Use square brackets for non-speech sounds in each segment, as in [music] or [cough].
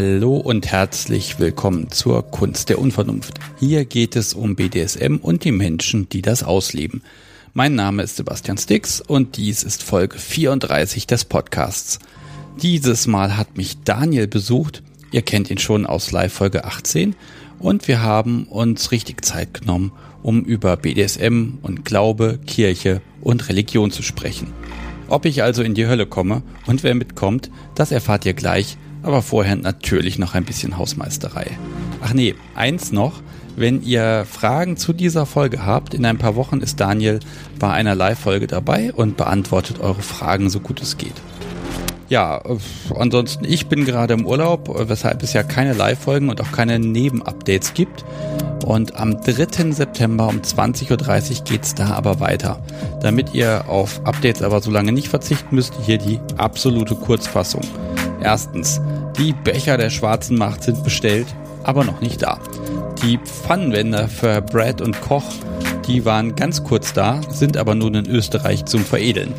Hallo und herzlich willkommen zur Kunst der Unvernunft. Hier geht es um BDSM und die Menschen, die das ausleben. Mein Name ist Sebastian Stix und dies ist Folge 34 des Podcasts. Dieses Mal hat mich Daniel besucht. Ihr kennt ihn schon aus Live Folge 18 und wir haben uns richtig Zeit genommen, um über BDSM und Glaube, Kirche und Religion zu sprechen. Ob ich also in die Hölle komme und wer mitkommt, das erfahrt ihr gleich, aber vorher natürlich noch ein bisschen Hausmeisterei. Ach nee, eins noch, wenn ihr Fragen zu dieser Folge habt, in ein paar Wochen ist Daniel bei einer Live-Folge dabei und beantwortet eure Fragen so gut es geht. Ja, ansonsten, ich bin gerade im Urlaub, weshalb es ja keine Live-Folgen und auch keine Nebenupdates gibt. Und am 3. September um 20.30 Uhr geht's da aber weiter. Damit ihr auf Updates aber so lange nicht verzichten müsst, hier die absolute Kurzfassung. Erstens, die Becher der schwarzen Macht sind bestellt, aber noch nicht da. Die Pfannenwender für Brad und Koch, die waren ganz kurz da, sind aber nun in Österreich zum Veredeln.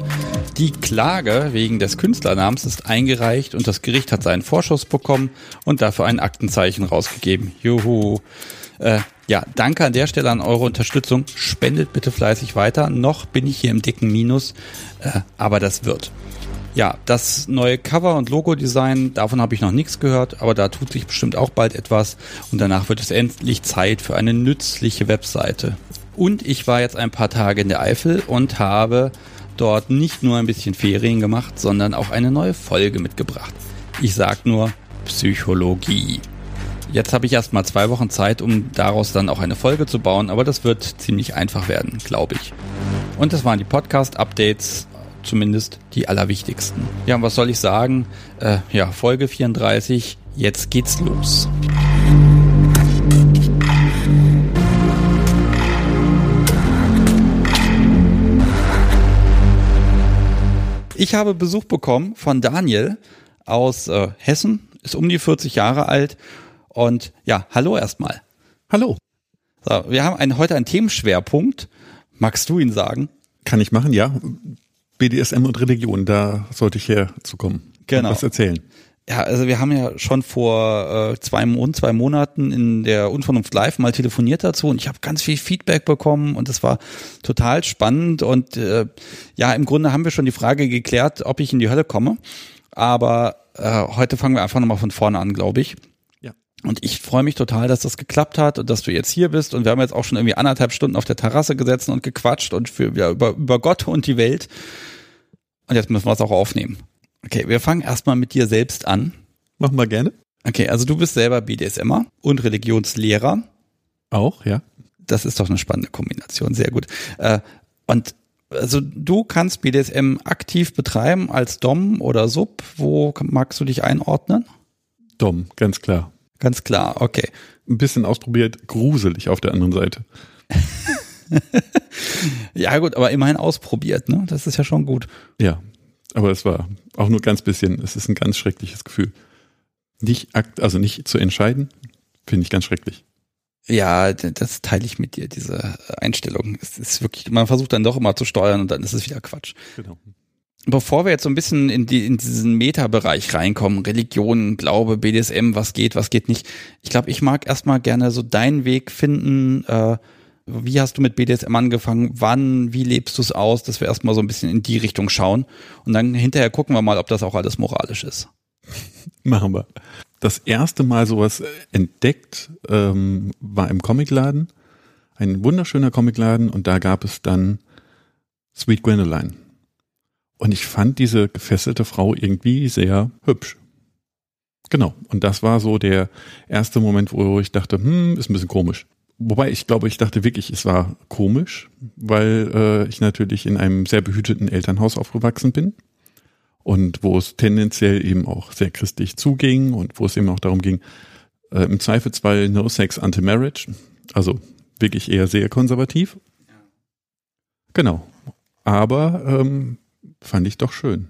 Die Klage wegen des Künstlernamens ist eingereicht und das Gericht hat seinen Vorschuss bekommen und dafür ein Aktenzeichen rausgegeben. Juhu. Äh, ja, danke an der Stelle an eure Unterstützung. Spendet bitte fleißig weiter. Noch bin ich hier im dicken Minus, äh, aber das wird. Ja, das neue Cover- und Logo-Design, davon habe ich noch nichts gehört, aber da tut sich bestimmt auch bald etwas und danach wird es endlich Zeit für eine nützliche Webseite. Und ich war jetzt ein paar Tage in der Eifel und habe dort nicht nur ein bisschen Ferien gemacht, sondern auch eine neue Folge mitgebracht. Ich sag nur Psychologie. Jetzt habe ich erst mal zwei Wochen Zeit, um daraus dann auch eine Folge zu bauen, aber das wird ziemlich einfach werden, glaube ich. Und das waren die Podcast-Updates, zumindest die allerwichtigsten. Ja, und was soll ich sagen? Äh, ja, Folge 34, jetzt geht's los. Ich habe Besuch bekommen von Daniel aus äh, Hessen, ist um die 40 Jahre alt und ja, hallo erstmal. Hallo. So, wir haben einen, heute einen Themenschwerpunkt. Magst du ihn sagen? Kann ich machen, ja. BDSM und Religion, da sollte ich herzukommen. Genau. Was erzählen. Ja, also wir haben ja schon vor äh, zwei, zwei Monaten in der Unvernunft Live mal telefoniert dazu und ich habe ganz viel Feedback bekommen und es war total spannend und äh, ja, im Grunde haben wir schon die Frage geklärt, ob ich in die Hölle komme. Aber äh, heute fangen wir einfach nochmal von vorne an, glaube ich. Und ich freue mich total, dass das geklappt hat und dass du jetzt hier bist. Und wir haben jetzt auch schon irgendwie anderthalb Stunden auf der Terrasse gesessen und gequatscht und für ja, über, über Gott und die Welt. Und jetzt müssen wir es auch aufnehmen. Okay, wir fangen erstmal mit dir selbst an. Machen wir gerne. Okay, also du bist selber BDSMer und Religionslehrer. Auch, ja. Das ist doch eine spannende Kombination, sehr gut. Äh, und also du kannst BDSM aktiv betreiben als Dom oder Sub. Wo magst du dich einordnen? Dom, ganz klar. Ganz klar, okay. Ein bisschen ausprobiert, gruselig auf der anderen Seite. [laughs] ja gut, aber immerhin ausprobiert, ne? Das ist ja schon gut. Ja, aber es war auch nur ganz bisschen. Es ist ein ganz schreckliches Gefühl. Nicht akt, also nicht zu entscheiden, finde ich ganz schrecklich. Ja, das teile ich mit dir, diese Einstellung. Es ist wirklich, man versucht dann doch immer zu steuern und dann ist es wieder Quatsch. Genau. Bevor wir jetzt so ein bisschen in, die, in diesen Meta-Bereich reinkommen, Religion, Glaube, BDSM, was geht, was geht nicht. Ich glaube, ich mag erstmal gerne so deinen Weg finden. Äh, wie hast du mit BDSM angefangen? Wann, wie lebst du es aus? Dass wir erstmal so ein bisschen in die Richtung schauen. Und dann hinterher gucken wir mal, ob das auch alles moralisch ist. [laughs] Machen wir. Das erste Mal sowas entdeckt ähm, war im Comicladen. Ein wunderschöner Comicladen und da gab es dann Sweet Gwendoline. Und ich fand diese gefesselte Frau irgendwie sehr hübsch. Genau. Und das war so der erste Moment, wo ich dachte, hm, ist ein bisschen komisch. Wobei ich glaube, ich dachte wirklich, es war komisch, weil äh, ich natürlich in einem sehr behüteten Elternhaus aufgewachsen bin und wo es tendenziell eben auch sehr christlich zuging und wo es eben auch darum ging, äh, im Zweifelsfall No Sex Anti-Marriage, also wirklich eher sehr konservativ. Genau. Aber ähm, fand ich doch schön.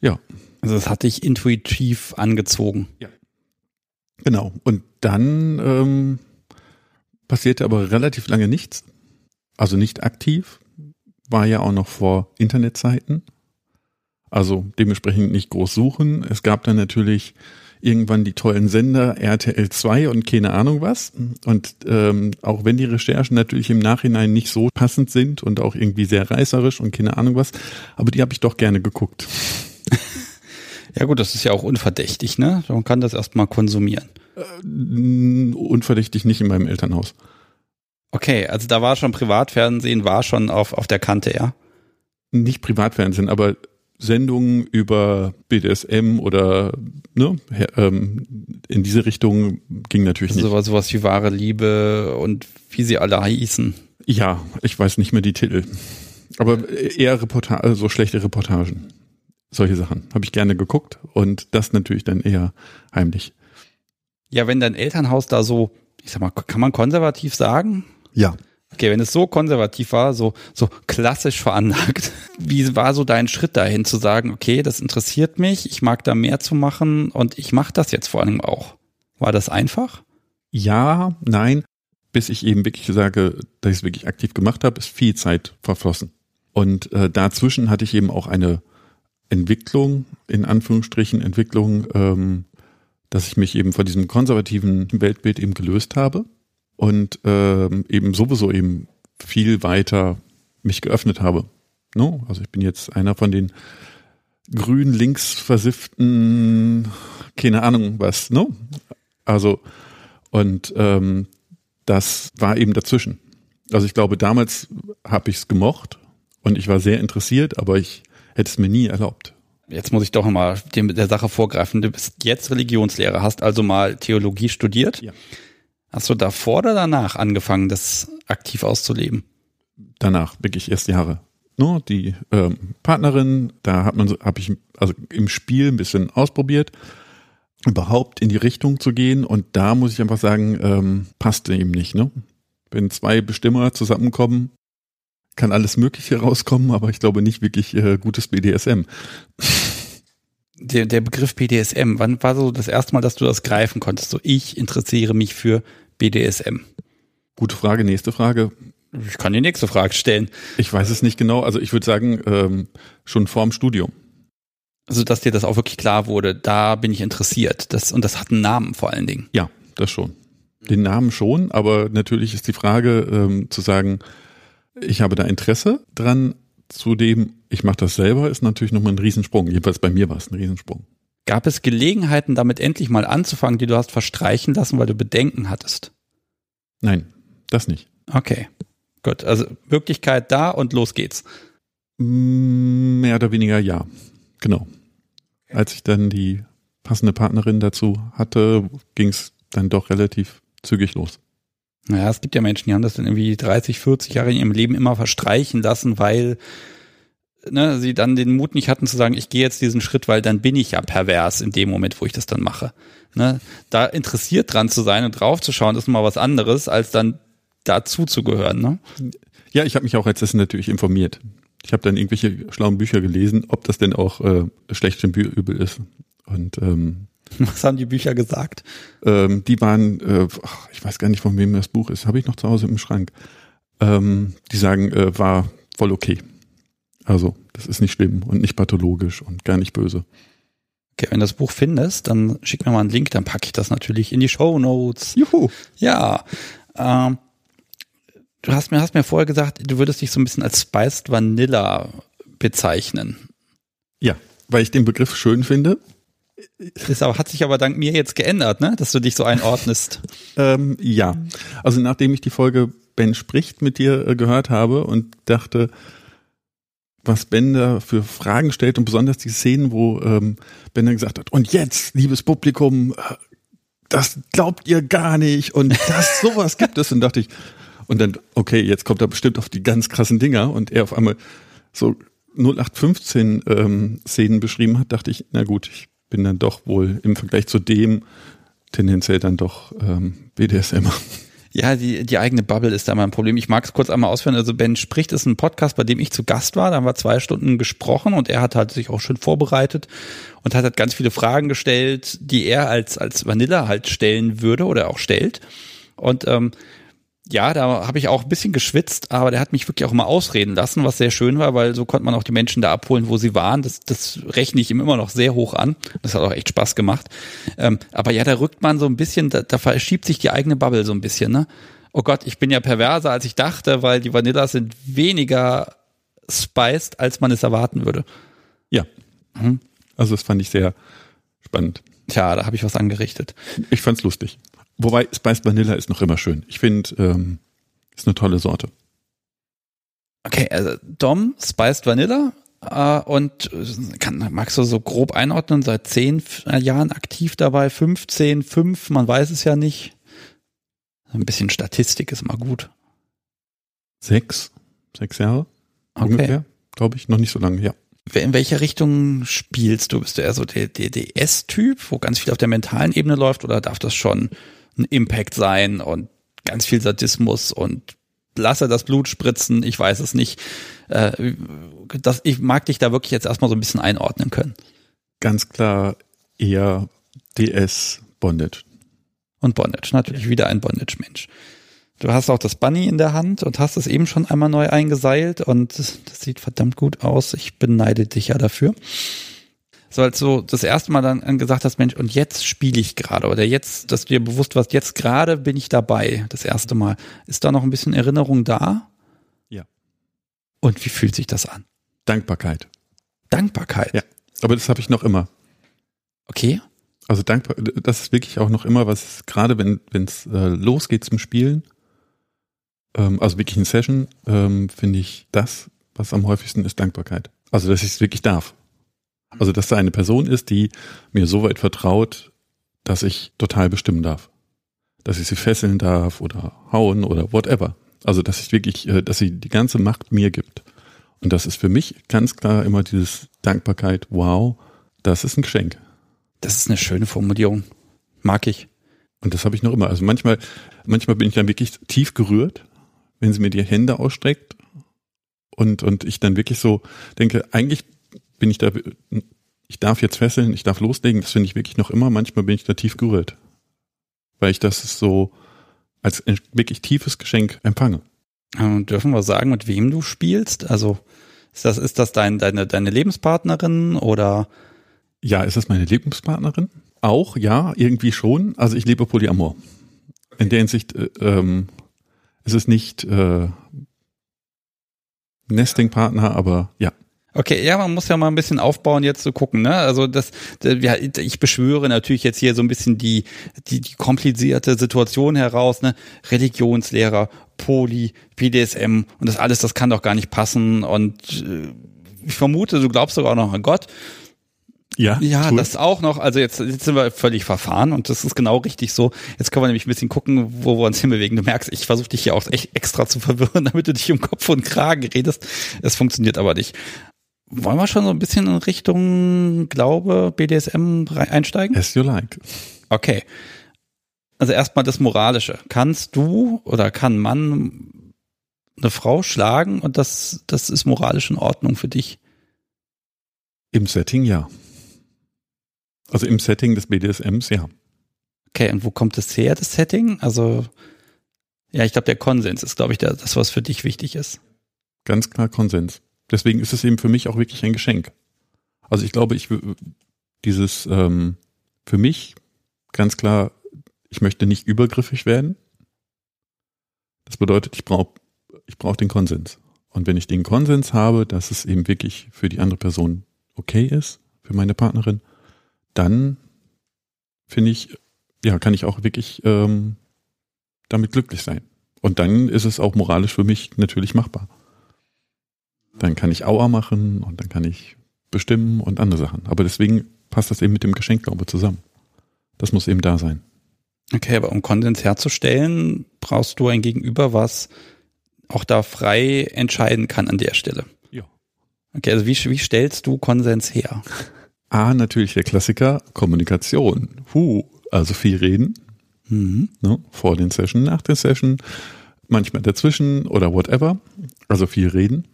Ja. Also das hat dich intuitiv angezogen. Ja. Genau. Und dann ähm, passierte aber relativ lange nichts. Also nicht aktiv. War ja auch noch vor Internetzeiten. Also dementsprechend nicht groß suchen. Es gab dann natürlich irgendwann die tollen Sender RTL 2 und keine Ahnung was. Und ähm, auch wenn die Recherchen natürlich im Nachhinein nicht so passend sind und auch irgendwie sehr reißerisch und keine Ahnung was, aber die habe ich doch gerne geguckt. [laughs] Ja gut, das ist ja auch unverdächtig, ne? Man kann das erstmal konsumieren. Äh, unverdächtig nicht in meinem Elternhaus. Okay, also da war schon Privatfernsehen, war schon auf, auf der Kante, ja? Nicht Privatfernsehen, aber Sendungen über BDSM oder ne, ähm, in diese Richtung ging natürlich nicht. Sowas, sowas wie wahre Liebe und wie sie alle hießen. Ja, ich weiß nicht mehr die Titel. Aber eher Reportage, so also schlechte Reportagen. Solche Sachen habe ich gerne geguckt und das natürlich dann eher heimlich. Ja, wenn dein Elternhaus da so, ich sag mal, kann man konservativ sagen? Ja. Okay, wenn es so konservativ war, so, so klassisch veranlagt, [laughs] wie war so dein Schritt dahin zu sagen, okay, das interessiert mich, ich mag da mehr zu machen und ich mache das jetzt vor allem auch. War das einfach? Ja, nein. Bis ich eben wirklich sage, dass ich es wirklich aktiv gemacht habe, ist viel Zeit verflossen. Und äh, dazwischen hatte ich eben auch eine Entwicklung, in Anführungsstrichen Entwicklung, ähm, dass ich mich eben von diesem konservativen Weltbild eben gelöst habe und ähm, eben sowieso eben viel weiter mich geöffnet habe. No? Also ich bin jetzt einer von den grün links versifften, keine Ahnung was, no? Also und ähm, das war eben dazwischen. Also ich glaube, damals habe ich es gemocht und ich war sehr interessiert, aber ich hätte es mir nie erlaubt. Jetzt muss ich doch mal der Sache vorgreifen. Du bist jetzt Religionslehrer, hast also mal Theologie studiert. Ja. Hast du davor oder danach angefangen, das aktiv auszuleben? Danach, wirklich erst Jahre. No, die ähm, Partnerin, da hat man, habe ich also im Spiel ein bisschen ausprobiert, überhaupt in die Richtung zu gehen. Und da muss ich einfach sagen, ähm, passte eben nicht. Ne? Wenn zwei Bestimmer zusammenkommen, kann alles Mögliche rauskommen, aber ich glaube nicht wirklich äh, gutes BDSM. Der, der Begriff BDSM, wann war so das erste Mal, dass du das greifen konntest? So, ich interessiere mich für BDSM. Gute Frage, nächste Frage. Ich kann die nächste Frage stellen. Ich weiß es nicht genau. Also ich würde sagen, ähm, schon vorm Studium. Also, dass dir das auch wirklich klar wurde, da bin ich interessiert. Das, und das hat einen Namen vor allen Dingen. Ja, das schon. Den Namen schon, aber natürlich ist die Frage ähm, zu sagen, ich habe da Interesse dran. Zudem, ich mache das selber, ist natürlich nochmal ein Riesensprung. Jedenfalls bei mir war es ein Riesensprung. Gab es Gelegenheiten, damit endlich mal anzufangen, die du hast verstreichen lassen, weil du Bedenken hattest? Nein, das nicht. Okay, gut. Also Möglichkeit da und los geht's. Mm, mehr oder weniger ja. Genau. Als ich dann die passende Partnerin dazu hatte, ging es dann doch relativ zügig los. Naja, es gibt ja Menschen, die haben das dann irgendwie 30, 40 Jahre in ihrem Leben immer verstreichen lassen, weil ne, sie dann den Mut nicht hatten zu sagen, ich gehe jetzt diesen Schritt, weil dann bin ich ja pervers in dem Moment, wo ich das dann mache. Ne, da interessiert dran zu sein und drauf zu schauen, ist mal was anderes, als dann dazu zu gehören. Ne? Ja, ich habe mich auch als das natürlich informiert. Ich habe dann irgendwelche schlauen Bücher gelesen, ob das denn auch äh, schlecht und übel ist. Und ähm, [laughs] Was haben die Bücher gesagt? Ähm, die waren, äh, ach, ich weiß gar nicht, von wem das Buch ist, habe ich noch zu Hause im Schrank. Ähm, die sagen, äh, war voll okay. Also, das ist nicht schlimm und nicht pathologisch und gar nicht böse. Okay, wenn du das Buch findest, dann schick mir mal einen Link, dann packe ich das natürlich in die Show Notes. Juhu. Ja. Ähm, du hast mir, hast mir vorher gesagt, du würdest dich so ein bisschen als Spiced Vanilla bezeichnen. Ja, weil ich den Begriff schön finde das hat sich aber dank mir jetzt geändert, ne? dass du dich so einordnest. [laughs] ähm, ja, also nachdem ich die Folge Ben spricht mit dir äh, gehört habe und dachte, was Ben da für Fragen stellt und besonders die Szenen, wo ähm, Ben dann gesagt hat, und jetzt, liebes Publikum, äh, das glaubt ihr gar nicht und das [laughs] sowas gibt es. Und dachte ich, und dann, okay, jetzt kommt er bestimmt auf die ganz krassen Dinger und er auf einmal so 0815 ähm, Szenen beschrieben hat, dachte ich, na gut, ich bin dann doch wohl im Vergleich zu dem tendenziell dann doch ähm, BDSM. Ja, die, die eigene Bubble ist da mal ein Problem. Ich mag es kurz einmal ausführen. Also Ben spricht ist ein Podcast, bei dem ich zu Gast war. Da haben wir zwei Stunden gesprochen und er hat halt sich auch schön vorbereitet und hat halt ganz viele Fragen gestellt, die er als, als Vanilla halt stellen würde oder auch stellt. Und ähm, ja, da habe ich auch ein bisschen geschwitzt, aber der hat mich wirklich auch mal ausreden lassen, was sehr schön war, weil so konnte man auch die Menschen da abholen, wo sie waren. Das, das rechne ich ihm immer noch sehr hoch an. Das hat auch echt Spaß gemacht. Ähm, aber ja, da rückt man so ein bisschen, da, da verschiebt sich die eigene Bubble so ein bisschen, ne? Oh Gott, ich bin ja perverser, als ich dachte, weil die Vanillas sind weniger spiced, als man es erwarten würde. Ja. Mhm. Also das fand ich sehr spannend. Tja, da habe ich was angerichtet. Ich fand's lustig. Wobei Spiced Vanilla ist noch immer schön. Ich finde, ähm, ist eine tolle Sorte. Okay, also Dom, Spiced Vanilla äh, und kann, magst du so grob einordnen, seit zehn Jahren aktiv dabei, 15, 5, man weiß es ja nicht. Ein bisschen Statistik ist mal gut. Sechs, sechs Jahre okay. ungefähr, glaube ich, noch nicht so lange, ja. In welche Richtung spielst du? Bist du eher so der DDS-Typ, wo ganz viel auf der mentalen Ebene läuft, oder darf das schon ein Impact sein und ganz viel Sadismus und lasse das Blut spritzen, ich weiß es nicht. Äh, das, ich mag dich da wirklich jetzt erstmal so ein bisschen einordnen können. Ganz klar eher DS Bondage. Und Bondage, natürlich wieder ein Bondage-Mensch. Du hast auch das Bunny in der Hand und hast es eben schon einmal neu eingeseilt und das, das sieht verdammt gut aus. Ich beneide dich ja dafür so als so das erste Mal dann gesagt hast, Mensch, und jetzt spiele ich gerade oder jetzt, dass du dir bewusst warst, jetzt gerade bin ich dabei, das erste Mal. Ist da noch ein bisschen Erinnerung da? Ja. Und wie fühlt sich das an? Dankbarkeit. Dankbarkeit? Ja. Aber das habe ich noch immer. Okay. Also dankbar, das ist wirklich auch noch immer was, gerade wenn es äh, losgeht zum Spielen, ähm, also wirklich in Session, ähm, finde ich das, was am häufigsten ist, Dankbarkeit. Also dass ich es wirklich darf. Also, dass da eine Person ist, die mir so weit vertraut, dass ich total bestimmen darf. Dass ich sie fesseln darf oder hauen oder whatever. Also, dass ich wirklich, äh, dass sie die ganze Macht mir gibt. Und das ist für mich ganz klar immer dieses Dankbarkeit, wow, das ist ein Geschenk. Das ist eine schöne Formulierung. Mag ich. Und das habe ich noch immer. Also manchmal, manchmal bin ich dann wirklich tief gerührt, wenn sie mir die Hände ausstreckt und, und ich dann wirklich so denke, eigentlich bin ich da, ich darf jetzt fesseln, ich darf loslegen, das finde ich wirklich noch immer, manchmal bin ich da tief gerührt. Weil ich das so als wirklich tiefes Geschenk empfange. Ähm, dürfen wir sagen, mit wem du spielst? Also ist das, ist das dein, deine, deine Lebenspartnerin oder? Ja, ist das meine Lebenspartnerin? Auch, ja, irgendwie schon. Also ich lebe Polyamor. In der Hinsicht äh, ähm, ist es nicht äh, Nesting-Partner, aber ja. Okay, ja, man muss ja mal ein bisschen aufbauen, jetzt zu gucken, ne? Also das, ich beschwöre natürlich jetzt hier so ein bisschen die, die, die komplizierte Situation heraus, ne? Religionslehrer, Poli, PDSM und das alles, das kann doch gar nicht passen. Und äh, ich vermute, du glaubst sogar noch an Gott. Ja, ja, cool. das auch noch. Also jetzt, jetzt sind wir völlig verfahren und das ist genau richtig so. Jetzt können wir nämlich ein bisschen gucken, wo wir uns hinbewegen. Du merkst, ich versuche dich hier auch echt extra zu verwirren, [laughs] damit du dich um Kopf und Kragen redest. Es funktioniert aber nicht. Wollen wir schon so ein bisschen in Richtung Glaube, BDSM einsteigen? As you like. Okay. Also erstmal das Moralische. Kannst du oder kann man eine Frau schlagen und das, das ist moralisch in Ordnung für dich? Im Setting ja. Also im Setting des BDSMs ja. Okay, und wo kommt das her, das Setting? Also, ja, ich glaube, der Konsens ist, glaube ich, der, das, was für dich wichtig ist. Ganz klar Konsens. Deswegen ist es eben für mich auch wirklich ein Geschenk. Also ich glaube, ich dieses ähm, für mich ganz klar, ich möchte nicht übergriffig werden. Das bedeutet, ich brauche ich brauche den Konsens. Und wenn ich den Konsens habe, dass es eben wirklich für die andere Person okay ist, für meine Partnerin, dann finde ich, ja, kann ich auch wirklich ähm, damit glücklich sein. Und dann ist es auch moralisch für mich natürlich machbar. Dann kann ich Aua machen und dann kann ich bestimmen und andere Sachen. Aber deswegen passt das eben mit dem Geschenkglaube zusammen. Das muss eben da sein. Okay, aber um Konsens herzustellen, brauchst du ein Gegenüber, was auch da frei entscheiden kann an der Stelle. Ja. Okay, also wie, wie stellst du Konsens her? [laughs] A, natürlich der Klassiker, Kommunikation. Huh, also viel reden. Mhm. Ne, vor den Session, nach der Session, manchmal dazwischen oder whatever. Also viel reden.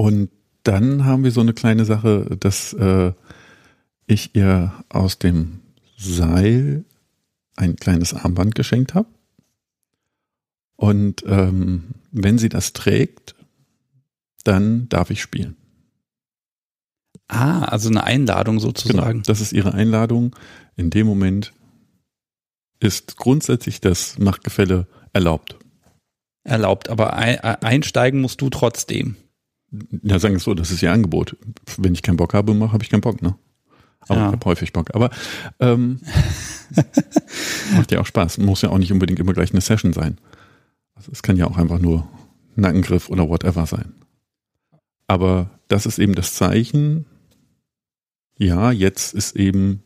Und dann haben wir so eine kleine Sache, dass äh, ich ihr aus dem Seil ein kleines Armband geschenkt habe. Und ähm, wenn sie das trägt, dann darf ich spielen. Ah, also eine Einladung sozusagen. Genau, das ist ihre Einladung. In dem Moment ist grundsätzlich das Machtgefälle erlaubt. Erlaubt, aber einsteigen musst du trotzdem. Ja, sagen wir es so, das ist ihr Angebot. Wenn ich keinen Bock habe, habe ich keinen Bock, ne? Aber ja. ich habe häufig Bock. Aber ähm, [laughs] macht ja auch Spaß. Muss ja auch nicht unbedingt immer gleich eine Session sein. Also es kann ja auch einfach nur Nackengriff oder whatever sein. Aber das ist eben das Zeichen, ja, jetzt ist eben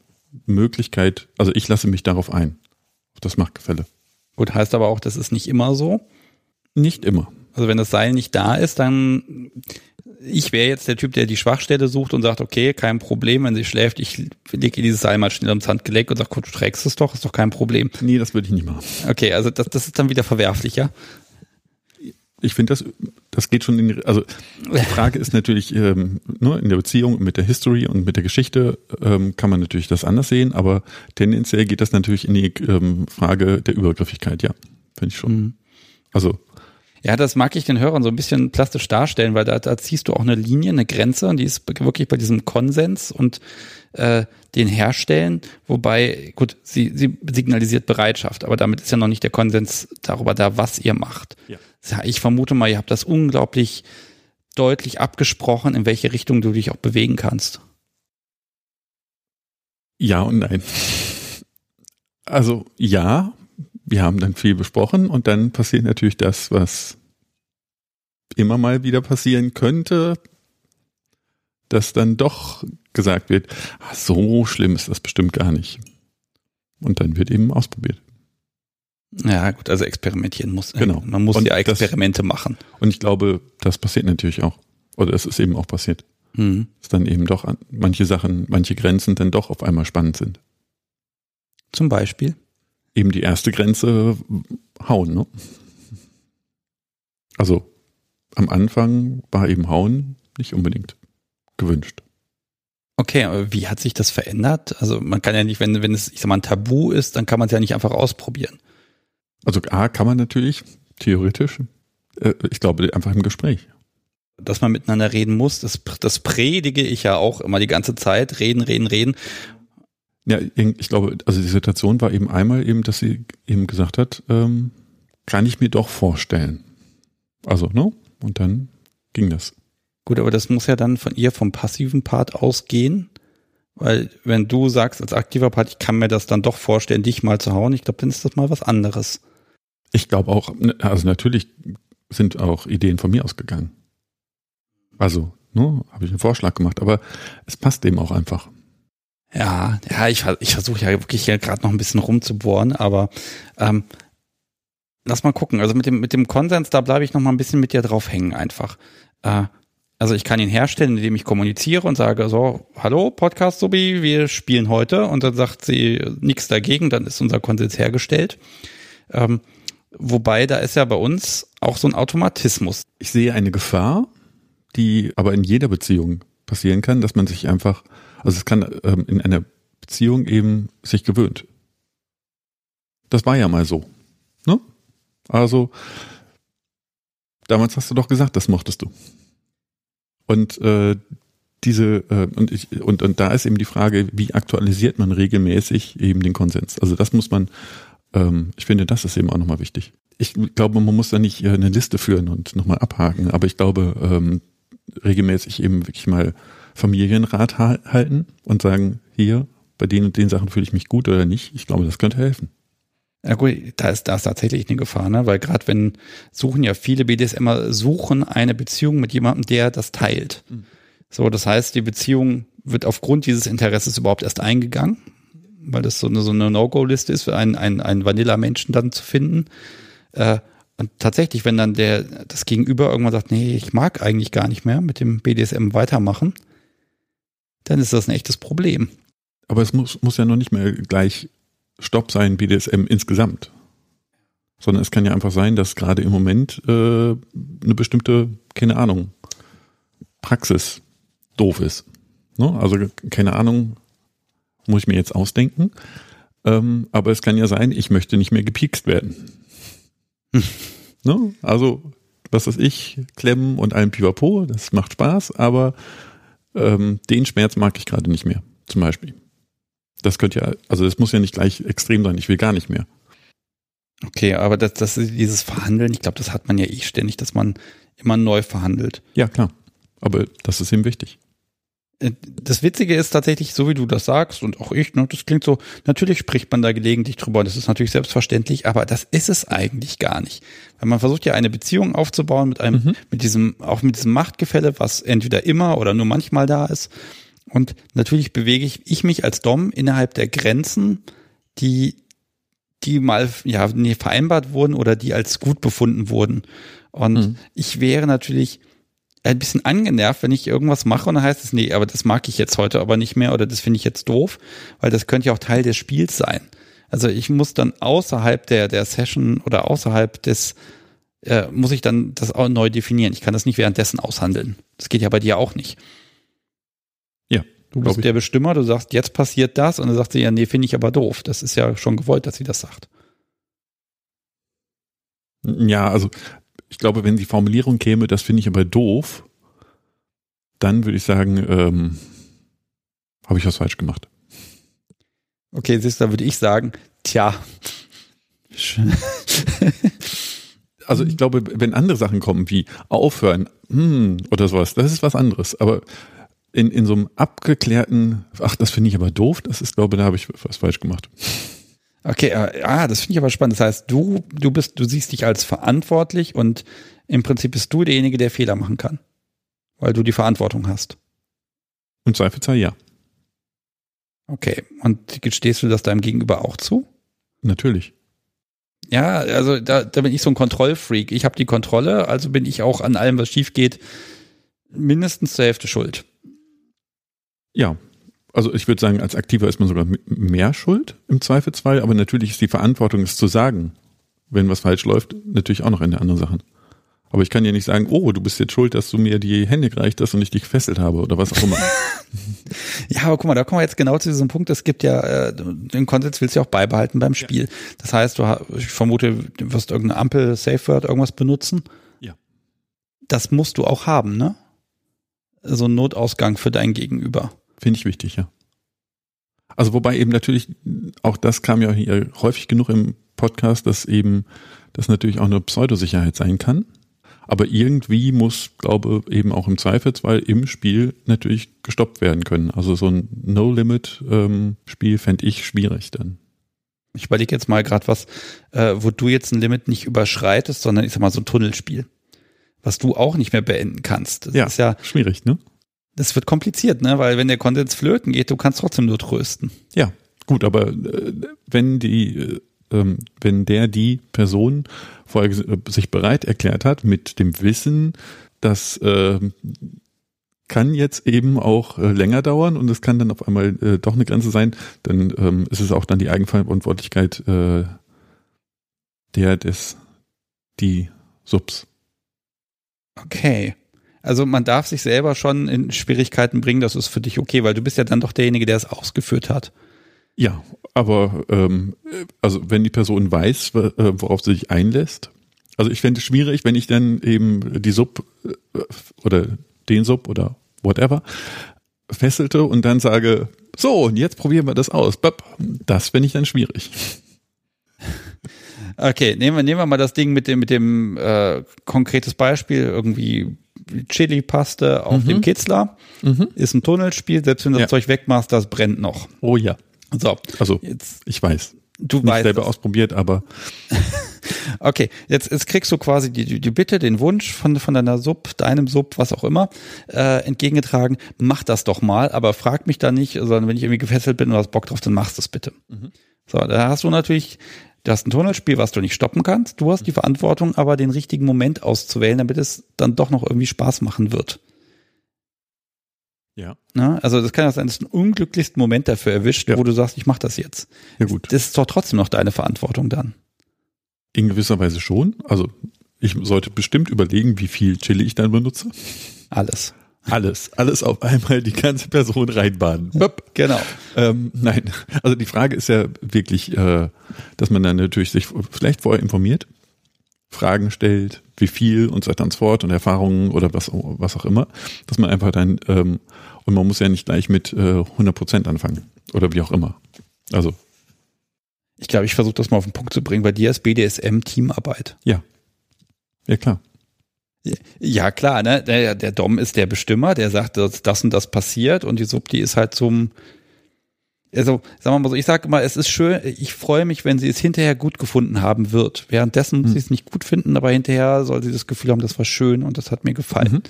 Möglichkeit, also ich lasse mich darauf ein, auf das Machtgefälle. Gut, heißt aber auch, das ist nicht immer so? Nicht immer. Also wenn das Seil nicht da ist, dann ich wäre jetzt der Typ, der die Schwachstelle sucht und sagt, okay, kein Problem, wenn sie schläft, ich lege ihr dieses Seil mal schnell ums Handgelenk und sage, gut, du trägst es doch, ist doch kein Problem. Nee, das würde ich nicht machen. Okay, also das, das ist dann wieder verwerflich, ja? Ich finde, das, das geht schon in, also die Frage ist natürlich, ähm, nur ne, in der Beziehung mit der History und mit der Geschichte ähm, kann man natürlich das anders sehen, aber tendenziell geht das natürlich in die ähm, Frage der Übergriffigkeit, ja, finde ich schon. Mhm. Also ja, das mag ich den Hörern so ein bisschen plastisch darstellen, weil da, da ziehst du auch eine Linie, eine Grenze und die ist wirklich bei diesem Konsens und äh, den Herstellen, wobei, gut, sie, sie signalisiert Bereitschaft, aber damit ist ja noch nicht der Konsens darüber da, was ihr macht. Ja. Ich vermute mal, ihr habt das unglaublich deutlich abgesprochen, in welche Richtung du dich auch bewegen kannst. Ja und nein. Also ja, wir haben dann viel besprochen und dann passiert natürlich das, was immer mal wieder passieren könnte, dass dann doch gesagt wird, ach, so schlimm ist das bestimmt gar nicht. Und dann wird eben ausprobiert. Ja, gut, also experimentieren muss. Genau. Man muss und ja Experimente das, machen. Und ich glaube, das passiert natürlich auch. Oder es ist eben auch passiert. Mhm. Dass dann eben doch manche Sachen, manche Grenzen dann doch auf einmal spannend sind. Zum Beispiel? Eben die erste Grenze hauen. Ne? Also am Anfang war eben hauen nicht unbedingt gewünscht. Okay, aber wie hat sich das verändert? Also man kann ja nicht, wenn, wenn es, ich sag mal, ein Tabu ist, dann kann man es ja nicht einfach ausprobieren. Also A kann man natürlich, theoretisch. Äh, ich glaube, einfach im Gespräch. Dass man miteinander reden muss, das, das predige ich ja auch immer die ganze Zeit. Reden, reden, reden. Ja, ich glaube, also die Situation war eben einmal eben, dass sie eben gesagt hat, ähm, kann ich mir doch vorstellen. Also, ne? Und dann ging das. Gut, aber das muss ja dann von ihr vom passiven Part ausgehen. Weil wenn du sagst als aktiver Part, ich kann mir das dann doch vorstellen, dich mal zu hauen, ich glaube, dann ist das mal was anderes. Ich glaube auch, ne, also natürlich sind auch Ideen von mir ausgegangen. Also, ne, habe ich einen Vorschlag gemacht, aber es passt eben auch einfach. Ja, ja, ich, ich versuche ja wirklich hier gerade noch ein bisschen rumzubohren, aber ähm, lass mal gucken. Also mit dem, mit dem Konsens, da bleibe ich noch mal ein bisschen mit dir drauf hängen einfach. Äh, also ich kann ihn herstellen, indem ich kommuniziere und sage so, hallo Podcast Subi, wir spielen heute und dann sagt sie nichts dagegen, dann ist unser Konsens hergestellt. Ähm, wobei da ist ja bei uns auch so ein Automatismus. Ich sehe eine Gefahr, die aber in jeder Beziehung passieren kann, dass man sich einfach also es kann ähm, in einer Beziehung eben sich gewöhnt. Das war ja mal so. Ne? Also, damals hast du doch gesagt, das mochtest du. Und äh, diese äh, und ich und und da ist eben die Frage, wie aktualisiert man regelmäßig eben den Konsens? Also das muss man, ähm, ich finde, das ist eben auch nochmal wichtig. Ich glaube, man muss da nicht eine Liste führen und nochmal abhaken, aber ich glaube, ähm, regelmäßig eben wirklich mal Familienrat halten und sagen, hier, bei den und den Sachen fühle ich mich gut oder nicht. Ich glaube, das könnte helfen. Ja gut, da ist, da ist tatsächlich eine Gefahr, ne? weil gerade wenn suchen ja viele BDSMer suchen eine Beziehung mit jemandem, der das teilt. Mhm. So, das heißt, die Beziehung wird aufgrund dieses Interesses überhaupt erst eingegangen, weil das so eine, so eine No-Go-Liste ist, für einen, einen, einen Vanilla-Menschen dann zu finden. Äh, und tatsächlich, wenn dann der das Gegenüber irgendwann sagt, nee, ich mag eigentlich gar nicht mehr mit dem BDSM weitermachen, dann ist das ein echtes Problem. Aber es muss, muss ja noch nicht mehr gleich Stopp sein, BDSM insgesamt. Sondern es kann ja einfach sein, dass gerade im Moment äh, eine bestimmte, keine Ahnung, Praxis doof ist. Ne? Also keine Ahnung, muss ich mir jetzt ausdenken. Ähm, aber es kann ja sein, ich möchte nicht mehr gepiekst werden. [laughs] Ne? Also, was weiß ich, klemmen und allem Pipapo, das macht Spaß, aber ähm, den Schmerz mag ich gerade nicht mehr, zum Beispiel. Das könnte ja, also das muss ja nicht gleich extrem sein, ich will gar nicht mehr. Okay, aber das, das dieses Verhandeln, ich glaube, das hat man ja eh ständig, dass man immer neu verhandelt. Ja, klar. Aber das ist eben wichtig. Äh, das Witzige ist tatsächlich, so wie du das sagst und auch ich, ne, das klingt so, natürlich spricht man da gelegentlich drüber und das ist natürlich selbstverständlich, aber das ist es eigentlich gar nicht. Weil man versucht ja eine Beziehung aufzubauen mit einem, mhm. mit diesem, auch mit diesem Machtgefälle, was entweder immer oder nur manchmal da ist. Und natürlich bewege ich, ich mich als Dom innerhalb der Grenzen, die, die mal, ja, vereinbart wurden oder die als gut befunden wurden. Und mhm. ich wäre natürlich, ein bisschen angenervt, wenn ich irgendwas mache und dann heißt es, nee, aber das mag ich jetzt heute aber nicht mehr oder das finde ich jetzt doof, weil das könnte ja auch Teil des Spiels sein. Also ich muss dann außerhalb der, der Session oder außerhalb des, äh, muss ich dann das auch neu definieren. Ich kann das nicht währenddessen aushandeln. Das geht ja bei dir auch nicht. Ja. Du bist ich. der Bestimmer, du sagst, jetzt passiert das und dann sagt sie, ja, nee, finde ich aber doof. Das ist ja schon gewollt, dass sie das sagt. Ja, also ich glaube, wenn die Formulierung käme, das finde ich aber doof, dann würde ich sagen, ähm, habe ich was falsch gemacht. Okay, siehst du, da würde ich sagen, tja. also ich glaube, wenn andere Sachen kommen wie aufhören hm, oder sowas, das ist was anderes. Aber in, in so einem abgeklärten, ach, das finde ich aber doof, das ist, glaube, da habe ich was falsch gemacht. Okay, äh, ah, das finde ich aber spannend. Das heißt, du, du bist, du siehst dich als verantwortlich und im Prinzip bist du derjenige, der Fehler machen kann. Weil du die Verantwortung hast. Im Zweifelsfall ja. Okay. Und gestehst du das deinem Gegenüber auch zu? Natürlich. Ja, also da, da bin ich so ein Kontrollfreak. Ich habe die Kontrolle, also bin ich auch an allem, was schief geht, mindestens zur Hälfte schuld. Ja, also ich würde sagen, als Aktiver ist man sogar mehr schuld im Zweifelsfall, aber natürlich ist die Verantwortung, es zu sagen, wenn was falsch läuft, natürlich auch noch eine andere Sache. Aber ich kann ja nicht sagen, oh, du bist jetzt schuld, dass du mir die Hände gereicht hast und ich dich gefesselt habe oder was auch immer. [laughs] ja, aber guck mal, da kommen wir jetzt genau zu diesem Punkt. Es gibt ja, äh, den Konsens willst du ja auch beibehalten beim Spiel. Ja. Das heißt, du, ich vermute, du wirst irgendeine Ampel, Safe Word, irgendwas benutzen. Ja. Das musst du auch haben, ne? So ein Notausgang für dein Gegenüber. Finde ich wichtig, ja. Also wobei eben natürlich, auch das kam ja hier häufig genug im Podcast, dass eben das natürlich auch eine Pseudosicherheit sein kann. Aber irgendwie muss, glaube eben auch im Zweifelsfall im Spiel natürlich gestoppt werden können. Also so ein No-Limit-Spiel ähm, fände ich schwierig dann. Ich überlege jetzt mal gerade was, äh, wo du jetzt ein Limit nicht überschreitest, sondern ich sag mal so ein Tunnelspiel, was du auch nicht mehr beenden kannst. Das ja, ist ja schwierig, ne? Das wird kompliziert, ne? Weil wenn der Konsens flöten geht, du kannst trotzdem nur trösten. Ja, gut, aber äh, wenn die, äh, ähm, wenn der die Person vorher äh, sich bereit erklärt hat mit dem Wissen, dass äh, kann jetzt eben auch äh, länger dauern und es kann dann auf einmal äh, doch eine Grenze sein, dann ähm, ist es auch dann die Eigenverantwortlichkeit äh, der des die Subs. Okay. Also man darf sich selber schon in Schwierigkeiten bringen, das ist für dich okay, weil du bist ja dann doch derjenige, der es ausgeführt hat. Ja, aber ähm, also wenn die Person weiß, äh, worauf sie sich einlässt, also ich fände es schwierig, wenn ich dann eben die Sub äh, oder den Sub oder whatever fesselte und dann sage, so, und jetzt probieren wir das aus. Das fände ich dann schwierig. [laughs] Okay, nehmen wir, nehmen wir mal das Ding mit dem, mit dem äh, konkretes Beispiel, irgendwie Chili-Paste auf mhm. dem Kitzler. Mhm. Ist ein Tunnelspiel, selbst wenn du das Zeug wegmachst, das brennt noch. Oh ja. So. Also, jetzt, ich weiß. Du Nicht weißt selber ausprobiert, aber. [laughs] okay, jetzt, jetzt kriegst du quasi die, die Bitte, den Wunsch von, von deiner Sub, deinem Sub, was auch immer, äh, entgegengetragen, mach das doch mal, aber frag mich da nicht, sondern wenn ich irgendwie gefesselt bin und hast Bock drauf, dann machst du es bitte. Mhm. So, da hast du natürlich Du hast ein Tunnelspiel, was du nicht stoppen kannst. Du hast die Verantwortung, aber den richtigen Moment auszuwählen, damit es dann doch noch irgendwie Spaß machen wird. Ja. Na, also das kann ja sein, dass du den unglücklichsten Moment dafür erwischt, ja. wo du sagst, ich mach das jetzt. Ja gut. Das ist doch trotzdem noch deine Verantwortung dann. In gewisser Weise schon. Also ich sollte bestimmt überlegen, wie viel Chili ich dann benutze. Alles. Alles, alles auf einmal die ganze Person reinbaden. Böp. Genau. Ähm, nein, also die Frage ist ja wirklich, äh, dass man dann natürlich sich vielleicht vorher informiert. Fragen stellt, wie viel und so weiter und so fort und Erfahrungen oder was, was auch immer, dass man einfach dann, ähm, und man muss ja nicht gleich mit äh, 100 Prozent anfangen oder wie auch immer. Also. Ich glaube, ich versuche das mal auf den Punkt zu bringen. Bei dir ist BDSM Teamarbeit. Ja. Ja, klar. Ja, klar, ne? Der, der Dom ist der Bestimmer, der sagt, dass das und das passiert und die Subti ist halt zum, also sagen wir mal so, ich sage immer, es ist schön, ich freue mich, wenn sie es hinterher gut gefunden haben wird. Währenddessen muss mhm. sie es nicht gut finden, aber hinterher soll sie das Gefühl haben, das war schön und das hat mir gefallen.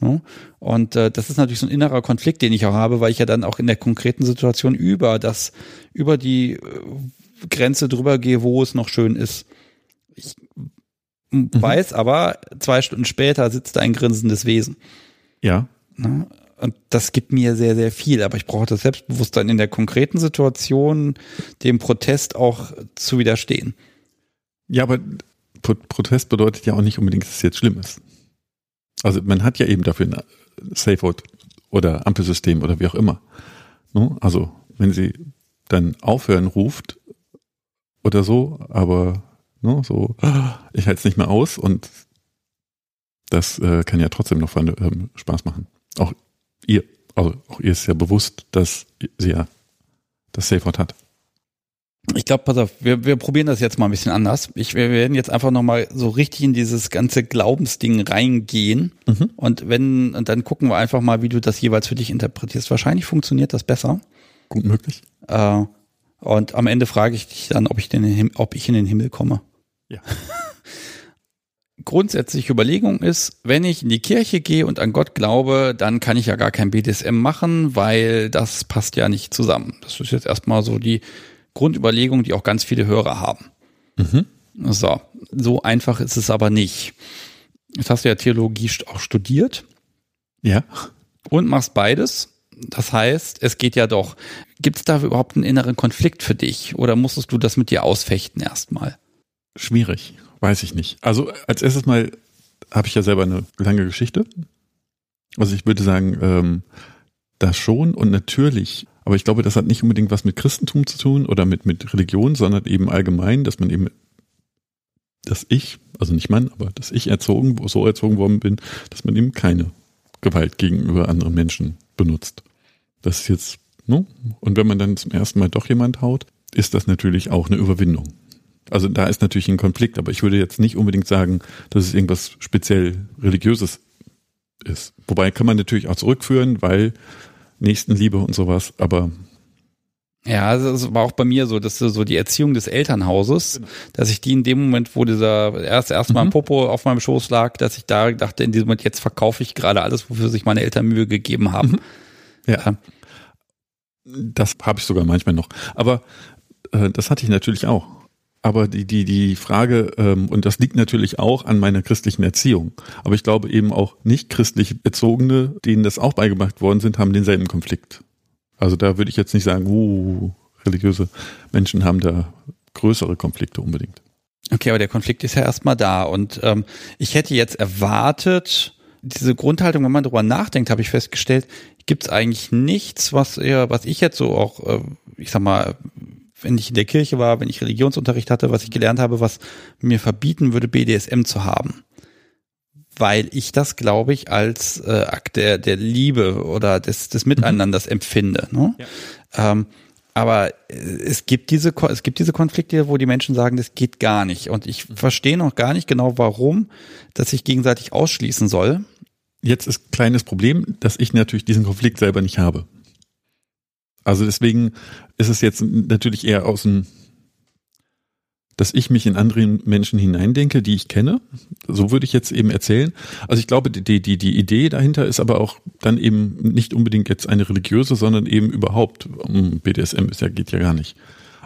Mhm. Ne? Und äh, das ist natürlich so ein innerer Konflikt, den ich auch habe, weil ich ja dann auch in der konkreten Situation über das, über die äh, Grenze drüber gehe, wo es noch schön ist. Ich mhm. weiß aber, zwei Stunden später sitzt da ein grinsendes Wesen. Ja. Ne? Und das gibt mir sehr, sehr viel. Aber ich brauche das Selbstbewusstsein in der konkreten Situation, dem Protest auch zu widerstehen. Ja, aber Protest bedeutet ja auch nicht unbedingt, dass es jetzt schlimm ist. Also man hat ja eben dafür ein Safehold oder Ampelsystem oder wie auch immer. Ne? Also wenn sie dann aufhören ruft oder so, aber ne, so, ich halte es nicht mehr aus und das äh, kann ja trotzdem noch ähm, Spaß machen. Auch ihr, also auch ihr ist ja bewusst, dass sie ja das Safeword hat. Ich glaube, pass auf, wir, wir probieren das jetzt mal ein bisschen anders. Ich, wir werden jetzt einfach nochmal so richtig in dieses ganze Glaubensding reingehen. Mhm. Und wenn, und dann gucken wir einfach mal, wie du das jeweils für dich interpretierst. Wahrscheinlich funktioniert das besser. Gut möglich. Äh, und am Ende frage ich dich dann, ob ich, den, ob ich in den Himmel komme. Ja. grundsätzliche Überlegung ist, wenn ich in die Kirche gehe und an Gott glaube, dann kann ich ja gar kein BDSM machen, weil das passt ja nicht zusammen. Das ist jetzt erstmal so die Grundüberlegung, die auch ganz viele Hörer haben. Mhm. So, so einfach ist es aber nicht. Jetzt hast du ja Theologie auch studiert. Ja. Und machst beides. Das heißt, es geht ja doch. Gibt es da überhaupt einen inneren Konflikt für dich oder musstest du das mit dir ausfechten erstmal? Schwierig. Weiß ich nicht. Also als erstes mal habe ich ja selber eine lange Geschichte. Also ich würde sagen, ähm, das schon und natürlich, aber ich glaube, das hat nicht unbedingt was mit Christentum zu tun oder mit, mit Religion, sondern eben allgemein, dass man eben, dass ich, also nicht Mann, aber dass ich erzogen, so erzogen worden bin, dass man eben keine Gewalt gegenüber anderen Menschen benutzt. Das ist jetzt, ne? Und wenn man dann zum ersten Mal doch jemand haut, ist das natürlich auch eine Überwindung. Also da ist natürlich ein Konflikt, aber ich würde jetzt nicht unbedingt sagen, dass es irgendwas speziell religiöses ist. Wobei kann man natürlich auch zurückführen, weil Nächstenliebe und sowas, aber ja, also es war auch bei mir so, dass so die Erziehung des Elternhauses, genau. dass ich die in dem Moment, wo dieser erst erstmal mhm. Popo auf meinem Schoß lag, dass ich da dachte, in diesem Moment jetzt verkaufe ich gerade alles, wofür sich meine Eltern Mühe gegeben haben. Mhm. Ja. Das habe ich sogar manchmal noch. Aber äh, das hatte ich natürlich auch. Aber die, die, die Frage, ähm, und das liegt natürlich auch an meiner christlichen Erziehung, aber ich glaube eben auch nicht christlich Erzogene, denen das auch beigebracht worden sind, haben denselben Konflikt. Also da würde ich jetzt nicht sagen, uh, religiöse Menschen haben da größere Konflikte unbedingt. Okay, aber der Konflikt ist ja erstmal da. Und ähm, ich hätte jetzt erwartet, diese Grundhaltung, wenn man darüber nachdenkt, habe ich festgestellt, gibt es eigentlich nichts, was eher, was ich jetzt so auch, äh, ich sag mal, wenn ich in der Kirche war, wenn ich Religionsunterricht hatte, was ich gelernt habe, was mir verbieten würde, BDSM zu haben. Weil ich das, glaube ich, als äh, Akt der, der Liebe oder des, des Miteinanders mhm. empfinde. Ne? Ja. Ähm, aber äh, es gibt diese es gibt diese Konflikte, wo die Menschen sagen, das geht gar nicht. Und ich mhm. verstehe noch gar nicht genau, warum das sich gegenseitig ausschließen soll. Jetzt ist kleines Problem, dass ich natürlich diesen Konflikt selber nicht habe. Also deswegen ist es jetzt natürlich eher aus dem, dass ich mich in andere Menschen hineindenke, die ich kenne. So würde ich jetzt eben erzählen. Also ich glaube, die, die, die Idee dahinter ist aber auch dann eben nicht unbedingt jetzt eine religiöse, sondern eben überhaupt, BDSM ist ja, geht ja gar nicht.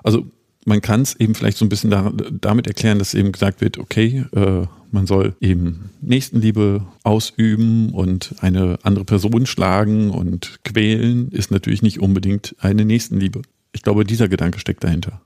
Also man kann es eben vielleicht so ein bisschen da, damit erklären, dass eben gesagt wird, okay, äh, man soll eben Nächstenliebe ausüben und eine andere Person schlagen und quälen, ist natürlich nicht unbedingt eine Nächstenliebe. Ich glaube, dieser Gedanke steckt dahinter.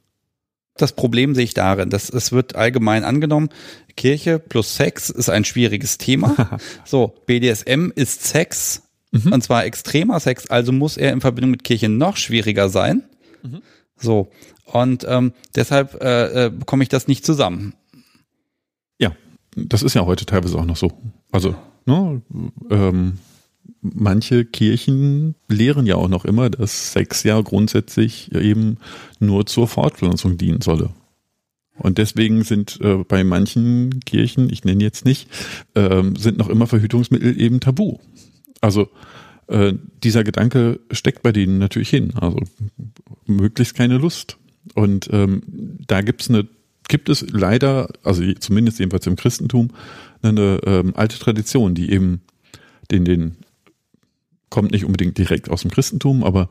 Das Problem sehe ich darin, dass es wird allgemein angenommen, Kirche plus Sex ist ein schwieriges Thema. [laughs] so, BDSM ist Sex, mhm. und zwar extremer Sex, also muss er in Verbindung mit Kirche noch schwieriger sein. Mhm. So, und ähm, deshalb äh, äh, bekomme ich das nicht zusammen. Ja, das ist ja heute teilweise auch noch so. Also, ne, ähm, manche Kirchen lehren ja auch noch immer, dass Sex ja grundsätzlich eben nur zur Fortpflanzung dienen solle. Und deswegen sind äh, bei manchen Kirchen, ich nenne jetzt nicht, äh, sind noch immer Verhütungsmittel eben tabu. Also äh, dieser Gedanke steckt bei denen natürlich hin. Also möglichst keine Lust. Und ähm, da gibt's eine, gibt es leider, also zumindest jedenfalls im Christentum, eine ähm, alte Tradition, die eben den, den kommt nicht unbedingt direkt aus dem Christentum, aber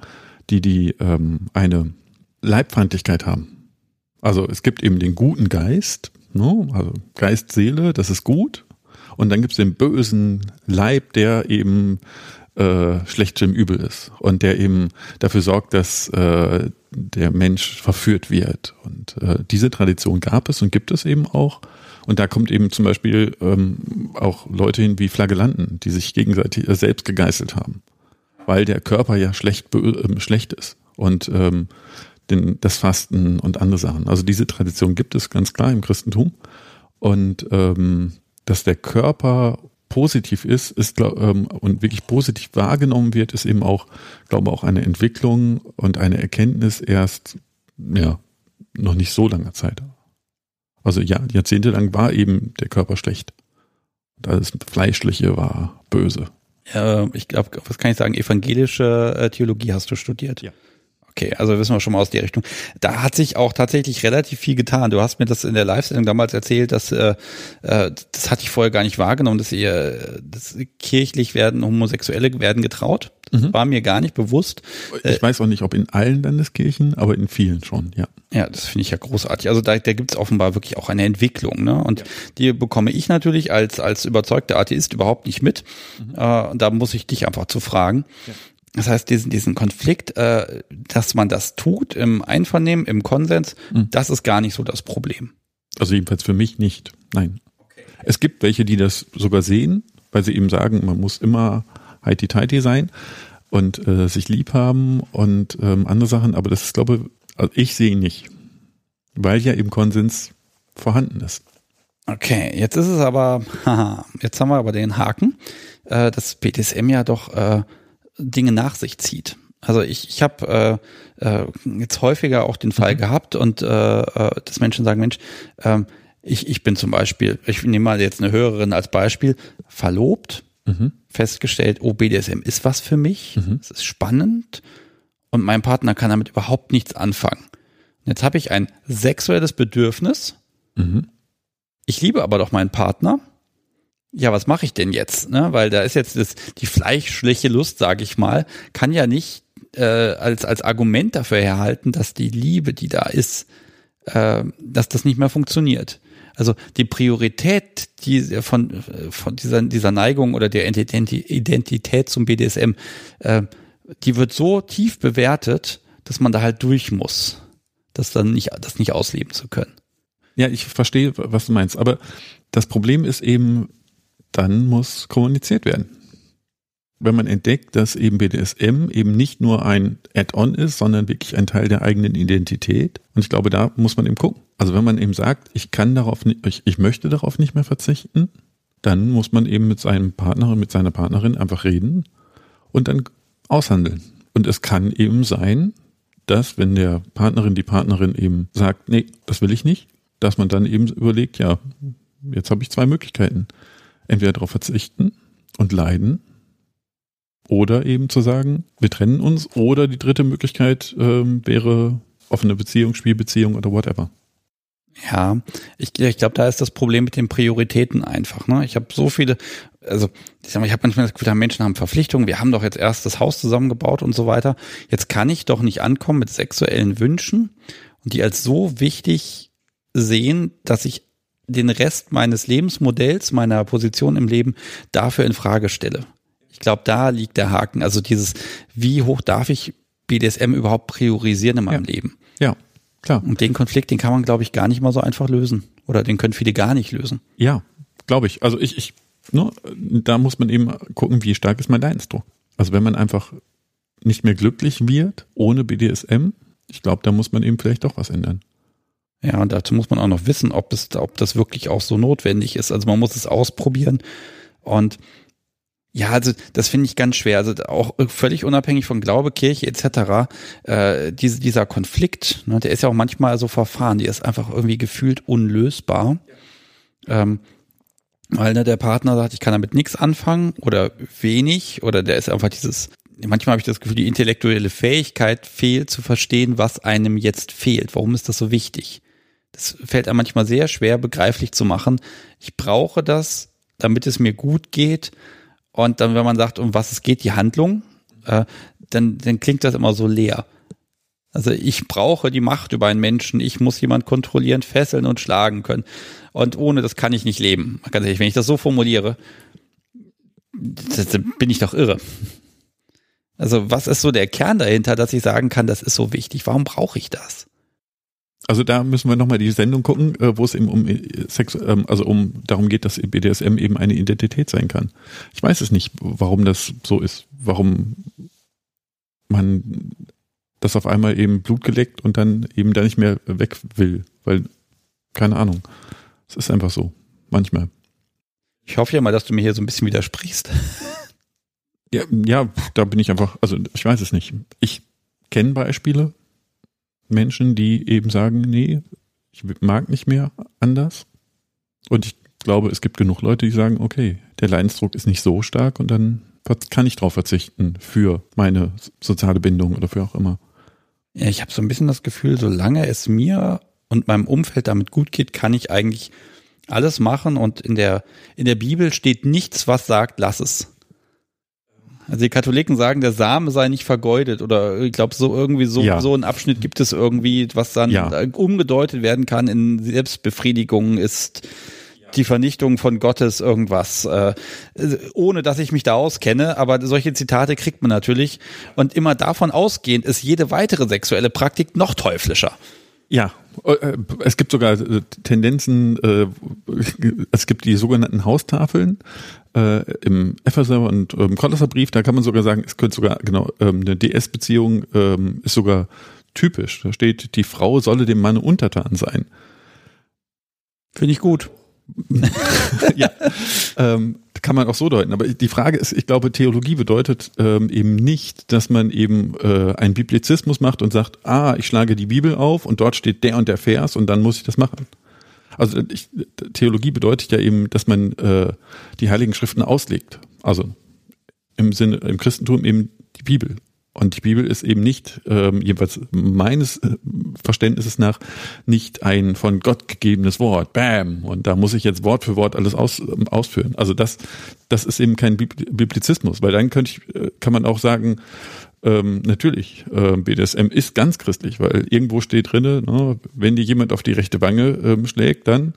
die, die ähm, eine Leibfeindlichkeit haben. Also es gibt eben den guten Geist, ne? also Geist, Seele, das ist gut. Und dann gibt es den bösen Leib, der eben äh, schlechtem Übel ist und der eben dafür sorgt, dass äh, der Mensch verführt wird. Und äh, diese Tradition gab es und gibt es eben auch. Und da kommt eben zum Beispiel ähm, auch Leute hin wie Flagellanten, die sich gegenseitig äh, selbst gegeißelt haben weil der Körper ja schlecht, äh, schlecht ist. Und ähm, den, das Fasten und andere Sachen. Also diese Tradition gibt es ganz klar im Christentum. Und ähm, dass der Körper positiv ist, ist ähm, und wirklich positiv wahrgenommen wird, ist eben auch, glaube auch eine Entwicklung und eine Erkenntnis erst, ja, noch nicht so langer Zeit. Also ja, jahrzehntelang war eben der Körper schlecht. Das Fleischliche war böse äh, ich glaube, was kann ich sagen, evangelische äh, Theologie hast du studiert. Ja. Okay, also wissen wir schon mal aus der Richtung. Da hat sich auch tatsächlich relativ viel getan. Du hast mir das in der Live-Sendung damals erzählt, dass äh, äh, das hatte ich vorher gar nicht wahrgenommen, dass ihr dass kirchlich werden, Homosexuelle werden getraut. Das mhm. war mir gar nicht bewusst. Ich weiß auch nicht, ob in allen Landeskirchen, aber in vielen schon, ja. Ja, das finde ich ja großartig. Also da, da gibt es offenbar wirklich auch eine Entwicklung, ne? Und ja. die bekomme ich natürlich als als überzeugter Atheist überhaupt nicht mit. Mhm. Äh, da muss ich dich einfach zu fragen. Ja. Das heißt, diesen, diesen Konflikt, äh, dass man das tut im Einvernehmen, im Konsens, mhm. das ist gar nicht so das Problem. Also jedenfalls für mich nicht. Nein. Okay. Es gibt welche, die das sogar sehen, weil sie eben sagen, man muss immer heiti-teiti sein und äh, sich lieb haben und ähm, andere Sachen, aber das ist, glaube also ich sehe ihn nicht. Weil ja eben Konsens vorhanden ist. Okay, jetzt ist es aber, [laughs] haha, jetzt haben wir aber den Haken, äh, dass BDSM ja doch äh, Dinge nach sich zieht. Also ich, ich habe äh, äh, jetzt häufiger auch den Fall mhm. gehabt und äh, äh, dass Menschen sagen, Mensch, äh, ich, ich bin zum Beispiel, ich nehme mal jetzt eine Hörerin als Beispiel, verlobt, mhm. festgestellt, oh, BDSM ist was für mich, mhm. es ist spannend und mein Partner kann damit überhaupt nichts anfangen. Jetzt habe ich ein sexuelles Bedürfnis, mhm. ich liebe aber doch meinen Partner ja, was mache ich denn jetzt? Ne? Weil da ist jetzt das, die fleischliche Lust, sage ich mal, kann ja nicht äh, als, als Argument dafür herhalten, dass die Liebe, die da ist, äh, dass das nicht mehr funktioniert. Also die Priorität die von, von dieser, dieser Neigung oder der Identität zum BDSM, äh, die wird so tief bewertet, dass man da halt durch muss, das dann nicht, das nicht ausleben zu können. Ja, ich verstehe, was du meinst. Aber das Problem ist eben, dann muss kommuniziert werden. Wenn man entdeckt, dass eben BDSM eben nicht nur ein Add-on ist, sondern wirklich ein Teil der eigenen Identität. Und ich glaube, da muss man eben gucken. Also wenn man eben sagt, ich kann darauf nicht, ich, möchte darauf nicht mehr verzichten, dann muss man eben mit seinem Partner und mit seiner Partnerin einfach reden und dann aushandeln. Und es kann eben sein, dass wenn der Partnerin, die Partnerin eben sagt, nee, das will ich nicht, dass man dann eben überlegt, ja, jetzt habe ich zwei Möglichkeiten entweder darauf verzichten und leiden oder eben zu sagen, wir trennen uns oder die dritte Möglichkeit ähm, wäre offene Beziehung, Spielbeziehung oder whatever. Ja, ich, ich glaube, da ist das Problem mit den Prioritäten einfach. Ne? Ich habe so viele, also ich, sag mal, ich habe manchmal das Gefühl, Menschen haben Verpflichtungen, wir haben doch jetzt erst das Haus zusammengebaut und so weiter. Jetzt kann ich doch nicht ankommen mit sexuellen Wünschen und die als so wichtig sehen, dass ich den Rest meines Lebensmodells, meiner Position im Leben dafür in Frage stelle. Ich glaube, da liegt der Haken. Also dieses, wie hoch darf ich BDSM überhaupt priorisieren in meinem ja. Leben? Ja, klar. Und den Konflikt, den kann man, glaube ich, gar nicht mal so einfach lösen. Oder den können viele gar nicht lösen. Ja, glaube ich. Also ich, ich, ne, da muss man eben gucken, wie stark ist mein Leidensdruck. Also wenn man einfach nicht mehr glücklich wird ohne BDSM, ich glaube, da muss man eben vielleicht doch was ändern. Ja, und dazu muss man auch noch wissen, ob es, ob das wirklich auch so notwendig ist. Also man muss es ausprobieren und ja, also das finde ich ganz schwer. Also auch völlig unabhängig von Glaube, Kirche etc. Äh, diese, dieser Konflikt, ne, der ist ja auch manchmal so verfahren, die ist einfach irgendwie gefühlt unlösbar. Ähm, weil ne, der Partner sagt, ich kann damit nichts anfangen oder wenig oder der ist einfach dieses, manchmal habe ich das Gefühl, die intellektuelle Fähigkeit fehlt zu verstehen, was einem jetzt fehlt. Warum ist das so wichtig? Das fällt einem manchmal sehr schwer begreiflich zu machen. Ich brauche das, damit es mir gut geht und dann, wenn man sagt, um was es geht, die Handlung, äh, dann, dann klingt das immer so leer. Also ich brauche die Macht über einen Menschen, ich muss jemand kontrollieren, fesseln und schlagen können. Und ohne das kann ich nicht leben. Ganz ehrlich, wenn ich das so formuliere, bin ich doch irre. Also was ist so der Kern dahinter, dass ich sagen kann, das ist so wichtig? Warum brauche ich das? Also da müssen wir nochmal die Sendung gucken, äh, wo es eben um äh, Sex, ähm, also um darum geht, dass BDSM eben eine Identität sein kann. Ich weiß es nicht, warum das so ist, warum man das auf einmal eben Blut geleckt und dann eben da nicht mehr weg will, weil keine Ahnung. Es ist einfach so, manchmal. Ich hoffe ja mal, dass du mir hier so ein bisschen widersprichst. Ja, ja, da bin ich einfach, also ich weiß es nicht. Ich kenne Beispiele, Menschen, die eben sagen, nee, ich mag nicht mehr anders. Und ich glaube, es gibt genug Leute, die sagen, okay, der Leidensdruck ist nicht so stark und dann kann ich darauf verzichten für meine soziale Bindung oder für auch immer. Ja, ich habe so ein bisschen das Gefühl, solange es mir und meinem Umfeld damit gut geht, kann ich eigentlich alles machen und in der, in der Bibel steht nichts, was sagt, lass es. Also die Katholiken sagen, der Same sei nicht vergeudet oder ich glaube so irgendwie so ja. so ein Abschnitt gibt es irgendwie, was dann ja. umgedeutet werden kann in Selbstbefriedigung ist die Vernichtung von Gottes irgendwas, äh, ohne dass ich mich da auskenne, aber solche Zitate kriegt man natürlich und immer davon ausgehend ist jede weitere sexuelle Praktik noch teuflischer. Ja, äh, es gibt sogar äh, Tendenzen, äh, es gibt die sogenannten Haustafeln im Epheser und im Kolosserbrief, da kann man sogar sagen, es könnte sogar, genau, ähm, eine DS-Beziehung ähm, ist sogar typisch. Da steht, die Frau solle dem Mann untertan sein. Finde ich gut. [laughs] ja, ähm, kann man auch so deuten. Aber die Frage ist, ich glaube, Theologie bedeutet ähm, eben nicht, dass man eben äh, einen Biblizismus macht und sagt, ah, ich schlage die Bibel auf und dort steht der und der Vers und dann muss ich das machen. Also ich, Theologie bedeutet ja eben, dass man äh, die Heiligen Schriften auslegt. Also im Sinne, im Christentum eben die Bibel. Und die Bibel ist eben nicht, ähm, jedenfalls meines äh, Verständnisses nach, nicht ein von Gott gegebenes Wort. Bam! Und da muss ich jetzt Wort für Wort alles aus, ähm, ausführen. Also das, das ist eben kein Biblizismus, weil dann könnte ich, äh, kann man auch sagen, ähm, natürlich, äh, BDSM ist ganz christlich, weil irgendwo steht drinne, ne, wenn dir jemand auf die rechte Wange ähm, schlägt, dann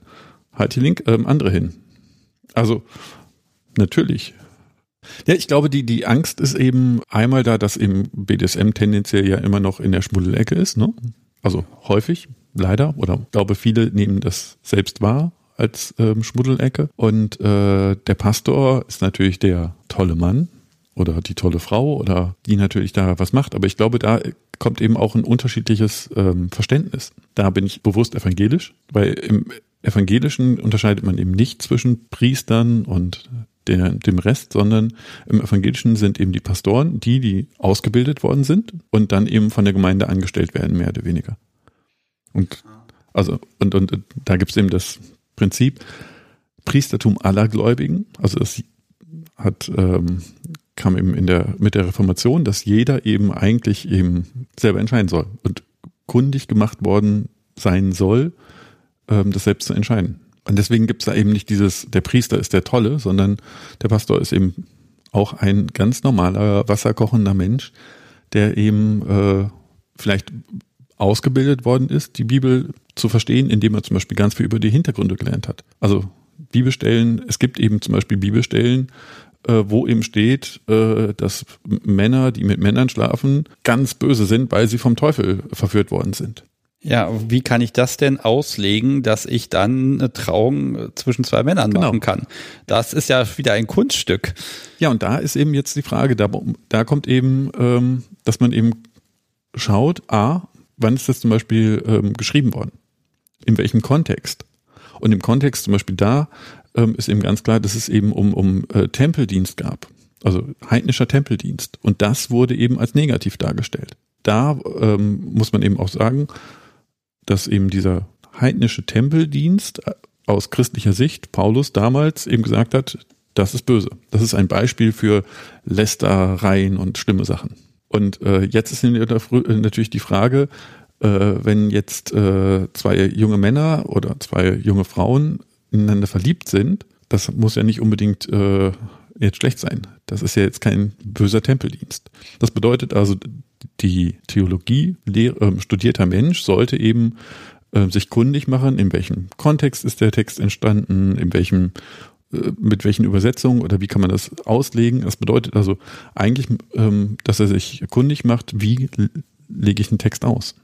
halt die link ähm, andere hin. Also natürlich ja, ich glaube, die, die Angst ist eben einmal da, dass eben BDSM tendenziell ja immer noch in der Schmuddelecke ist, ne? Also häufig, leider, oder glaube viele nehmen das selbst wahr als ähm, Schmuddelecke. Und äh, der Pastor ist natürlich der tolle Mann oder die tolle Frau oder die natürlich da was macht. Aber ich glaube, da kommt eben auch ein unterschiedliches ähm, Verständnis. Da bin ich bewusst evangelisch, weil im Evangelischen unterscheidet man eben nicht zwischen Priestern und der, dem Rest, sondern im Evangelischen sind eben die Pastoren, die, die ausgebildet worden sind und dann eben von der Gemeinde angestellt werden, mehr oder weniger. Und also, und, und, und da gibt es eben das Prinzip Priestertum aller Gläubigen. Also das hat, ähm, kam eben in der, mit der Reformation, dass jeder eben eigentlich eben selber entscheiden soll und kundig gemacht worden sein soll, ähm, das selbst zu entscheiden. Und deswegen gibt es da eben nicht dieses, der Priester ist der Tolle, sondern der Pastor ist eben auch ein ganz normaler, wasserkochender Mensch, der eben äh, vielleicht ausgebildet worden ist, die Bibel zu verstehen, indem er zum Beispiel ganz viel über die Hintergründe gelernt hat. Also Bibelstellen, es gibt eben zum Beispiel Bibelstellen, äh, wo eben steht, äh, dass Männer, die mit Männern schlafen, ganz böse sind, weil sie vom Teufel verführt worden sind. Ja, wie kann ich das denn auslegen, dass ich dann eine Trauung zwischen zwei Männern genau. machen kann? Das ist ja wieder ein Kunststück. Ja, und da ist eben jetzt die Frage, da, da kommt eben, ähm, dass man eben schaut, a, wann ist das zum Beispiel ähm, geschrieben worden? In welchem Kontext? Und im Kontext zum Beispiel da ähm, ist eben ganz klar, dass es eben um, um äh, Tempeldienst gab. Also heidnischer Tempeldienst. Und das wurde eben als negativ dargestellt. Da ähm, muss man eben auch sagen, dass eben dieser heidnische Tempeldienst äh, aus christlicher Sicht Paulus damals eben gesagt hat, das ist böse. Das ist ein Beispiel für Lästereien und schlimme Sachen. Und äh, jetzt ist natürlich die Frage, äh, wenn jetzt äh, zwei junge Männer oder zwei junge Frauen ineinander verliebt sind, das muss ja nicht unbedingt äh, jetzt schlecht sein. Das ist ja jetzt kein böser Tempeldienst. Das bedeutet also, die Theologie äh, studierter Mensch sollte eben äh, sich kundig machen, in welchem Kontext ist der Text entstanden, in welchem äh, mit welchen Übersetzungen oder wie kann man das auslegen. Das bedeutet also eigentlich, ähm, dass er sich kundig macht, wie lege ich einen Text aus.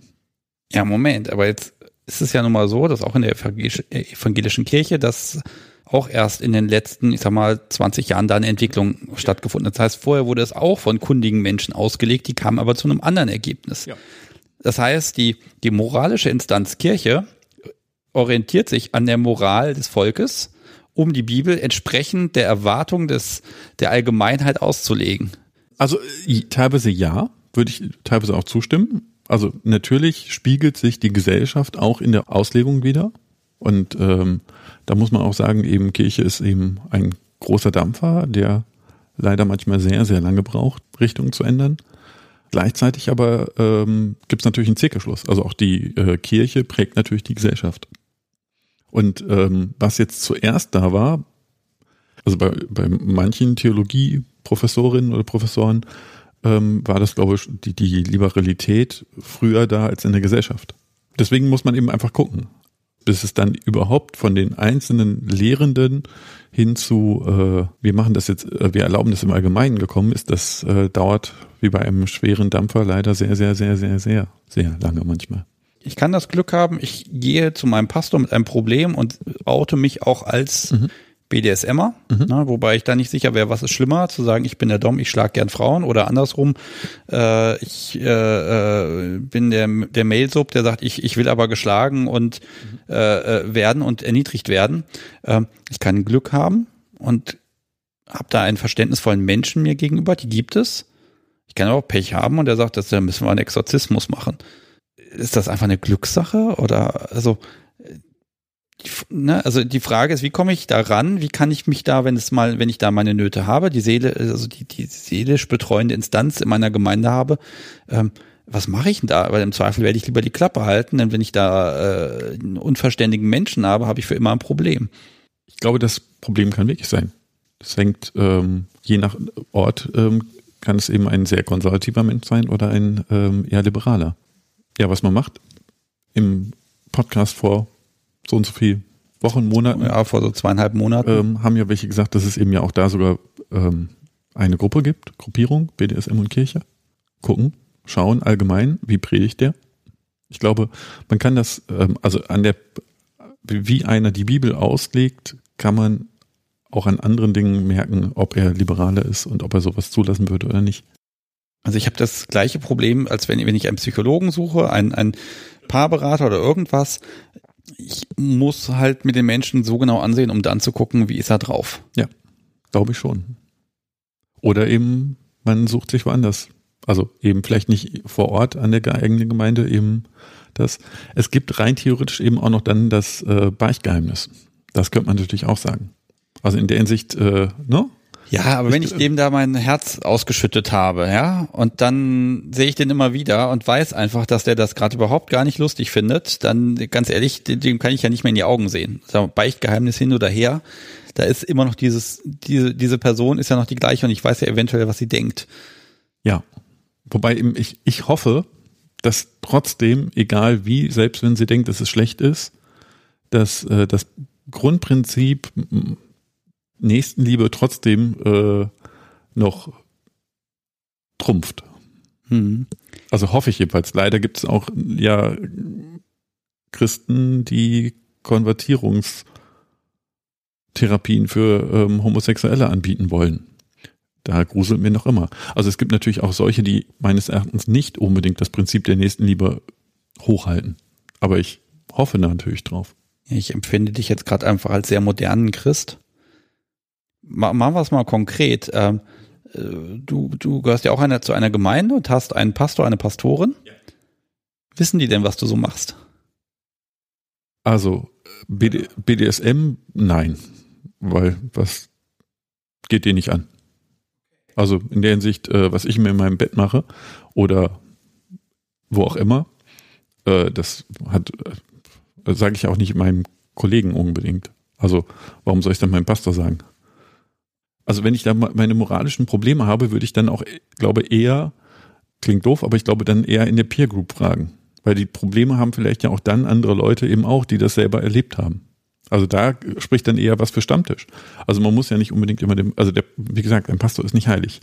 Ja, Moment, aber jetzt ist es ja nun mal so, dass auch in der evangelischen Kirche, dass auch erst in den letzten, ich sag mal, 20 Jahren da eine Entwicklung stattgefunden. Das heißt, vorher wurde es auch von kundigen Menschen ausgelegt, die kamen aber zu einem anderen Ergebnis. Ja. Das heißt, die, die moralische Instanz Kirche orientiert sich an der Moral des Volkes, um die Bibel entsprechend der Erwartung des, der Allgemeinheit auszulegen. Also äh, teilweise ja, würde ich teilweise auch zustimmen. Also natürlich spiegelt sich die Gesellschaft auch in der Auslegung wieder. Und ähm, da muss man auch sagen, eben Kirche ist eben ein großer Dampfer, der leider manchmal sehr, sehr lange braucht, Richtung zu ändern. Gleichzeitig aber ähm, gibt es natürlich einen Zirkelschluss. Also auch die äh, Kirche prägt natürlich die Gesellschaft. Und ähm, was jetzt zuerst da war, also bei, bei manchen Theologieprofessorinnen oder Professoren ähm, war das, glaube ich, die, die Liberalität früher da als in der Gesellschaft. Deswegen muss man eben einfach gucken bis es dann überhaupt von den einzelnen Lehrenden hin zu, äh, wir machen das jetzt, äh, wir erlauben das im Allgemeinen gekommen ist, das äh, dauert wie bei einem schweren Dampfer leider sehr, sehr, sehr, sehr, sehr, sehr lange manchmal. Ich kann das Glück haben, ich gehe zu meinem Pastor mit einem Problem und oute mich auch als mhm. BDSMer, mhm. ne, wobei ich da nicht sicher wäre, was ist schlimmer, zu sagen, ich bin der Dom, ich schlag gern Frauen oder andersrum, äh, ich äh, äh, bin der, der Mailsub, der sagt, ich, ich will aber geschlagen und mhm. äh, äh werden und erniedrigt werden. Äh, ich kann Glück haben und habe da einen verständnisvollen Menschen mir gegenüber, die gibt es. Ich kann aber auch Pech haben und der sagt, da müssen wir einen Exorzismus machen. Ist das einfach eine Glückssache oder also ne, also die Frage ist, wie komme ich da ran? Wie kann ich mich da, wenn es mal, wenn ich da meine Nöte habe, die Seele, also die, die seelisch betreuende Instanz in meiner Gemeinde habe, ähm, was mache ich denn da? Weil im Zweifel werde ich lieber die Klappe halten, denn wenn ich da äh, einen unverständigen Menschen habe, habe ich für immer ein Problem. Ich glaube, das Problem kann wirklich sein. Das hängt ähm, je nach Ort ähm, kann es eben ein sehr konservativer Mensch sein oder ein ähm, eher liberaler. Ja, was man macht im Podcast vor so und so viel Wochen, Monaten. Ja, vor so zweieinhalb Monaten. Ähm, haben ja welche gesagt, dass es eben ja auch da sogar ähm, eine Gruppe gibt, Gruppierung, BDSM und Kirche. Gucken, schauen allgemein, wie predigt der. Ich glaube, man kann das, ähm, also an der, wie einer die Bibel auslegt, kann man auch an anderen Dingen merken, ob er liberaler ist und ob er sowas zulassen würde oder nicht. Also ich habe das gleiche Problem, als wenn, wenn ich einen Psychologen suche, einen, einen Paarberater oder irgendwas ich muss halt mit den Menschen so genau ansehen, um dann zu gucken, wie ist er drauf. Ja, glaube ich schon. Oder eben, man sucht sich woanders. Also eben vielleicht nicht vor Ort an der eigenen Gemeinde eben das. Es gibt rein theoretisch eben auch noch dann das äh, Beichtgeheimnis. Das könnte man natürlich auch sagen. Also in der Hinsicht, äh, ne? Ja, aber wenn ich dem da mein Herz ausgeschüttet habe, ja, und dann sehe ich den immer wieder und weiß einfach, dass der das gerade überhaupt gar nicht lustig findet, dann ganz ehrlich, dem kann ich ja nicht mehr in die Augen sehen. Beichtgeheimnis hin oder her, da ist immer noch dieses, diese, diese Person ist ja noch die gleiche und ich weiß ja eventuell, was sie denkt. Ja. Wobei ich, ich hoffe, dass trotzdem, egal wie, selbst wenn sie denkt, dass es schlecht ist, dass äh, das Grundprinzip Nächstenliebe trotzdem äh, noch trumpft. Hm. Also hoffe ich jedenfalls. Leider gibt es auch ja Christen, die Konvertierungstherapien für ähm, Homosexuelle anbieten wollen. Da gruselt mir noch immer. Also es gibt natürlich auch solche, die meines Erachtens nicht unbedingt das Prinzip der Nächstenliebe hochhalten. Aber ich hoffe natürlich drauf. Ich empfinde dich jetzt gerade einfach als sehr modernen Christ. Machen wir es mal konkret. Ähm, äh, du, du gehörst ja auch einer, zu einer Gemeinde und hast einen Pastor, eine Pastorin. Ja. Wissen die denn, was du so machst? Also BD, BDSM, nein, weil was geht dir nicht an. Also in der Hinsicht, äh, was ich mir in meinem Bett mache oder wo auch immer, äh, das hat, äh, sage ich auch nicht meinem Kollegen unbedingt. Also warum soll ich dann meinem Pastor sagen? Also wenn ich da meine moralischen Probleme habe, würde ich dann auch, glaube eher, klingt doof, aber ich glaube dann eher in der Peer Group fragen. Weil die Probleme haben vielleicht ja auch dann andere Leute eben auch, die das selber erlebt haben. Also da spricht dann eher was für Stammtisch. Also man muss ja nicht unbedingt immer dem, also der, wie gesagt, ein Pastor ist nicht heilig.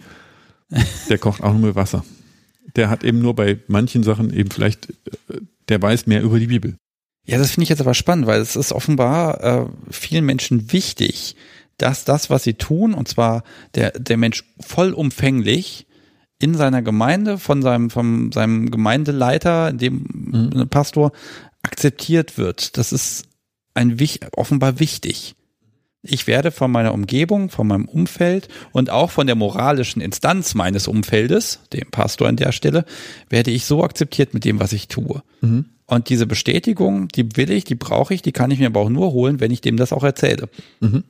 [laughs] Der kocht auch nur mit Wasser. Der hat eben nur bei manchen Sachen eben vielleicht, äh, der weiß mehr über die Bibel. Ja, das finde ich jetzt aber spannend, weil es ist offenbar äh, vielen Menschen wichtig, dass das, was sie tun, und zwar der, der Mensch vollumfänglich in seiner Gemeinde von seinem, von seinem Gemeindeleiter, dem mhm. Pastor, akzeptiert wird. Das ist ein offenbar wichtig. Ich werde von meiner Umgebung, von meinem Umfeld und auch von der moralischen Instanz meines Umfeldes, dem Pastor an der Stelle, werde ich so akzeptiert mit dem, was ich tue. Mhm. Und diese Bestätigung, die will ich, die brauche ich, die kann ich mir aber auch nur holen, wenn ich dem das auch erzähle. Mhm.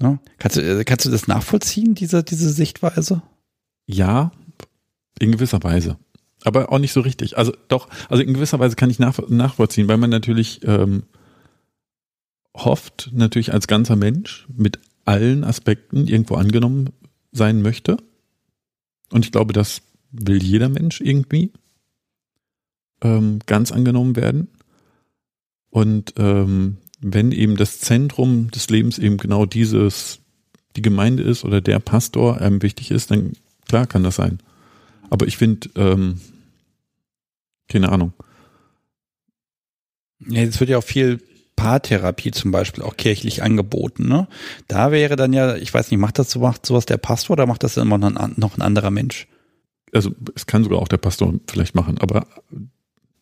Ja? Kannst, du, kannst du das nachvollziehen, diese, diese Sichtweise? Ja, in gewisser Weise. Aber auch nicht so richtig. Also doch, also in gewisser Weise kann ich nach, nachvollziehen, weil man natürlich ähm, hofft, natürlich als ganzer Mensch mit allen Aspekten irgendwo angenommen sein möchte. Und ich glaube, das will jeder Mensch irgendwie ähm, ganz angenommen werden. Und ähm, wenn eben das Zentrum des Lebens eben genau dieses, die Gemeinde ist oder der Pastor einem wichtig ist, dann klar kann das sein. Aber ich finde, ähm, keine Ahnung. Ja, es wird ja auch viel Paartherapie zum Beispiel auch kirchlich angeboten. Ne? Da wäre dann ja, ich weiß nicht, macht das so, macht sowas der Pastor oder macht das immer noch ein, noch ein anderer Mensch? Also es kann sogar auch der Pastor vielleicht machen, aber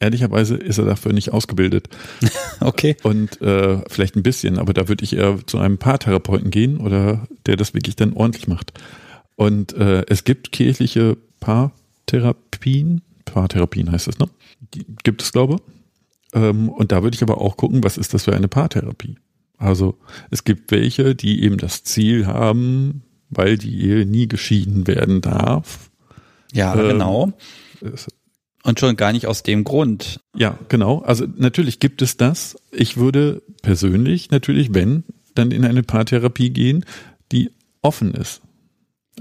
ehrlicherweise ist er dafür nicht ausgebildet. [laughs] okay. Und äh, vielleicht ein bisschen, aber da würde ich eher zu einem Paartherapeuten gehen oder der das wirklich dann ordentlich macht. Und äh, es gibt kirchliche Paartherapien, Paartherapien heißt es, ne? Die gibt es, glaube ähm, Und da würde ich aber auch gucken, was ist das für eine Paartherapie? Also es gibt welche, die eben das Ziel haben, weil die Ehe nie geschieden werden darf. Ja, ähm, genau. Und schon gar nicht aus dem Grund. Ja, genau. Also natürlich gibt es das. Ich würde persönlich natürlich, wenn, dann in eine Paartherapie gehen, die offen ist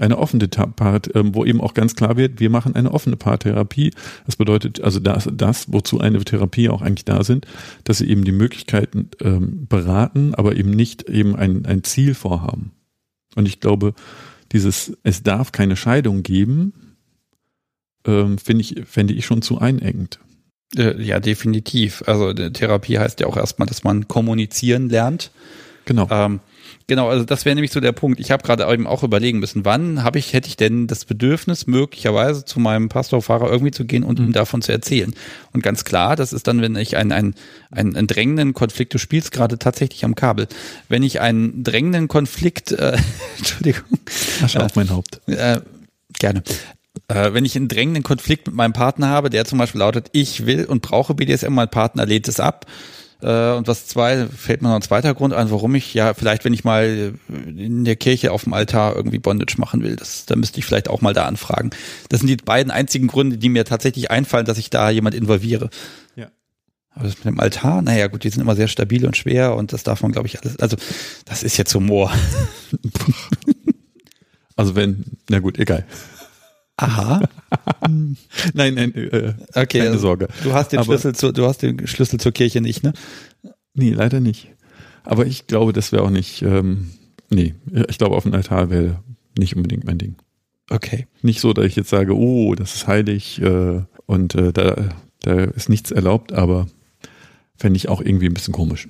eine offene Part, ähm, wo eben auch ganz klar wird, wir machen eine offene Paartherapie. Das bedeutet also das, das, wozu eine Therapie auch eigentlich da sind, dass sie eben die Möglichkeiten ähm, beraten, aber eben nicht eben ein, ein Ziel vorhaben. Und ich glaube, dieses, es darf keine Scheidung geben, ähm, finde ich, fände ich schon zu einengend. Äh, ja, definitiv. Also Therapie heißt ja auch erstmal, dass man kommunizieren lernt. Genau. Ähm, Genau, also das wäre nämlich so der Punkt. Ich habe gerade eben auch überlegen müssen, wann habe ich, hätte ich denn das Bedürfnis, möglicherweise zu meinem Pastorfahrer irgendwie zu gehen und mhm. ihm davon zu erzählen. Und ganz klar, das ist dann, wenn ich einen, einen, einen, drängenden Konflikt, du spielst gerade tatsächlich am Kabel, wenn ich einen drängenden Konflikt, äh, [laughs] Entschuldigung. Asche äh, auf mein Haupt. Äh, gerne. Äh, wenn ich einen drängenden Konflikt mit meinem Partner habe, der zum Beispiel lautet, ich will und brauche BDSM, mein Partner lehnt es ab, äh, und was zwei, fällt mir noch ein zweiter Grund ein, warum ich ja vielleicht, wenn ich mal in der Kirche auf dem Altar irgendwie Bondage machen will, das, da müsste ich vielleicht auch mal da anfragen. Das sind die beiden einzigen Gründe, die mir tatsächlich einfallen, dass ich da jemand involviere. Ja. Aber das mit dem Altar, naja gut, die sind immer sehr stabil und schwer und das darf man, glaube ich, alles. Also, das ist jetzt Humor. also wenn, na gut, egal. Aha. [laughs] nein, nein, äh, okay, keine also, Sorge. Du hast den Aber, Schlüssel zu, du hast den Schlüssel zur Kirche nicht, ne? Nee, leider nicht. Aber ich glaube, das wäre auch nicht, ähm, nee, ich glaube, auf dem Altar wäre nicht unbedingt mein Ding. Okay. Nicht so, dass ich jetzt sage, oh, das ist heilig äh, und äh, da, da ist nichts erlaubt, aber fände ich auch irgendwie ein bisschen komisch.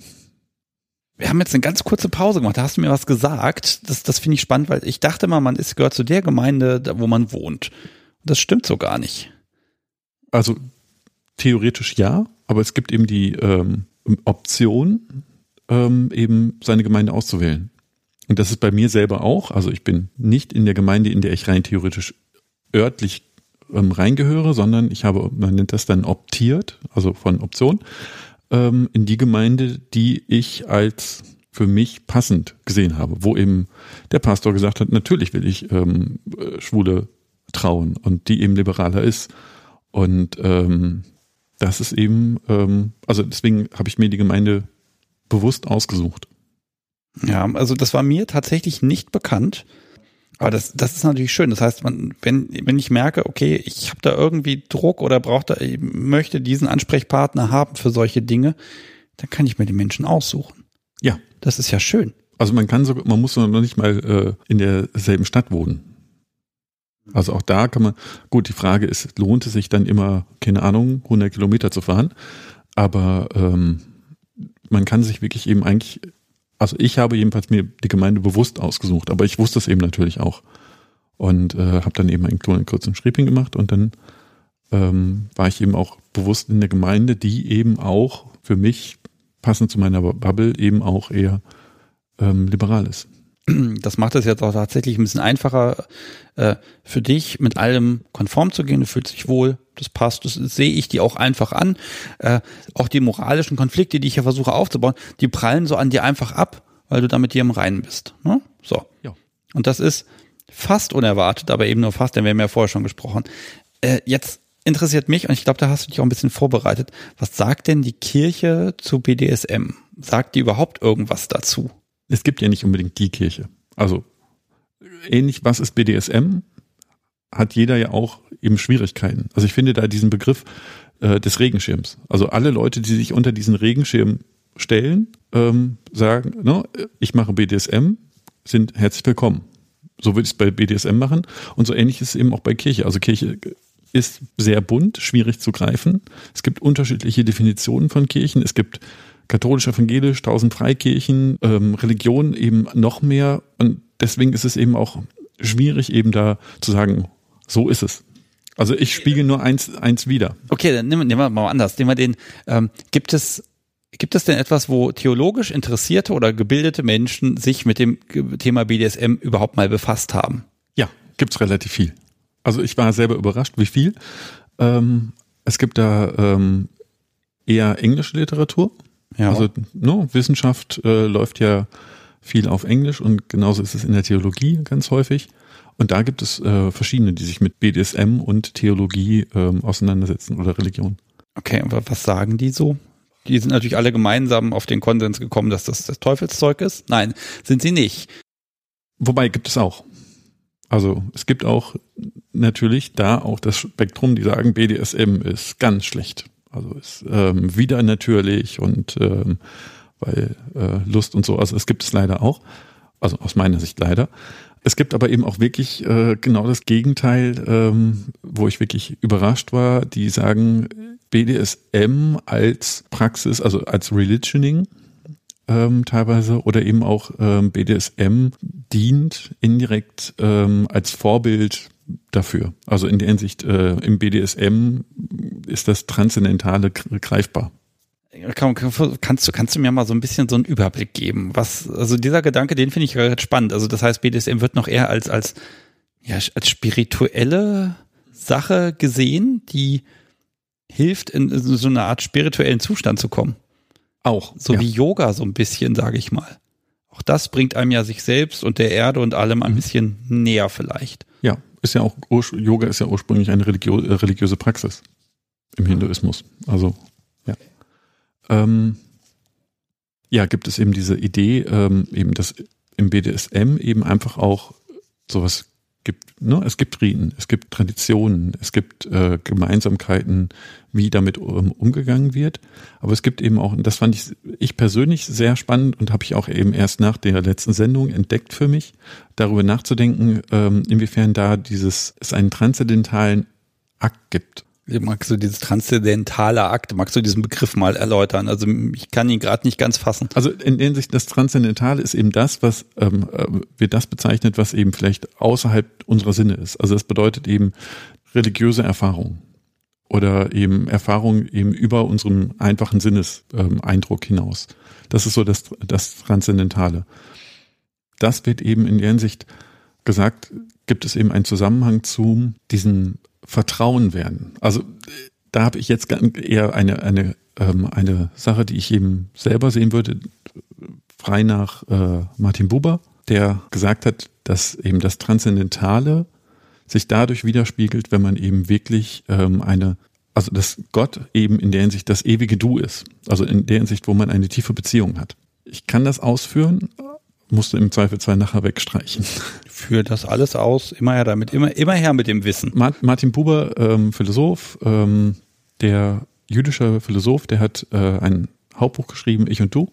Wir haben jetzt eine ganz kurze Pause gemacht. Da hast du mir was gesagt. Das, das finde ich spannend, weil ich dachte mal, man ist, gehört zu der Gemeinde, wo man wohnt. Das stimmt so gar nicht. Also theoretisch ja, aber es gibt eben die, ähm, Option, ähm, eben seine Gemeinde auszuwählen. Und das ist bei mir selber auch. Also ich bin nicht in der Gemeinde, in der ich rein theoretisch örtlich ähm, reingehöre, sondern ich habe, man nennt das dann optiert, also von Option, ähm, in die Gemeinde, die ich als für mich passend gesehen habe, wo eben der Pastor gesagt hat, natürlich will ich ähm, äh, Schwule trauen und die eben liberaler ist. Und ähm, das ist eben, ähm, also deswegen habe ich mir die Gemeinde bewusst ausgesucht. Ja, also das war mir tatsächlich nicht bekannt. Aber das, das ist natürlich schön. Das heißt, man, wenn, wenn ich merke, okay, ich habe da irgendwie Druck oder brauche da, ich möchte diesen Ansprechpartner haben für solche Dinge, dann kann ich mir die Menschen aussuchen. Ja. Das ist ja schön. Also man kann so, man muss noch nicht mal äh, in derselben Stadt wohnen. Also auch da kann man, gut, die Frage ist, lohnt es sich dann immer, keine Ahnung, 100 Kilometer zu fahren? Aber ähm, man kann sich wirklich eben eigentlich, also ich habe jedenfalls mir die Gemeinde bewusst ausgesucht, aber ich wusste es eben natürlich auch. Und äh, habe dann eben einen kleinen kurzen Schriebing gemacht und dann ähm, war ich eben auch bewusst in der Gemeinde, die eben auch für mich, passend zu meiner Bubble, eben auch eher ähm, liberal ist. Das macht es jetzt auch tatsächlich ein bisschen einfacher äh, für dich, mit allem konform zu gehen. Du fühlst dich wohl, das passt, das sehe ich dir auch einfach an. Äh, auch die moralischen Konflikte, die ich hier versuche aufzubauen, die prallen so an dir einfach ab, weil du da mit dir im Reinen bist. Ne? So. Ja. Und das ist fast unerwartet, aber eben nur fast, denn wir haben ja vorher schon gesprochen. Äh, jetzt interessiert mich, und ich glaube, da hast du dich auch ein bisschen vorbereitet, was sagt denn die Kirche zu BDSM? Sagt die überhaupt irgendwas dazu? Es gibt ja nicht unbedingt die Kirche. Also ähnlich, was ist BDSM? Hat jeder ja auch eben Schwierigkeiten. Also ich finde da diesen Begriff äh, des Regenschirms. Also alle Leute, die sich unter diesen Regenschirm stellen, ähm, sagen, no, ne, ich mache BDSM, sind herzlich willkommen. So würde ich es bei BDSM machen. Und so ähnlich ist es eben auch bei Kirche. Also Kirche ist sehr bunt, schwierig zu greifen. Es gibt unterschiedliche Definitionen von Kirchen. Es gibt katholisch, evangelisch, tausend Freikirchen, ähm, Religion eben noch mehr. Und deswegen ist es eben auch schwierig, eben da zu sagen, so ist es. Also ich spiegel nur eins, eins wieder. Okay, dann nehmen, nehmen wir mal anders. Nehmen wir den, ähm, gibt es Gibt es denn etwas, wo theologisch interessierte oder gebildete Menschen sich mit dem Thema BDSM überhaupt mal befasst haben? Ja, gibt's relativ viel. Also ich war selber überrascht, wie viel. Ähm, es gibt da ähm, eher englische Literatur, ja. Also no, Wissenschaft äh, läuft ja viel auf Englisch und genauso ist es in der Theologie ganz häufig. Und da gibt es äh, verschiedene, die sich mit BDSM und Theologie ähm, auseinandersetzen oder Religion. Okay, aber was sagen die so? Die sind natürlich alle gemeinsam auf den Konsens gekommen, dass das das Teufelszeug ist. Nein, sind sie nicht. Wobei gibt es auch. Also es gibt auch natürlich da auch das Spektrum, die sagen, BDSM ist ganz schlecht. Also ist ähm, wieder natürlich und ähm, weil äh, Lust und so, also es gibt es leider auch. Also aus meiner Sicht leider. Es gibt aber eben auch wirklich äh, genau das Gegenteil, ähm, wo ich wirklich überrascht war, die sagen BDSM als Praxis, also als Religioning ähm, teilweise oder eben auch ähm, BDSM dient indirekt ähm, als Vorbild dafür. Also in der Hinsicht, äh, im BDSM ist das Transzendentale greifbar. Kannst du, kannst du mir mal so ein bisschen so einen Überblick geben? Was, also dieser Gedanke, den finde ich relativ spannend. Also das heißt, BDSM wird noch eher als, als, ja, als spirituelle Sache gesehen, die hilft, in so eine Art spirituellen Zustand zu kommen. Auch. So ja. wie Yoga so ein bisschen, sage ich mal. Auch das bringt einem ja sich selbst und der Erde und allem ein mhm. bisschen näher vielleicht. Ja, ist ja auch, Yoga ist ja ursprünglich eine religiö äh, religiöse Praxis im Hinduismus. Also, ja. Ähm, ja, gibt es eben diese Idee, ähm, eben, dass im BDSM eben einfach auch sowas gibt, ne? es gibt Riten, es gibt Traditionen, es gibt äh, Gemeinsamkeiten, wie damit um, umgegangen wird. Aber es gibt eben auch, und das fand ich, ich persönlich sehr spannend und habe ich auch eben erst nach der letzten Sendung entdeckt für mich, darüber nachzudenken, ähm, inwiefern da dieses, es einen transzendentalen Akt gibt. Magst du dieses transzendentale Akt, magst du diesen Begriff mal erläutern? Also ich kann ihn gerade nicht ganz fassen. Also in der Hinsicht, das Transzendentale ist eben das, was ähm, äh, wird das bezeichnet, was eben vielleicht außerhalb unserer Sinne ist. Also das bedeutet eben religiöse Erfahrung. oder eben Erfahrung eben über unserem einfachen Sinneseindruck hinaus. Das ist so das, das Transzendentale. Das wird eben in der Hinsicht gesagt, gibt es eben einen Zusammenhang zu diesem Vertrauen werden. Also da habe ich jetzt eher eine, eine, ähm, eine Sache, die ich eben selber sehen würde, frei nach äh, Martin Buber, der gesagt hat, dass eben das Transzendentale sich dadurch widerspiegelt, wenn man eben wirklich ähm, eine, also dass Gott eben in der Hinsicht das ewige Du ist. Also in der Hinsicht, wo man eine tiefe Beziehung hat. Ich kann das ausführen, musst du im Zweifelsfall nachher wegstreichen. Führ das alles aus, immer her damit, immer, immer her mit dem Wissen. Martin Buber, ähm, Philosoph, ähm, der jüdische Philosoph, der hat äh, ein Hauptbuch geschrieben, Ich und Du.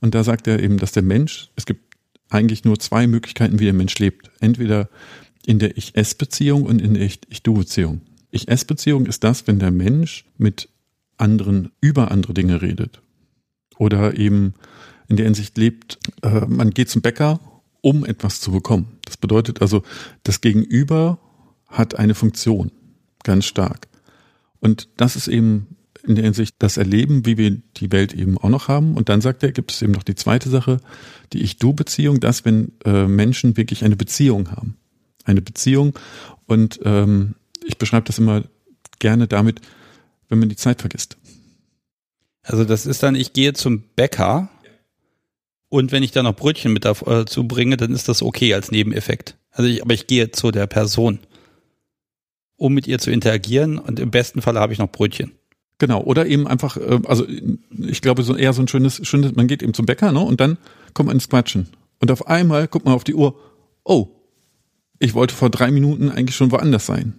Und da sagt er eben, dass der Mensch, es gibt eigentlich nur zwei Möglichkeiten, wie der Mensch lebt. Entweder in der Ich-Es-Beziehung und in der Ich-Du-Beziehung. Ich-Es-Beziehung ist das, wenn der Mensch mit anderen über andere Dinge redet. Oder eben in der Hinsicht lebt, äh, man geht zum Bäcker, um etwas zu bekommen. Das bedeutet also, das Gegenüber hat eine Funktion, ganz stark. Und das ist eben in der Hinsicht das Erleben, wie wir die Welt eben auch noch haben. Und dann sagt er, gibt es eben noch die zweite Sache, die Ich-Du-Beziehung, das, wenn äh, Menschen wirklich eine Beziehung haben. Eine Beziehung. Und ähm, ich beschreibe das immer gerne damit, wenn man die Zeit vergisst. Also das ist dann, ich gehe zum Bäcker und wenn ich da noch Brötchen mit dazu äh, bringe, dann ist das okay als Nebeneffekt. Also ich, aber ich gehe zu der Person, um mit ihr zu interagieren und im besten Fall habe ich noch Brötchen. Genau, oder eben einfach, äh, also ich glaube, so eher so ein schönes, schönes, man geht eben zum Bäcker, ne? Und dann kommt man ins Quatschen. Und auf einmal guckt man auf die Uhr, oh, ich wollte vor drei Minuten eigentlich schon woanders sein.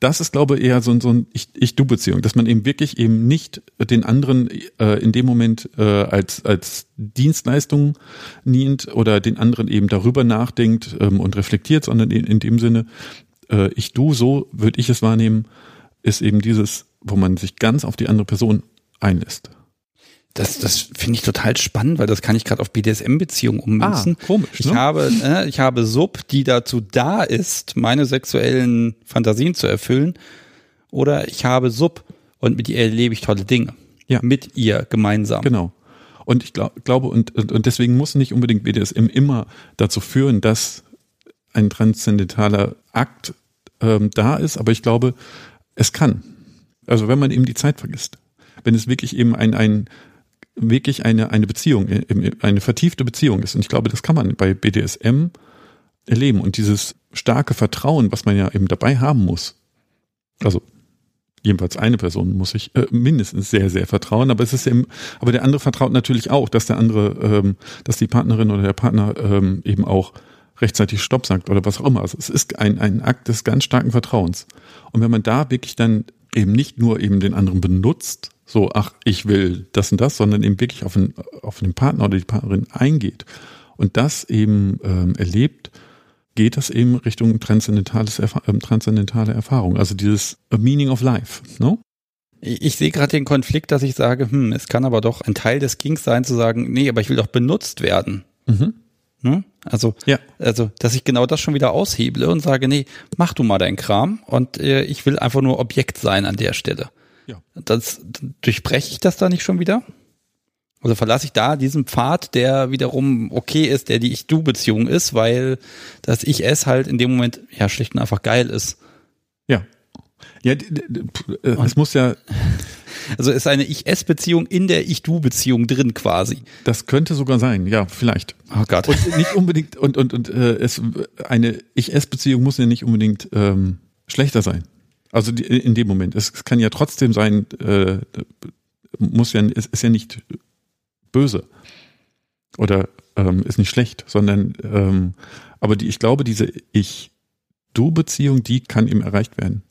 Das ist, glaube ich, eher so, so ein Ich-Du-Beziehung, dass man eben wirklich eben nicht den anderen äh, in dem Moment äh, als, als Dienstleistung dient oder den anderen eben darüber nachdenkt ähm, und reflektiert, sondern in, in dem Sinne, äh, Ich-Du, so würde ich es wahrnehmen, ist eben dieses wo man sich ganz auf die andere Person einlässt. Das, das finde ich total spannend, weil das kann ich gerade auf BDSM-Beziehungen ummünzen. Ah, komisch. Ich ne? habe, äh, ich habe Sub, die dazu da ist, meine sexuellen Fantasien zu erfüllen, oder ich habe Sub und mit ihr erlebe ich tolle Dinge. Ja. Mit ihr gemeinsam. Genau. Und ich glaub, glaube, und, und deswegen muss nicht unbedingt BDSM immer dazu führen, dass ein transzendentaler Akt ähm, da ist, aber ich glaube, es kann. Also wenn man eben die Zeit vergisst. Wenn es wirklich eben ein, ein wirklich eine, eine Beziehung, eine vertiefte Beziehung ist. Und ich glaube, das kann man bei BDSM erleben. Und dieses starke Vertrauen, was man ja eben dabei haben muss. Also jedenfalls eine Person muss ich äh, mindestens sehr, sehr vertrauen, aber es ist eben, aber der andere vertraut natürlich auch, dass der andere, ähm, dass die Partnerin oder der Partner ähm, eben auch rechtzeitig Stopp sagt oder was auch immer. Also es ist ein, ein Akt des ganz starken Vertrauens. Und wenn man da wirklich dann eben nicht nur eben den anderen benutzt, so, ach, ich will das und das, sondern eben wirklich auf den, auf den Partner oder die Partnerin eingeht und das eben ähm, erlebt, geht das eben Richtung transzendentales, äh, transzendentale Erfahrung, also dieses Meaning of Life, no? Ich, ich sehe gerade den Konflikt, dass ich sage, hm, es kann aber doch ein Teil des Kings sein, zu sagen, nee, aber ich will doch benutzt werden. Mhm. Ne? Also, ja. also, dass ich genau das schon wieder ausheble und sage, nee, mach du mal deinen Kram und äh, ich will einfach nur Objekt sein an der Stelle. Ja. Das, durchbreche ich das da nicht schon wieder? Also verlasse ich da diesen Pfad, der wiederum okay ist, der die Ich-Du-Beziehung ist, weil das Ich-Es halt in dem Moment ja schlicht und einfach geil ist. Ja. Ja, es muss ja, also ist eine Ich-Es-Beziehung in der Ich-Du-Beziehung drin quasi. Das könnte sogar sein, ja, vielleicht. Oh Gott. Und nicht unbedingt, und, und, und äh, es, eine Ich-Es-Beziehung muss ja nicht unbedingt ähm, schlechter sein. Also die, in dem Moment. Es kann ja trotzdem sein, äh, muss ja, es ist ja nicht böse oder ähm, ist nicht schlecht, sondern ähm, aber die, ich glaube, diese Ich-Du-Beziehung, die kann eben erreicht werden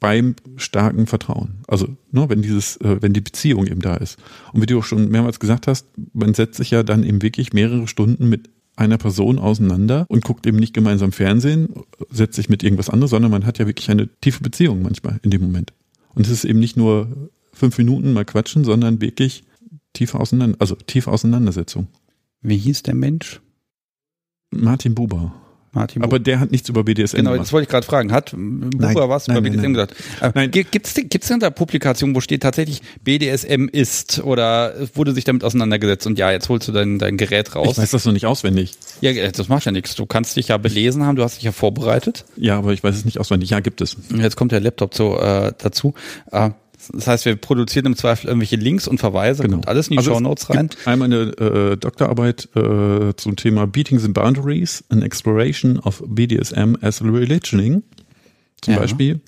beim starken Vertrauen. Also, ne, wenn dieses, äh, wenn die Beziehung eben da ist. Und wie du auch schon mehrmals gesagt hast, man setzt sich ja dann eben wirklich mehrere Stunden mit einer Person auseinander und guckt eben nicht gemeinsam Fernsehen, setzt sich mit irgendwas anderes, sondern man hat ja wirklich eine tiefe Beziehung manchmal in dem Moment. Und es ist eben nicht nur fünf Minuten mal quatschen, sondern wirklich tiefe Auseinander, also tiefe Auseinandersetzung. Wie hieß der Mensch? Martin Buber. Martin Aber der hat nichts über BDSM Genau, gemacht. das wollte ich gerade fragen. Hat Bucher Nein, was nein, über nein, BDSM nein. gesagt? Äh, Nein. gi- Gibt's gibt's denn da Publikationen, wo steht tatsächlich BDSM ist oder wurde sich damit auseinandergesetzt und ja, jetzt holst du dein, dein Gerät Ich raus? weiß das noch nicht auswendig. Ja, äh, das macht ja nichts. Du kannst dich ja belesen haben, du hast dich ja vorbereitet. Ja, aber ich weiß es nicht auswendig. Ja, gibt es. Jetzt kommt der Laptop so, äh, dazu. Äh, das heißt, wir produzieren im Zweifel irgendwelche Links und Verweise, kommt alles in die Also es Shownotes rein. Einmal eine äh, Doktorarbeit äh, zum Thema Beating the Boundaries, an Exploration of BDSM as Religioning zum Ja. Beispiel.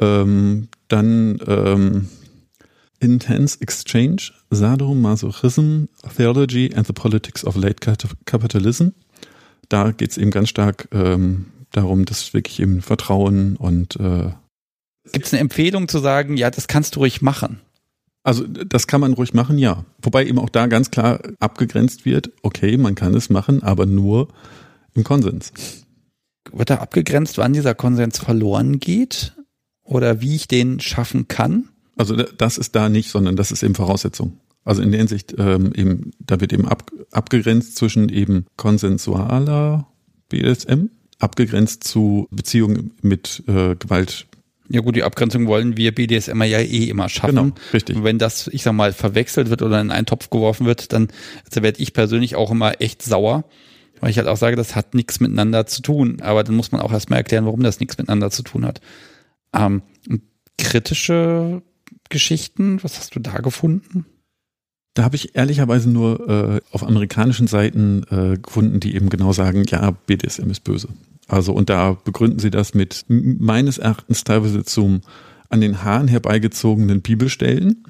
Ähm, dann ähm, Intense Exchange, Sadomasochism, Theology and the Politics of Late Cap- Capitalism. Da geht es eben ganz stark ähm, darum, dass wirklich eben Vertrauen und äh, Gibt es eine Empfehlung zu sagen, ja, das kannst du ruhig machen? Also das kann man ruhig machen, ja. Wobei eben auch da ganz klar abgegrenzt wird, okay, man kann es machen, aber nur im Konsens. Wird da abgegrenzt, wann dieser Konsens verloren geht? Oder wie ich den schaffen kann? Also da- das ist da nicht, sondern das ist eben Voraussetzung. Also in der Hinsicht ähm, eben, da wird eben ab, abgegrenzt zwischen eben konsensualer BDSM, abgegrenzt zu Beziehungen mit äh, Gewalt. Ja gut, die Abgrenzung wollen wir BDSMer ja eh immer schaffen. Genau, richtig. Und wenn das, ich sag mal, verwechselt wird oder in einen Topf geworfen wird, dann also werde ich persönlich auch immer echt sauer, weil ich halt auch sage, das hat nichts miteinander zu tun. Aber dann muss man auch erstmal erklären, warum das nichts miteinander zu tun hat. Ähm, kritische Geschichten, was hast du da gefunden? Da habe ich ehrlicherweise nur äh, auf amerikanischen Seiten äh, gefunden, die eben genau sagen, ja, BDSM ist böse. Also und da begründen sie das mit meines Erachtens teilweise zum an den Haaren herbeigezogenen Bibelstellen.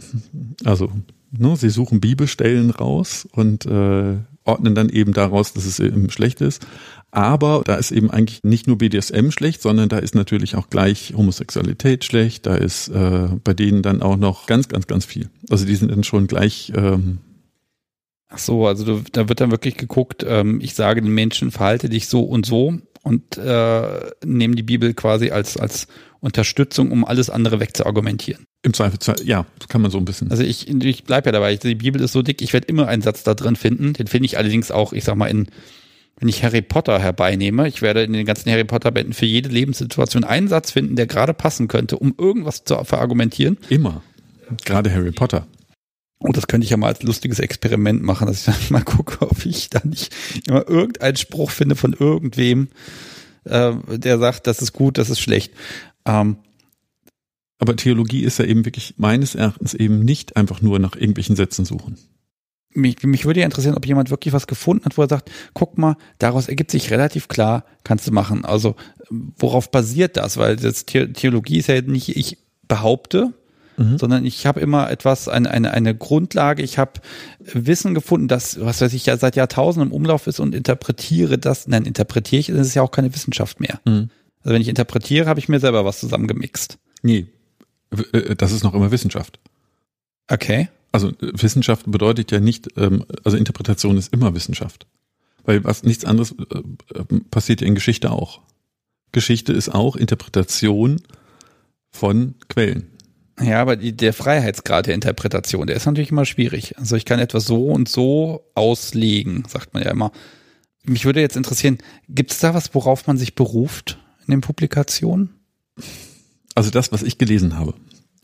Also ne, sie suchen Bibelstellen raus und äh, ordnen dann eben daraus, dass es eben schlecht ist. Aber da ist eben eigentlich nicht nur BDSM schlecht, sondern da ist natürlich auch gleich Homosexualität schlecht. Da ist äh, bei denen dann auch noch ganz, ganz, ganz viel. Also die sind dann schon gleich ähm, Ach so, also du, da wird dann wirklich geguckt, ähm, ich sage den Menschen, verhalte dich so und so und äh, nehmen die Bibel quasi als, als Unterstützung, um alles andere wegzuargumentieren. im Zweifelsfall, ja, kann man so ein bisschen. Also ich, ich bleib ja dabei, die Bibel ist so dick, ich werde immer einen Satz da drin finden. Den finde ich allerdings auch, ich sag mal, in, wenn ich Harry Potter herbeinehme, ich werde in den ganzen Harry Potter Bänden für jede Lebenssituation einen Satz finden, der gerade passen könnte, um irgendwas zu verargumentieren. Immer. Gerade Harry Potter. Und das könnte ich ja mal als lustiges Experiment machen, dass ich dann mal gucke, ob ich da nicht immer irgendeinen Spruch finde von irgendwem, äh, der sagt, das ist gut, das ist schlecht. Ähm, Aber Theologie ist ja eben wirklich meines Erachtens eben nicht einfach nur nach irgendwelchen Sätzen suchen. Mich, mich würde ja interessieren, ob jemand wirklich was gefunden hat, wo er sagt, guck mal, daraus ergibt sich relativ klar, kannst du machen. Also worauf basiert das? Weil das The Theologie ist ja nicht, ich behaupte, sondern ich habe immer etwas, eine, eine, eine Grundlage, ich habe Wissen gefunden, das, was weiß ich, ja seit Jahrtausenden im Umlauf ist und interpretiere das, nein, interpretiere ich, das ist ja auch keine Wissenschaft mehr. Also wenn ich interpretiere, habe ich mir selber was zusammengemixt. Nee, äh, das ist noch immer Wissenschaft. Okay. Also äh, Wissenschaft bedeutet ja nicht, ähm, also Interpretation ist immer Wissenschaft. Weil was nichts anderes äh, äh, passiert ja in Geschichte auch. Geschichte ist auch Interpretation von Quellen. Ja, aber die, der Freiheitsgrad der Interpretation, der ist natürlich immer schwierig. Also ich kann etwas so und so auslegen, sagt man ja immer. Mich würde jetzt interessieren, gibt es da was, worauf man sich beruft in den Publikationen? Also das, was ich gelesen habe,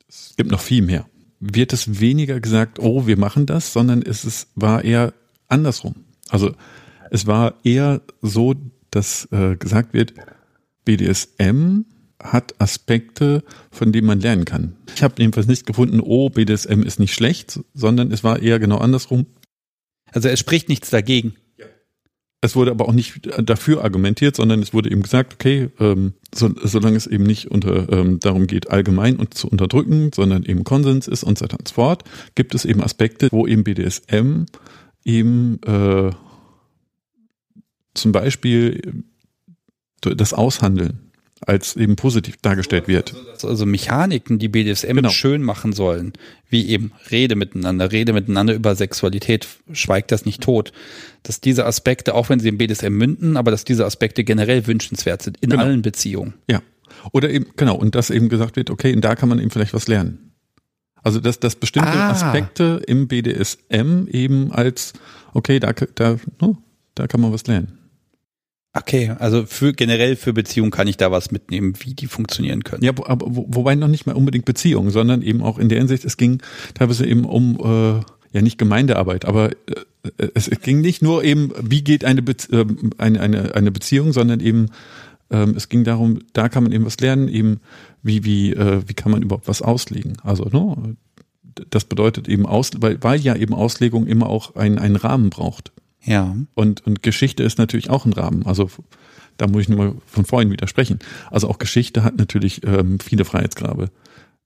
es gibt noch viel mehr, wird es weniger gesagt, oh, wir machen das, sondern es ist, war eher andersrum. Also es war eher so, dass äh, gesagt wird, BDSM hat Aspekte, von denen man lernen kann. Ich habe jedenfalls nicht gefunden, oh, BDSM ist nicht schlecht, sondern es war eher genau andersrum. Also es spricht nichts dagegen. Es wurde aber auch nicht dafür argumentiert, sondern es wurde eben gesagt, okay, ähm, so, solange es eben nicht unter, ähm, darum geht, allgemein und zu unterdrücken, sondern eben Konsens ist und so weiter und so fort, gibt es eben Aspekte, wo eben BDSM eben äh, zum Beispiel das Aushandeln als eben positiv dargestellt wird. Also Mechaniken, die BDSM Genau. schön machen sollen, wie eben Rede miteinander, Rede miteinander über Sexualität, schweigt das nicht tot. Dass diese Aspekte, auch wenn sie im BDSM münden, aber dass diese Aspekte generell wünschenswert sind in Genau. allen Beziehungen. Ja. Oder eben, genau, und dass eben gesagt wird, okay, und da kann man eben vielleicht was lernen. Also dass, dass bestimmte Ah. Aspekte im BDSM eben als, okay, da, da, ne, da kann man was lernen. Okay, also für generell für Beziehungen kann ich da was mitnehmen, wie die funktionieren können. Ja, aber wo, wobei noch nicht mal unbedingt Beziehungen, sondern eben auch in der Hinsicht, es ging teilweise eben um äh, ja nicht Gemeindearbeit, aber äh, es, ging nicht nur eben, wie geht eine, Be äh, eine, eine, eine Beziehung, sondern eben ähm, es ging darum, da kann man eben was lernen, eben wie wie äh, wie kann man überhaupt was auslegen. Also ne, das bedeutet eben aus, weil, weil ja eben Auslegung immer auch einen, einen Rahmen braucht. Ja. Und, und Geschichte ist natürlich auch ein Rahmen. Also da muss ich nur mal von vorhin widersprechen. Also auch Geschichte hat natürlich ähm, viele Freiheitsgrabe.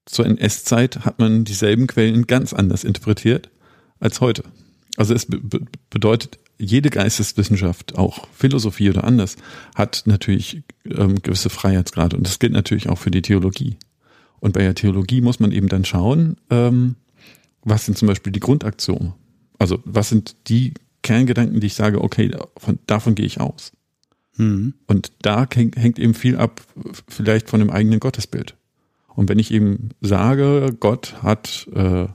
Zur NS-Zeit hat man dieselben Quellen ganz anders interpretiert als heute. Also es be bedeutet, jede Geisteswissenschaft, auch Philosophie oder anders, hat natürlich ähm, gewisse Freiheitsgrade. Und das gilt natürlich auch für die Theologie. Und bei der Theologie muss man eben dann schauen, ähm, was sind zum Beispiel die Grundaktionen? Also was sind die Kerngedanken, die ich sage, okay, von, davon gehe ich aus. Mhm. Und da hängt, hängt eben viel ab, vielleicht von dem eigenen Gottesbild. Und wenn ich eben sage, Gott hat äh,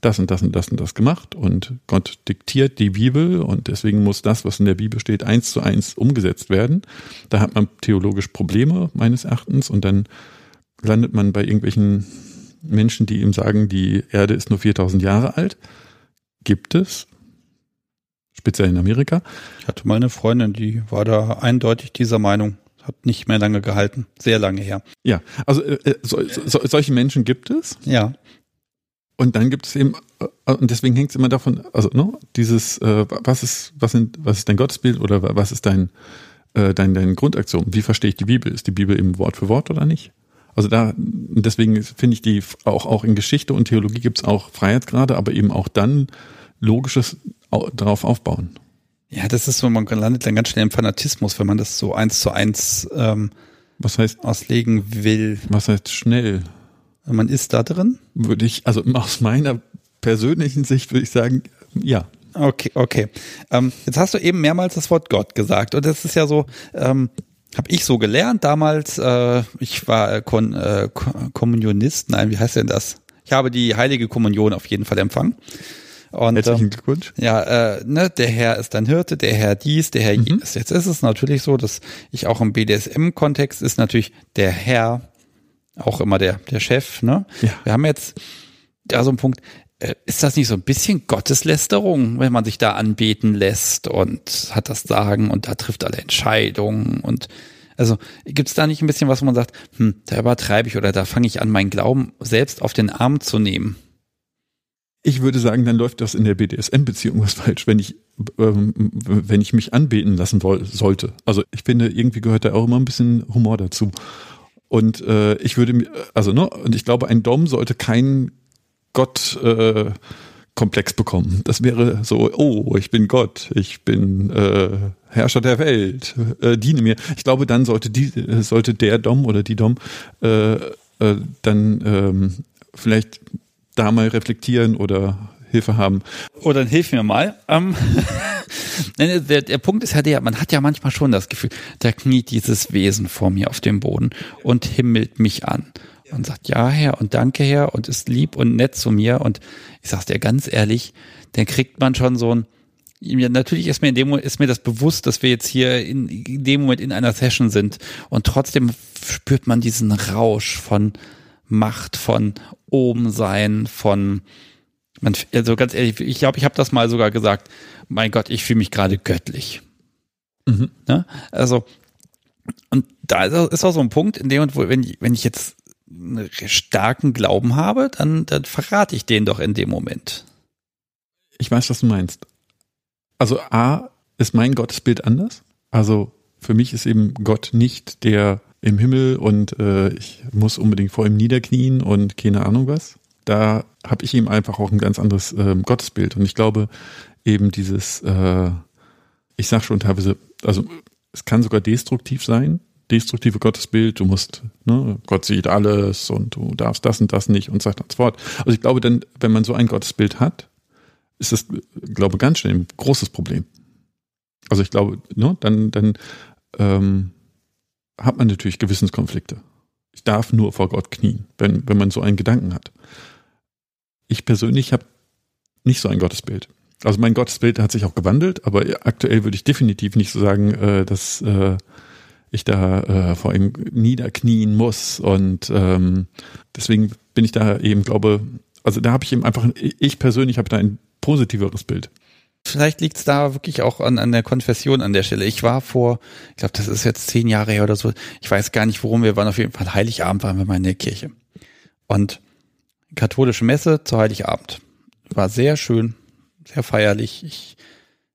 das und das und das und das gemacht und Gott diktiert die Bibel und deswegen muss das, was in der Bibel steht, eins zu eins umgesetzt werden, da hat man theologisch Probleme meines Erachtens und dann landet man bei irgendwelchen Menschen, die ihm sagen, die Erde ist nur 4000 Jahre alt. Gibt es, speziell in Amerika. Ich hatte mal eine Freundin, die war da eindeutig dieser Meinung. Hat nicht mehr lange gehalten, sehr lange her. Ja, also äh, äh so, so, solche Menschen gibt es. Ja. Und dann gibt es eben, äh, und deswegen hängt es immer davon, also ne, dieses, äh, was ist, was sind, was ist dein Gottesbild oder was ist dein, äh, dein, dein Grundaktion? Wie verstehe ich die Bibel? Ist die Bibel eben Wort für Wort oder nicht? Also da, deswegen finde ich die, auch, auch in Geschichte und Theologie gibt es auch Freiheitsgrade, aber eben auch dann logisches darauf aufbauen. Ja, das ist so, man landet dann ganz schnell im Fanatismus, wenn man das so eins zu eins ähm, was heißt, auslegen will. Was heißt schnell? Man ist da drin? Würde ich, also aus meiner persönlichen Sicht würde ich sagen, ja. Okay, okay. Ähm, jetzt hast du eben mehrmals das Wort Gott gesagt und das ist ja so, ähm, habe ich so gelernt damals. Äh, ich war Kon äh, Kommunionist, nein, wie heißt denn das? Ich habe die heilige Kommunion auf jeden Fall empfangen. Und, Herzlichen ähm, Glückwunsch. Ja, äh, ne, der Herr ist dein Hirte, der Herr dies, der Herr mhm. jenes. Jetzt ist es natürlich so, dass ich auch im BDSM-Kontext ist natürlich der Herr auch immer der, der Chef. Ne? Ja. Wir haben jetzt da so einen Punkt, äh, ist das nicht so ein bisschen Gotteslästerung, wenn man sich da anbeten lässt und hat das Sagen und da trifft alle Entscheidungen und also gibt es da nicht ein bisschen was, wo man sagt, hm, da übertreibe ich oder da fange ich an, meinen Glauben selbst auf den Arm zu nehmen? Ich würde sagen, dann läuft das in der BDSM-Beziehung was falsch, wenn ich, ähm, wenn ich mich anbeten lassen sollte. Also ich finde, irgendwie gehört da auch immer ein bisschen Humor dazu. Und äh, ich würde also ne, und ich glaube, ein Dom sollte keinen Gott äh, Komplex bekommen. Das wäre so, oh, ich bin Gott, ich bin äh, Herrscher der Welt, äh, diene mir. Ich glaube, dann sollte die, sollte der Dom oder die Dom äh, äh, dann ähm, vielleicht da mal reflektieren oder Hilfe haben. Oder dann hilf mir mal. Ähm, [laughs] der, der Punkt ist ja der, man hat ja manchmal schon das Gefühl, da kniet dieses Wesen vor mir auf dem Boden und himmelt mich an und sagt, ja Herr und danke Herr und ist lieb und nett zu mir und ich sag's dir ganz ehrlich, dann kriegt man schon so ein, ja, natürlich ist mir in dem ist mir das bewusst, dass wir jetzt hier in, in dem Moment in einer Session sind und trotzdem spürt man diesen Rausch von Macht, von oben sein, von man, also ganz ehrlich, ich glaube, ich habe das mal sogar gesagt. Mein Gott, ich fühle mich gerade göttlich. Mhm. Ja? Also und da ist auch so ein Punkt, in dem, wo, wenn, ich, wenn ich jetzt einen starken Glauben habe, dann, dann verrate ich den doch in dem Moment. Ich weiß, was du meinst. Also A, ist mein Gottesbild anders. Also für mich ist eben Gott nicht der im Himmel und äh, ich muss unbedingt vor ihm niederknien und keine Ahnung was. Da habe ich ihm einfach auch ein ganz anderes äh, Gottesbild. Und ich glaube eben dieses, äh, ich sag schon teilweise, also es kann sogar destruktiv sein, destruktive Gottesbild, du musst, ne, Gott sieht alles und du darfst das und das nicht und so so fort. Also ich glaube dann, wenn man so ein Gottesbild hat, ist das, glaube ganz schnell ein großes Problem. Also ich glaube, ne, dann, dann ähm, hat man natürlich Gewissenskonflikte. Ich darf nur vor Gott knien, wenn, wenn man so einen Gedanken hat. Ich persönlich habe nicht so ein Gottesbild. Also mein Gottesbild hat sich auch gewandelt, aber aktuell würde ich definitiv nicht so sagen, äh, dass äh, ich da äh, vor ihm niederknien muss. Und ähm, deswegen bin ich da eben, glaube, also da habe ich eben einfach, ich persönlich habe da ein positiveres Bild. Vielleicht liegt es da wirklich auch an, an der Konfession an der Stelle. Ich war vor, ich glaube, das ist jetzt zehn Jahre her oder so. Ich weiß gar nicht, worum wir waren. Auf jeden Fall Heiligabend waren wir mal in der Kirche. Und katholische Messe zu Heiligabend. War sehr schön, sehr feierlich. Ich,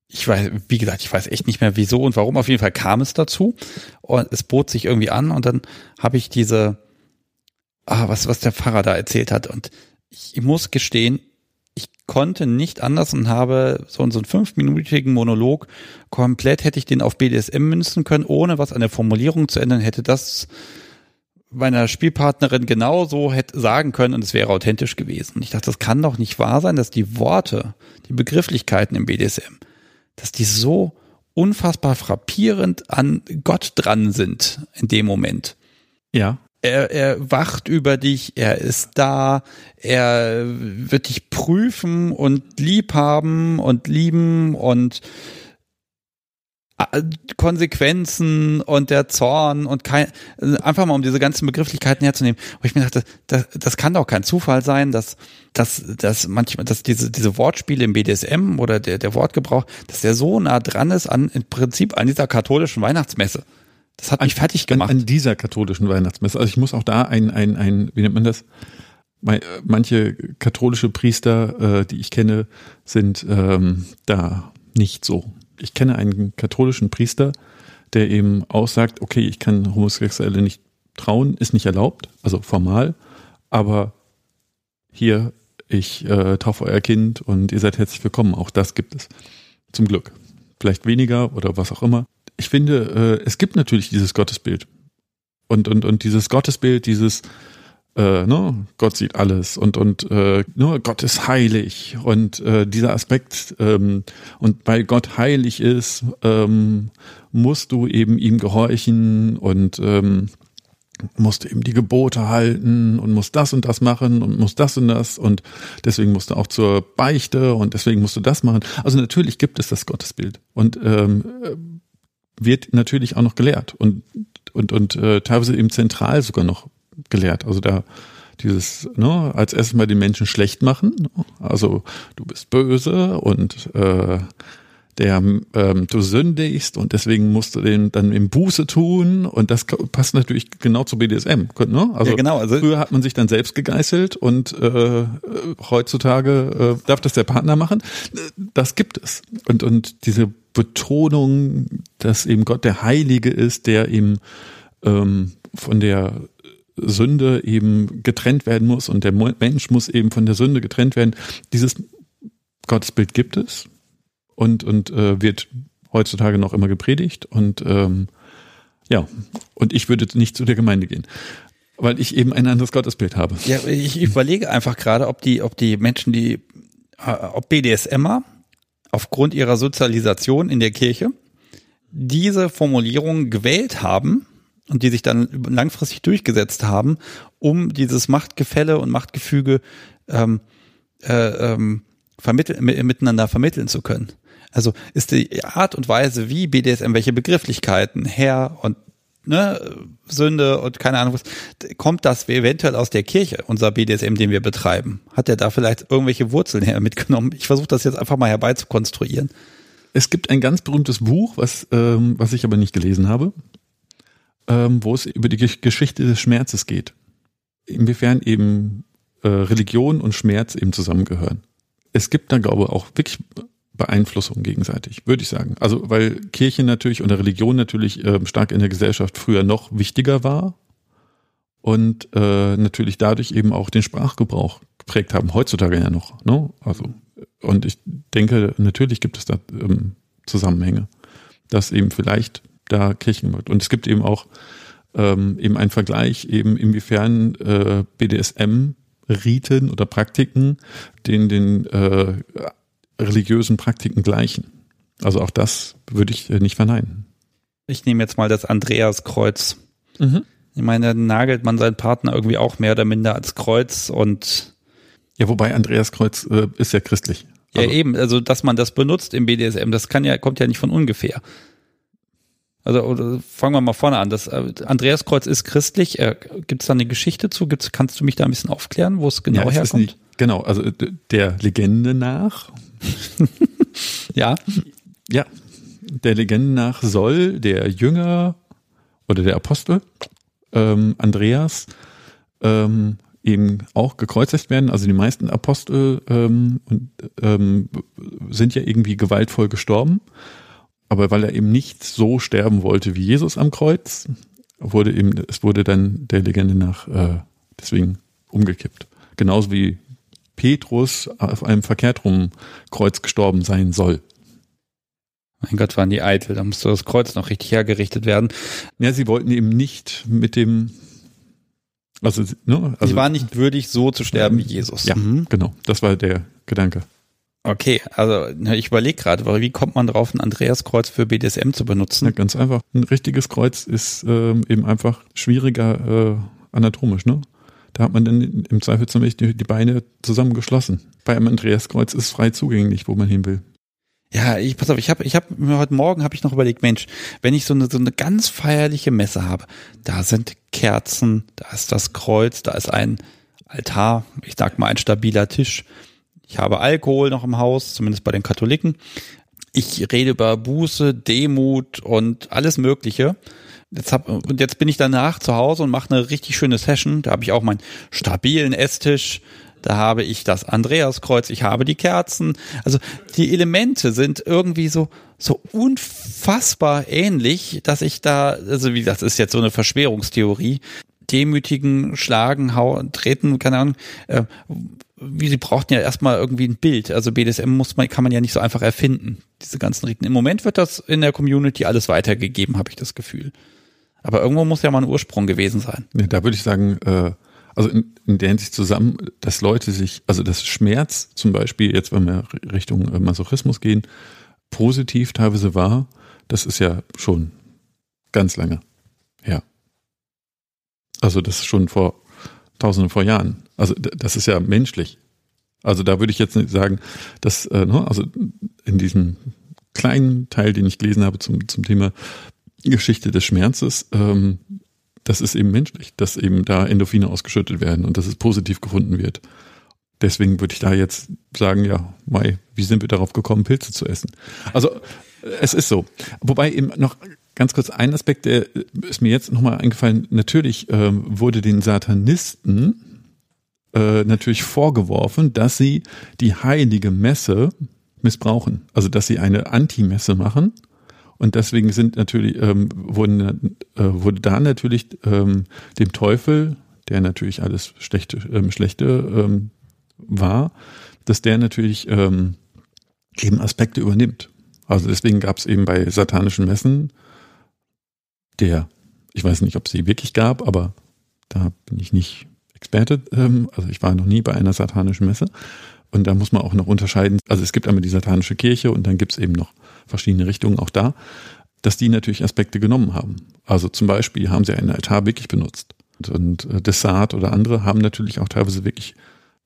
ich weiß, wie gesagt, ich weiß echt nicht mehr wieso und warum. Auf jeden Fall kam es dazu und es bot sich irgendwie an und dann habe ich diese, ah, was, was der Pfarrer da erzählt hat und ich muss gestehen, ich konnte nicht anders und habe so, einen fünfminütigen Monolog komplett hätte ich den auf BDSM münzen können, ohne was an der Formulierung zu ändern, hätte das meiner Spielpartnerin genauso hätte sagen können und es wäre authentisch gewesen. Und ich dachte, das kann doch nicht wahr sein, dass die Worte, die Begrifflichkeiten im BDSM, dass die so unfassbar frappierend an Gott dran sind in dem Moment. Ja. Er, er wacht über dich, er ist da, er wird dich prüfen und lieb haben und lieben und äh, Konsequenzen und der Zorn und kein, einfach mal um diese ganzen Begrifflichkeiten herzunehmen. wo ich mir dachte, das, das kann doch kein Zufall sein, dass, dass, dass manchmal, dass diese, diese Wortspiele im BDSM oder der, der Wortgebrauch, dass der so nah dran ist an, im Prinzip an dieser katholischen Weihnachtsmesse. Das hat mich an, fertig gemacht. An, an, dieser katholischen Weihnachtsmesse. Also ich muss auch da ein, ein, ein, wie nennt man das? Manche katholische Priester, äh, die ich kenne, sind ähm, da nicht so ich kenne einen katholischen Priester, der eben aussagt, okay, ich kann Homosexuelle nicht trauen, ist nicht erlaubt, also formal, aber hier, ich äh, taufe euer Kind und ihr seid herzlich willkommen. Auch das gibt es. Zum Glück. Vielleicht weniger oder was auch immer. Ich finde, äh, es gibt natürlich dieses Gottesbild. Und, und, und dieses Gottesbild, dieses, äh, ne, Gott sieht alles und und äh, nur Gott ist heilig und äh, dieser Aspekt ähm, und weil Gott heilig ist, ähm, musst du eben ihm gehorchen und ähm, musst eben die Gebote halten und musst das und das machen und musst das und das und deswegen musst du auch zur Beichte und deswegen musst du das machen. Also natürlich gibt es das Gottesbild und ähm, wird natürlich auch noch gelehrt und und und äh, teilweise eben zentral sogar noch gelehrt. Also da dieses, ne, als erstes mal den Menschen schlecht machen. Also du bist böse und äh, der ähm, du sündigst und deswegen musst du den dann im Buße tun und das passt natürlich genau zu BDSM. Ne? Also, ja, genau, also früher hat man sich dann selbst gegeißelt und äh, heutzutage äh, darf das der Partner machen. Das gibt es und und diese Betonung, dass eben Gott der Heilige ist, der eben ähm, von der Sünde eben getrennt werden muss und der Mensch muss eben von der Sünde getrennt werden. Dieses Gottesbild gibt es und, und äh, wird heutzutage noch immer gepredigt und ähm, ja, und ich würde nicht zu der Gemeinde gehen, weil ich eben ein anderes Gottesbild habe. Ja, ich überlege einfach gerade, ob die, ob die Menschen, die, äh, ob BDSMer aufgrund ihrer Sozialisation in der Kirche diese Formulierung gewählt haben, und die sich dann langfristig durchgesetzt haben, um dieses Machtgefälle und Machtgefüge ähm, äh, ähm, vermittel miteinander vermitteln zu können. Also ist die Art und Weise, wie BDSM, welche Begrifflichkeiten, Herr und ne, Sünde und keine Ahnung was, kommt das eventuell aus der Kirche, unser BDSM, den wir betreiben? Hat er da vielleicht irgendwelche Wurzeln her mitgenommen? Ich versuche das jetzt einfach mal herbeizukonstruieren. Es gibt ein ganz berühmtes Buch, was, ähm, was ich aber nicht gelesen habe ähm, wo es über die Geschichte des Schmerzes geht. Inwiefern eben äh, Religion und Schmerz eben zusammengehören. Es gibt da, glaube ich, auch wirklich Beeinflussung gegenseitig, würde ich sagen. Also weil Kirche natürlich oder Religion natürlich äh, stark in der Gesellschaft früher noch wichtiger war und äh, natürlich dadurch eben auch den Sprachgebrauch geprägt haben, heutzutage ja noch. Ne? Also und ich denke, natürlich gibt es da ähm, Zusammenhänge, dass eben vielleicht da Kirchenmarkt. Und es gibt eben auch ähm, eben einen Vergleich, eben inwiefern äh, BDSM-Riten oder Praktiken den, den äh, religiösen Praktiken gleichen. Also auch das würde ich äh, nicht verneinen. Ich nehme jetzt mal das Andreaskreuz. Mhm. Ich meine, da nagelt man seinen Partner irgendwie auch mehr oder minder als Kreuz und ja, wobei Andreaskreuz äh, ist ja christlich. Ja, also, eben, also dass man das benutzt im BDSM, das kann ja, kommt ja nicht von ungefähr. Also fangen wir mal vorne an. Das äh, Andreaskreuz ist christlich. Äh, Gibt es da eine Geschichte zu? Gibt's, kannst du mich da ein bisschen aufklären, wo es genau ja, herkommt? Nicht, genau, also der Legende nach. [laughs] ja. Ja, der Legende nach soll der Jünger oder der Apostel ähm, Andreas ähm, eben auch gekreuzigt werden. Also die meisten Apostel ähm, und, ähm, sind ja irgendwie gewaltvoll gestorben. Aber weil er eben nicht so sterben wollte wie Jesus am Kreuz, wurde eben, es wurde dann der Legende nach äh, deswegen umgekippt. Genauso wie Petrus auf einem verkehrt rum Kreuz gestorben sein soll. Mein Gott, waren die eitel, da musste das Kreuz noch richtig hergerichtet werden. Ja, sie wollten eben nicht mit dem, also, ne, also sie waren nicht würdig, so zu sterben wie Jesus. Ja, mhm. genau, das war der Gedanke. Okay, also ich überlege gerade, wie kommt man drauf, ein Andreaskreuz für BDSM zu benutzen? Ja, ganz einfach. Ein richtiges Kreuz ist ähm, eben einfach schwieriger äh, anatomisch, ne? Da hat man dann im Zweifel zum Beispiel die Beine zusammengeschlossen. Bei einem Andreaskreuz ist frei zugänglich, wo man hin will. Ja, ich pass auf, ich habe ich hab mir heute Morgen habe ich noch überlegt, Mensch, wenn ich so eine so eine ganz feierliche Messe habe, da sind Kerzen, da ist das Kreuz, da ist ein Altar, ich sag mal ein stabiler Tisch ich habe Alkohol noch im Haus, zumindest bei den Katholiken. Ich rede über Buße, Demut und alles Mögliche. Jetzt hab, und jetzt bin ich danach zu Hause und mache eine richtig schöne Session. Da habe ich auch meinen stabilen Esstisch. Da habe ich das Andreaskreuz, ich habe die Kerzen. Also die Elemente sind irgendwie so, so unfassbar ähnlich, dass ich da, also wie das ist jetzt so eine Verschwörungstheorie, demütigen, schlagen, hauen, treten, keine Ahnung, äh, wie sie brauchten ja erstmal irgendwie ein Bild. Also BDSM muss man, kann man ja nicht so einfach erfinden. Diese ganzen Riten. Im Moment wird das in der Community alles weitergegeben, habe ich das Gefühl. Aber irgendwo muss ja mal ein Ursprung gewesen sein. Ja, da würde ich sagen, äh, also in, in der Hinsicht zusammen, dass Leute sich, also das Schmerz zum Beispiel, jetzt wenn wir Richtung äh, Masochismus gehen, positiv teilweise war, das ist ja schon ganz lange her. Also das ist schon vor tausenden vor Jahren. Also das ist ja menschlich. Also da würde ich jetzt nicht sagen, dass, äh, ne, also in diesem kleinen Teil, den ich gelesen habe zum, zum Thema Geschichte des Schmerzes, ähm, das ist eben menschlich, dass eben da Endorphine ausgeschüttet werden und dass es positiv gefunden wird. Deswegen würde ich da jetzt sagen, ja, Mai, wie sind wir darauf gekommen, Pilze zu essen? Also es ist so. Wobei eben noch Ganz kurz ein Aspekt, der ist mir jetzt nochmal eingefallen. Natürlich ähm, wurde den Satanisten äh, natürlich vorgeworfen, dass sie die heilige Messe missbrauchen. Also dass sie eine Anti-Messe machen. Und deswegen sind natürlich, ähm, wurden, äh, wurde da natürlich ähm, dem Teufel, der natürlich alles schlechte, ähm, schlechte ähm, war, dass der natürlich ähm, eben Aspekte übernimmt. Also deswegen gab es eben bei satanischen Messen der, ich weiß nicht, ob es sie wirklich gab, aber da bin ich nicht Experte. Ähm, also ich war noch nie bei einer satanischen Messe. Und da muss man auch noch unterscheiden. Also es gibt einmal die satanische Kirche und dann gibt es eben noch verschiedene Richtungen auch da, dass die natürlich Aspekte genommen haben. Also zum Beispiel haben sie einen Altar wirklich benutzt. Und, und äh, Dessart oder andere haben natürlich auch teilweise wirklich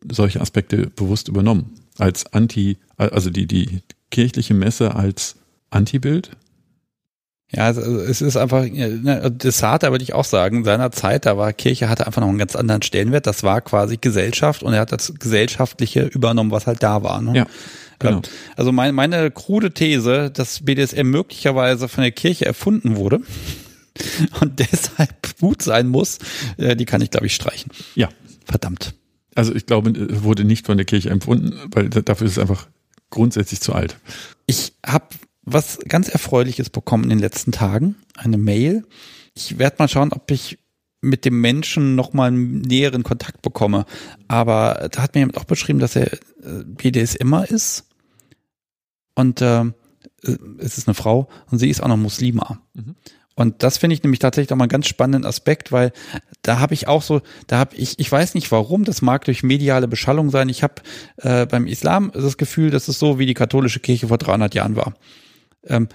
solche Aspekte bewusst übernommen. Als Anti, also die, die kirchliche Messe als Antibild ja, also es ist einfach, ne, das harte würde ich auch sagen, in seiner Zeit, da war Kirche hatte einfach noch einen ganz anderen Stellenwert. Das war quasi Gesellschaft und er hat das Gesellschaftliche übernommen, was halt da war. Ne? Ja. Genau. Also meine, meine krude These, dass BDSM möglicherweise von der Kirche erfunden wurde [laughs] und deshalb gut sein muss, äh, die kann ich, glaube ich, streichen. Ja. Verdammt. Also ich glaube, wurde nicht von der Kirche empfunden, weil dafür ist es einfach grundsätzlich zu alt. Ich habe was ganz Erfreuliches bekommen in den letzten Tagen. Eine Mail. Ich werde mal schauen, ob ich mit dem Menschen nochmal einen näheren Kontakt bekomme. Aber da hat mir jemand auch beschrieben, dass er BDSMer ist. Und äh, es ist eine Frau und sie ist auch noch Muslima. Mhm. Und das finde ich nämlich tatsächlich auch mal einen ganz spannenden Aspekt, weil da habe ich auch so, da habe ich, ich weiß nicht warum, das mag durch mediale Beschallung sein. Ich habe äh, beim Islam das Gefühl, dass es so wie die katholische Kirche vor 300 Jahren war ähm,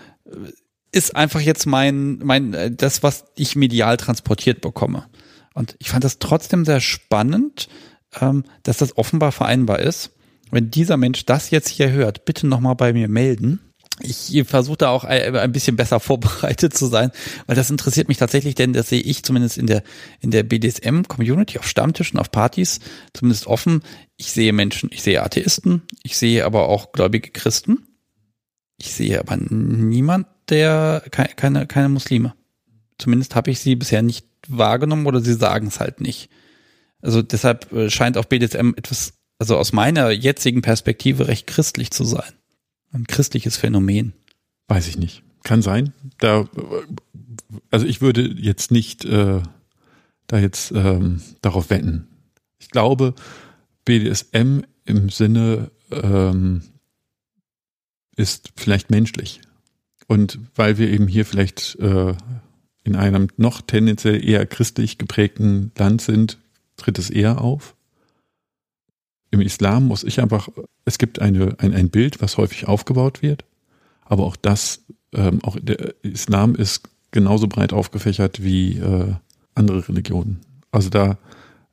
ist einfach jetzt mein, mein, äh, das, was ich medial transportiert bekomme. Und ich fand das trotzdem sehr spannend, ähm, dass das offenbar vereinbar ist. wenn dieser Mensch das jetzt hier hört, bitte nochmal bei mir melden. Ich versuche da auch ein bisschen besser vorbereitet zu sein, weil das interessiert mich tatsächlich, denn das sehe ich zumindest in der, in der BDSM-Community auf Stammtischen, auf Partys, zumindest offen. Ich sehe Menschen, ich sehe Atheisten, ich sehe aber auch gläubige Christen. Ich sehe aber niemand, der, keine, keine Muslime. Zumindest habe ich sie bisher nicht wahrgenommen oder sie sagen es halt nicht. Also deshalb äh, scheint auch BDSM etwas, also aus meiner jetzigen Perspektive recht christlich zu sein. Ein christliches Phänomen. Weiß ich nicht. Kann sein. Da, also ich würde jetzt nicht äh, da jetzt ähm, darauf wetten. Ich glaube, BDSM im Sinne ähm, ist vielleicht menschlich. Und weil wir eben hier vielleicht äh, in einem noch tendenziell eher christlich geprägten Land sind, tritt es eher auf. Im Islam muss ich einfach, es gibt eine, ein, ein Bild, was häufig aufgebaut wird, aber auch das, ähm, auch der Islam ist genauso breit aufgefächert wie äh, andere Religionen. Also da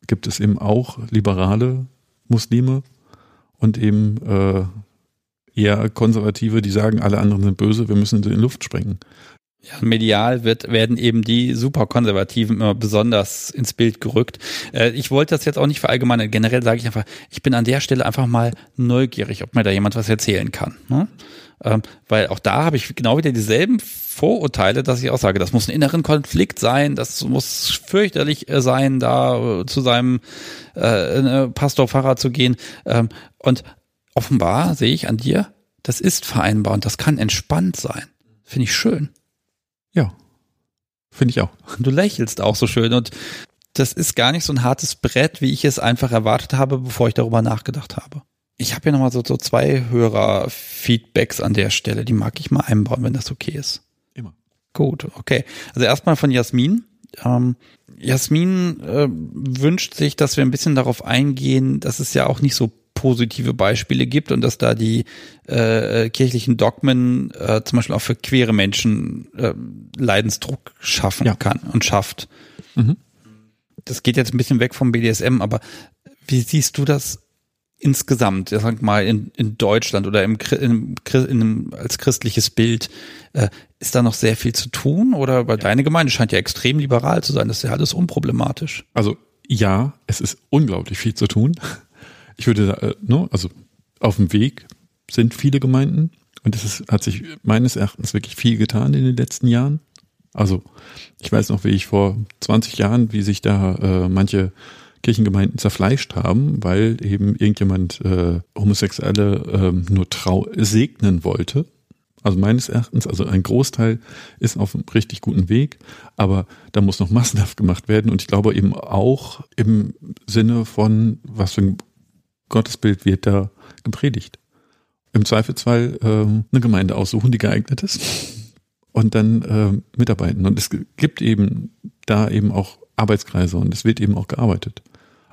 gibt es eben auch liberale Muslime und eben äh, eher Konservative, die sagen, alle anderen sind böse, wir müssen sie in Luft sprengen. Ja, medial wird, werden eben die Superkonservativen immer besonders ins Bild gerückt. Äh, ich wollte das jetzt auch nicht verallgemeinern. Generell sage ich einfach, ich bin an der Stelle einfach mal neugierig, ob mir da jemand was erzählen kann. Ne? Ähm, weil auch da habe ich genau wieder dieselben Vorurteile, dass ich auch sage, das muss ein inneren Konflikt sein, das muss fürchterlich äh, sein, da äh, zu seinem äh, Pastor, Pfarrer zu gehen. Ähm, und offenbar sehe ich an dir, das ist vereinbar und das kann entspannt sein. Finde ich schön. Ja, finde ich auch. Du lächelst auch so schön und das ist gar nicht so ein hartes Brett, wie ich es einfach erwartet habe, bevor ich darüber nachgedacht habe. Ich habe hier nochmal so, so zwei Hörer-Feedbacks an der Stelle, die mag ich mal einbauen, wenn das okay ist. Immer. Gut, okay. Also erstmal von Jasmin. Ähm, Jasmin äh, wünscht sich, dass wir ein bisschen darauf eingehen, dass es ja auch nicht so positive Beispiele gibt und dass da die äh, kirchlichen Dogmen äh, zum Beispiel auch für queere Menschen äh, Leidensdruck schaffen ja. kann und schafft. Mhm. Das geht jetzt ein bisschen weg vom BDSM, aber wie siehst du das insgesamt, ja, sag mal, in, in Deutschland oder im, in, in, als christliches Bild, äh, ist da noch sehr viel zu tun? Oder weil ja. deine Gemeinde scheint ja extrem liberal zu sein, das ist ja alles unproblematisch. Also ja, es ist unglaublich viel zu tun ich würde, äh, ne, also auf dem Weg sind viele Gemeinden und es ist, hat sich meines Erachtens wirklich viel getan in den letzten Jahren. Also ich weiß noch, wie ich vor 20 Jahren, wie sich da äh, manche Kirchengemeinden zerfleischt haben, weil eben irgendjemand äh, Homosexuelle äh, nur trau segnen wollte. Also meines Erachtens, also ein Großteil ist auf einem richtig guten Weg, aber da muss noch massenhaft gemacht werden und ich glaube eben auch im Sinne von, was für ein Gottesbild wird da gepredigt. Im Zweifelsfall äh, eine Gemeinde aussuchen, die geeignet ist und dann äh, mitarbeiten. Und es gibt eben da eben auch Arbeitskreise und es wird eben auch gearbeitet.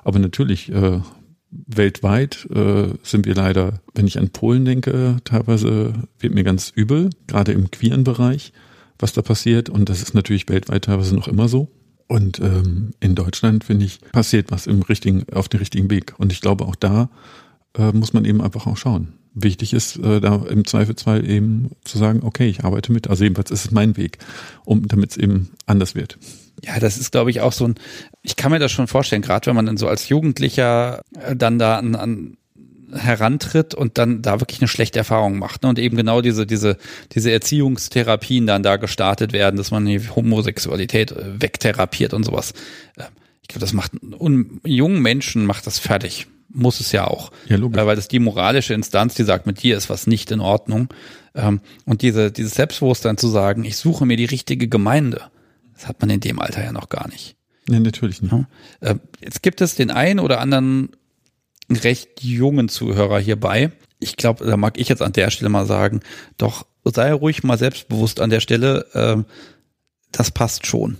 Aber natürlich, äh, weltweit äh, sind wir leider, wenn ich an Polen denke, teilweise wird mir ganz übel, gerade im queeren Bereich, was da passiert. Und das ist natürlich weltweit teilweise noch immer so. Und ähm, in Deutschland, finde ich, passiert was im richtigen, auf dem richtigen Weg. Und ich glaube, auch da äh, muss man eben einfach auch schauen. Wichtig ist, äh, da im Zweifelsfall eben zu sagen, okay, ich arbeite mit. Also jedenfalls ist es mein Weg, um damit es eben anders wird. Ja, das ist, glaube ich, auch so ein, ich kann mir das schon vorstellen, gerade wenn man dann so als Jugendlicher äh, dann da an, an herantritt und dann da wirklich eine schlechte Erfahrung macht. Ne? Und eben genau diese, diese, diese Erziehungstherapien dann da gestartet werden, dass man die Homosexualität äh, wegtherapiert und sowas. Ähm, ich glaube, das macht un, jungen Menschen macht das fertig. Muss es ja auch. Ja, logisch. Äh, weil das die moralische Instanz, die sagt, mit dir ist was nicht in Ordnung. Ähm, und diese, dieses Selbstbewusstsein zu sagen, ich suche mir die richtige Gemeinde, das hat man in dem Alter ja noch gar nicht. Nee, natürlich nicht. Äh, jetzt gibt es den einen oder anderen recht jungen Zuhörer hierbei. Ich glaube, da mag ich jetzt an der Stelle mal sagen, doch sei ruhig mal selbstbewusst an der Stelle, äh, das passt schon.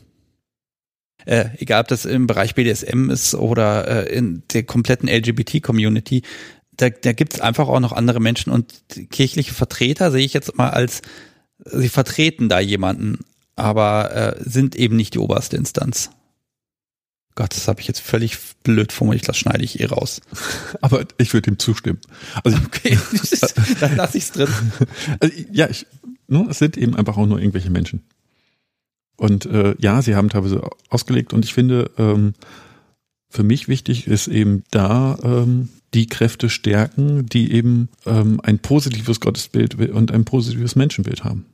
Äh, egal ob das im Bereich BDSM ist oder äh, in der kompletten LGBT-Community, da, da gibt einfach auch noch andere Menschen und kirchliche Vertreter sehe ich jetzt mal als, sie vertreten da jemanden, aber äh, sind eben nicht die oberste Instanz. Gott, das habe ich jetzt völlig blöd formuliert, das schneide ich eh raus. [laughs] Aber ich würde ihm zustimmen. Also okay, [laughs] dann lasse ich es drin. [laughs] Also, ja, ich, ne, es sind eben einfach auch nur irgendwelche Menschen. Und äh, ja, sie haben teilweise ausgelegt und ich finde, ähm, für mich wichtig ist eben da ähm, die Kräfte stärken, die eben ähm, ein positives Gottesbild und ein positives Menschenbild haben.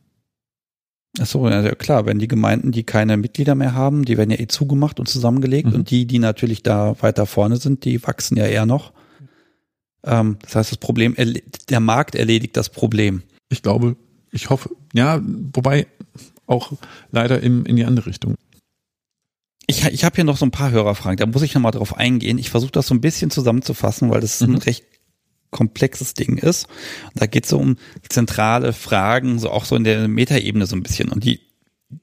Ach so, ja klar, wenn die Gemeinden, die keine Mitglieder mehr haben, die werden ja eh zugemacht und zusammengelegt mhm. und die, die natürlich da weiter vorne sind, die wachsen ja eher noch. Ähm, das heißt, das Problem, der Markt erledigt das Problem. Ich glaube, ich hoffe, ja, wobei auch leider in, in die andere Richtung. Ich, ich habe hier noch so ein paar Hörerfragen, da muss ich nochmal drauf eingehen. Ich versuche das so ein bisschen zusammenzufassen, weil das mhm. ein recht komplexes Ding ist. Da geht es so um zentrale Fragen, so auch so in der Metaebene so ein bisschen. Und die,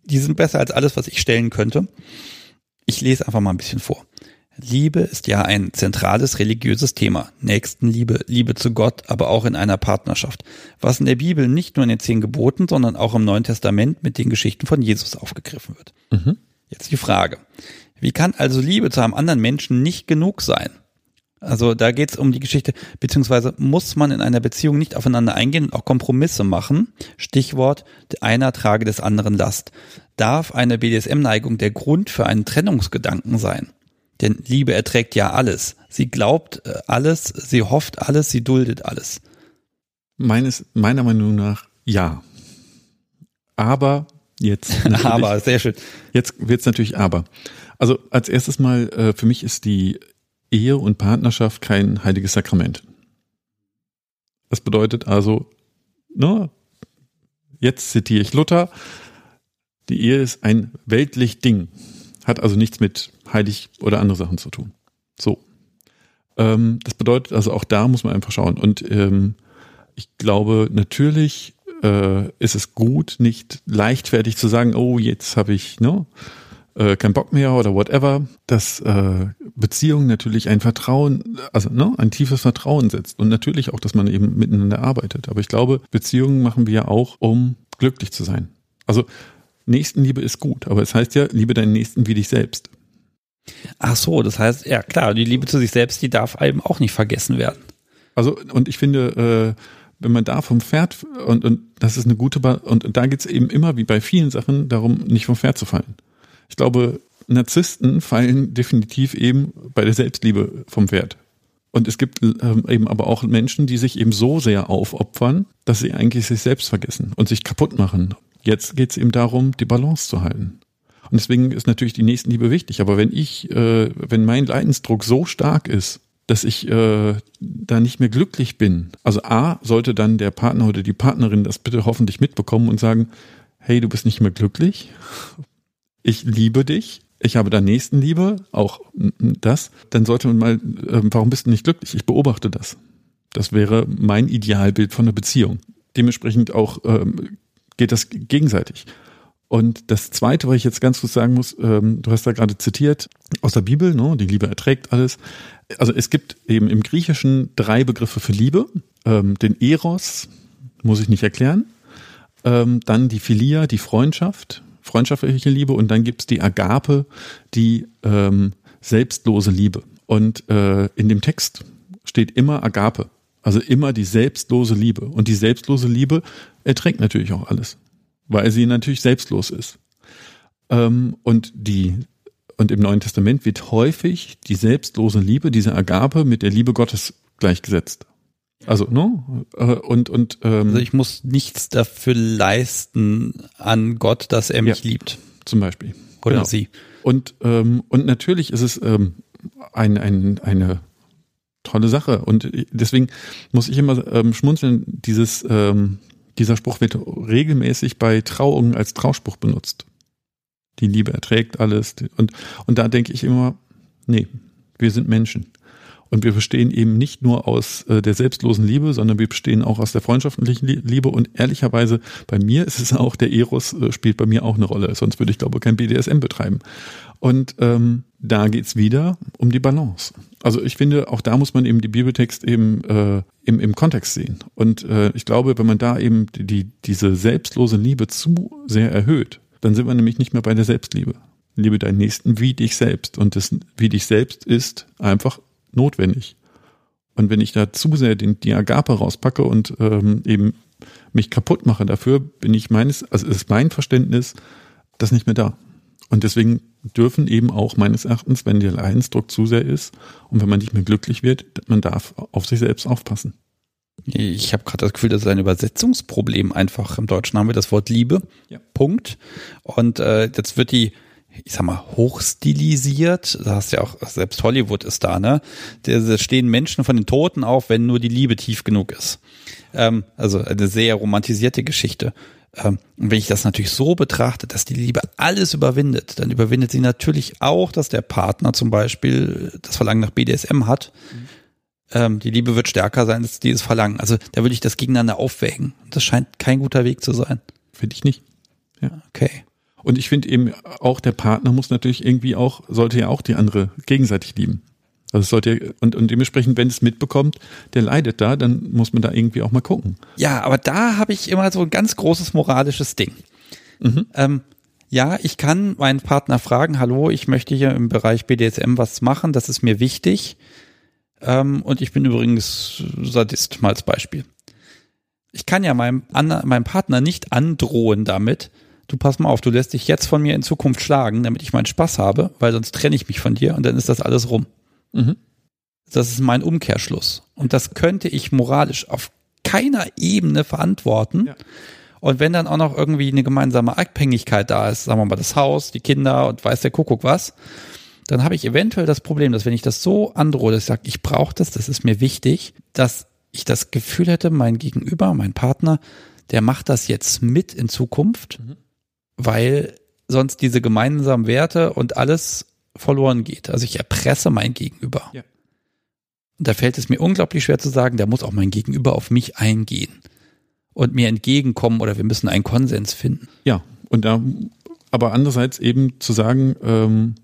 die sind besser als alles, was ich stellen könnte. Ich lese einfach mal ein bisschen vor. Liebe ist ja ein zentrales religiöses Thema. Nächstenliebe, Liebe zu Gott, aber auch in einer Partnerschaft. Was in der Bibel nicht nur in den zehn Geboten, sondern auch im Neuen Testament mit den Geschichten von Jesus aufgegriffen wird. Mhm. Jetzt die Frage. Wie kann also Liebe zu einem anderen Menschen nicht genug sein? Also da geht es um die Geschichte, beziehungsweise muss man in einer Beziehung nicht aufeinander eingehen und auch Kompromisse machen. Stichwort, einer trage des anderen Last. Darf eine BDSM-Neigung der Grund für einen Trennungsgedanken sein? Denn Liebe erträgt ja alles. Sie glaubt äh, alles, sie hofft alles, sie duldet alles. Meines, meiner Meinung nach ja. Aber jetzt. [laughs] aber, sehr schön. Jetzt wird's natürlich aber. Also als erstes mal, äh, für mich ist die Ehe und Partnerschaft kein heiliges Sakrament. Das bedeutet also, ne, jetzt zitiere ich Luther, die Ehe ist ein weltlich Ding, hat also nichts mit heilig oder andere Sachen zu tun. So. Ähm, das bedeutet also auch da muss man einfach schauen. Und ähm, ich glaube, natürlich äh, ist es gut, nicht leichtfertig zu sagen, oh, jetzt habe ich, ne, äh, keinen Bock mehr oder whatever, dass äh, Beziehung natürlich ein Vertrauen, also ne, ein tiefes Vertrauen setzt und natürlich auch, dass man eben miteinander arbeitet. Aber ich glaube, Beziehungen machen wir ja auch, um glücklich zu sein. Also Nächstenliebe ist gut, aber es heißt ja, liebe deinen Nächsten wie dich selbst. Ach so, das heißt, ja klar, die Liebe zu sich selbst, die darf eben auch nicht vergessen werden. Also, und ich finde, äh, wenn man da vom Pferd, und, und das ist eine gute, ba und, da geht's eben immer wie bei vielen Sachen darum, nicht vom Pferd zu fallen. Ich glaube, Narzissten fallen definitiv eben bei der Selbstliebe vom Pferd. Und es gibt ähm, eben aber auch Menschen, die sich eben so sehr aufopfern, dass sie eigentlich sich selbst vergessen und sich kaputt machen. Jetzt geht es eben darum, die Balance zu halten. Und deswegen ist natürlich die Nächstenliebe wichtig. Aber wenn ich, äh, wenn mein Leidensdruck so stark ist, dass ich äh, da nicht mehr glücklich bin, also A, sollte dann der Partner oder die Partnerin das bitte hoffentlich mitbekommen und sagen, hey, du bist nicht mehr glücklich, ich liebe dich, ich habe da Nächstenliebe, auch das, dann sollte man mal, äh, warum bist du nicht glücklich? Ich beobachte das. Das wäre mein Idealbild von einer Beziehung. Dementsprechend auch ähm, geht das gegenseitig. Und das Zweite, was ich jetzt ganz kurz sagen muss, ähm, du hast da gerade zitiert aus der Bibel, ne, die Liebe erträgt alles. Also es gibt eben im Griechischen drei Begriffe für Liebe. Ähm, den Eros, muss ich nicht erklären. Ähm, dann die Philia, die Freundschaft, freundschaftliche Liebe und dann gibt's die Agape, die ähm, selbstlose Liebe. Und äh, in dem Text steht immer Agape, also immer die selbstlose Liebe. Und die selbstlose Liebe erträgt natürlich auch alles, weil sie natürlich selbstlos ist. Ähm, und die und im Neuen Testament wird häufig die selbstlose Liebe, diese Agape, mit der Liebe Gottes gleichgesetzt. Also, ne? Und, und ähm, Also ich muss nichts dafür leisten an Gott, dass er mich ja, liebt. Zum Beispiel. Oder genau. sie. Und, ähm, und natürlich ist es ähm, ein, ein, eine tolle Sache. Und deswegen muss ich immer ähm, schmunzeln, dieses, ähm, dieser Spruch wird regelmäßig bei Trauungen als Trauspruch benutzt. Die Liebe erträgt alles. Und, und da denke ich immer, nee, wir sind Menschen. Und wir bestehen eben nicht nur aus äh, der selbstlosen Liebe, sondern wir bestehen auch aus der freundschaftlichen Liebe. Und ehrlicherweise, bei mir ist es auch, der Eros äh, spielt bei mir auch eine Rolle. Sonst würde ich, glaube ich, kein BDSM betreiben. Und ähm, da geht's wieder um die Balance. Also ich finde, auch da muss man eben die Bibeltext eben äh, im, im Kontext sehen. Und äh, ich glaube, wenn man da eben die, diese selbstlose Liebe zu sehr erhöht, dann sind wir nämlich nicht mehr bei der Selbstliebe. liebe deinen Nächsten wie dich selbst. Und das wie dich selbst ist einfach notwendig. Und wenn ich da zu sehr den, die Agape rauspacke und ähm, eben mich kaputt mache dafür, bin ich meines, also ist mein Verständnis das nicht mehr da. Und deswegen dürfen eben auch meines Erachtens, wenn der Leidensdruck zu sehr ist und wenn man nicht mehr glücklich wird, man darf auf sich selbst aufpassen. Ich habe gerade das Gefühl, das ist ein Übersetzungsproblem einfach. Im Deutschen haben wir das Wort Liebe. Ja. Punkt. Und äh, jetzt wird die, ich sag mal, hochstilisiert. Da hast ja auch, selbst Hollywood ist da, ne? Da stehen Menschen von den Toten auf, wenn nur die Liebe tief genug ist. Ähm, also eine sehr romantisierte Geschichte. Ähm, und wenn ich das natürlich so betrachte, dass die Liebe alles überwindet, dann überwindet sie natürlich auch, dass der Partner zum Beispiel das Verlangen nach BDSM hat. Mhm. Die Liebe wird stärker sein als dieses Verlangen. Also da würde ich das gegeneinander aufwägen. Das scheint kein guter Weg zu sein. Finde ich nicht. Ja. Okay. Und ich finde eben auch der Partner muss natürlich irgendwie auch, sollte ja auch die andere gegenseitig lieben. Also es sollte und, und dementsprechend, wenn es mitbekommt, der leidet da, dann muss man da irgendwie auch mal gucken. Ja, aber da habe ich immer so ein ganz großes moralisches Ding. Mhm. Ähm, ja, ich kann meinen Partner fragen, hallo, ich möchte hier im Bereich BDSM was machen, das ist mir wichtig. Ähm, und ich bin übrigens Sadist, mal als Beispiel. Ich kann ja meinem, meinem Partner nicht androhen damit, du pass mal auf, du lässt dich jetzt von mir in Zukunft schlagen, damit ich meinen Spaß habe, weil sonst trenne ich mich von dir und dann ist das alles rum. Mhm. Das ist mein Umkehrschluss. Und das könnte ich moralisch auf keiner Ebene verantworten. Ja. Und wenn dann auch noch irgendwie eine gemeinsame Abhängigkeit da ist, sagen wir mal das Haus, die Kinder und weiß der Kuckuck was, dann habe ich eventuell das Problem, dass wenn ich das so androhe, dass ich sage, ich brauche das, das ist mir wichtig, dass ich das Gefühl hätte, mein Gegenüber, mein Partner, der macht das jetzt mit in Zukunft, mhm. Weil sonst diese gemeinsamen Werte und alles verloren geht. Also ich erpresse mein Gegenüber. Ja. Und da fällt es mir unglaublich schwer zu sagen, da muss auch mein Gegenüber auf mich eingehen und mir entgegenkommen oder wir müssen einen Konsens finden. Ja, und da, aber andererseits eben zu sagen, ähm,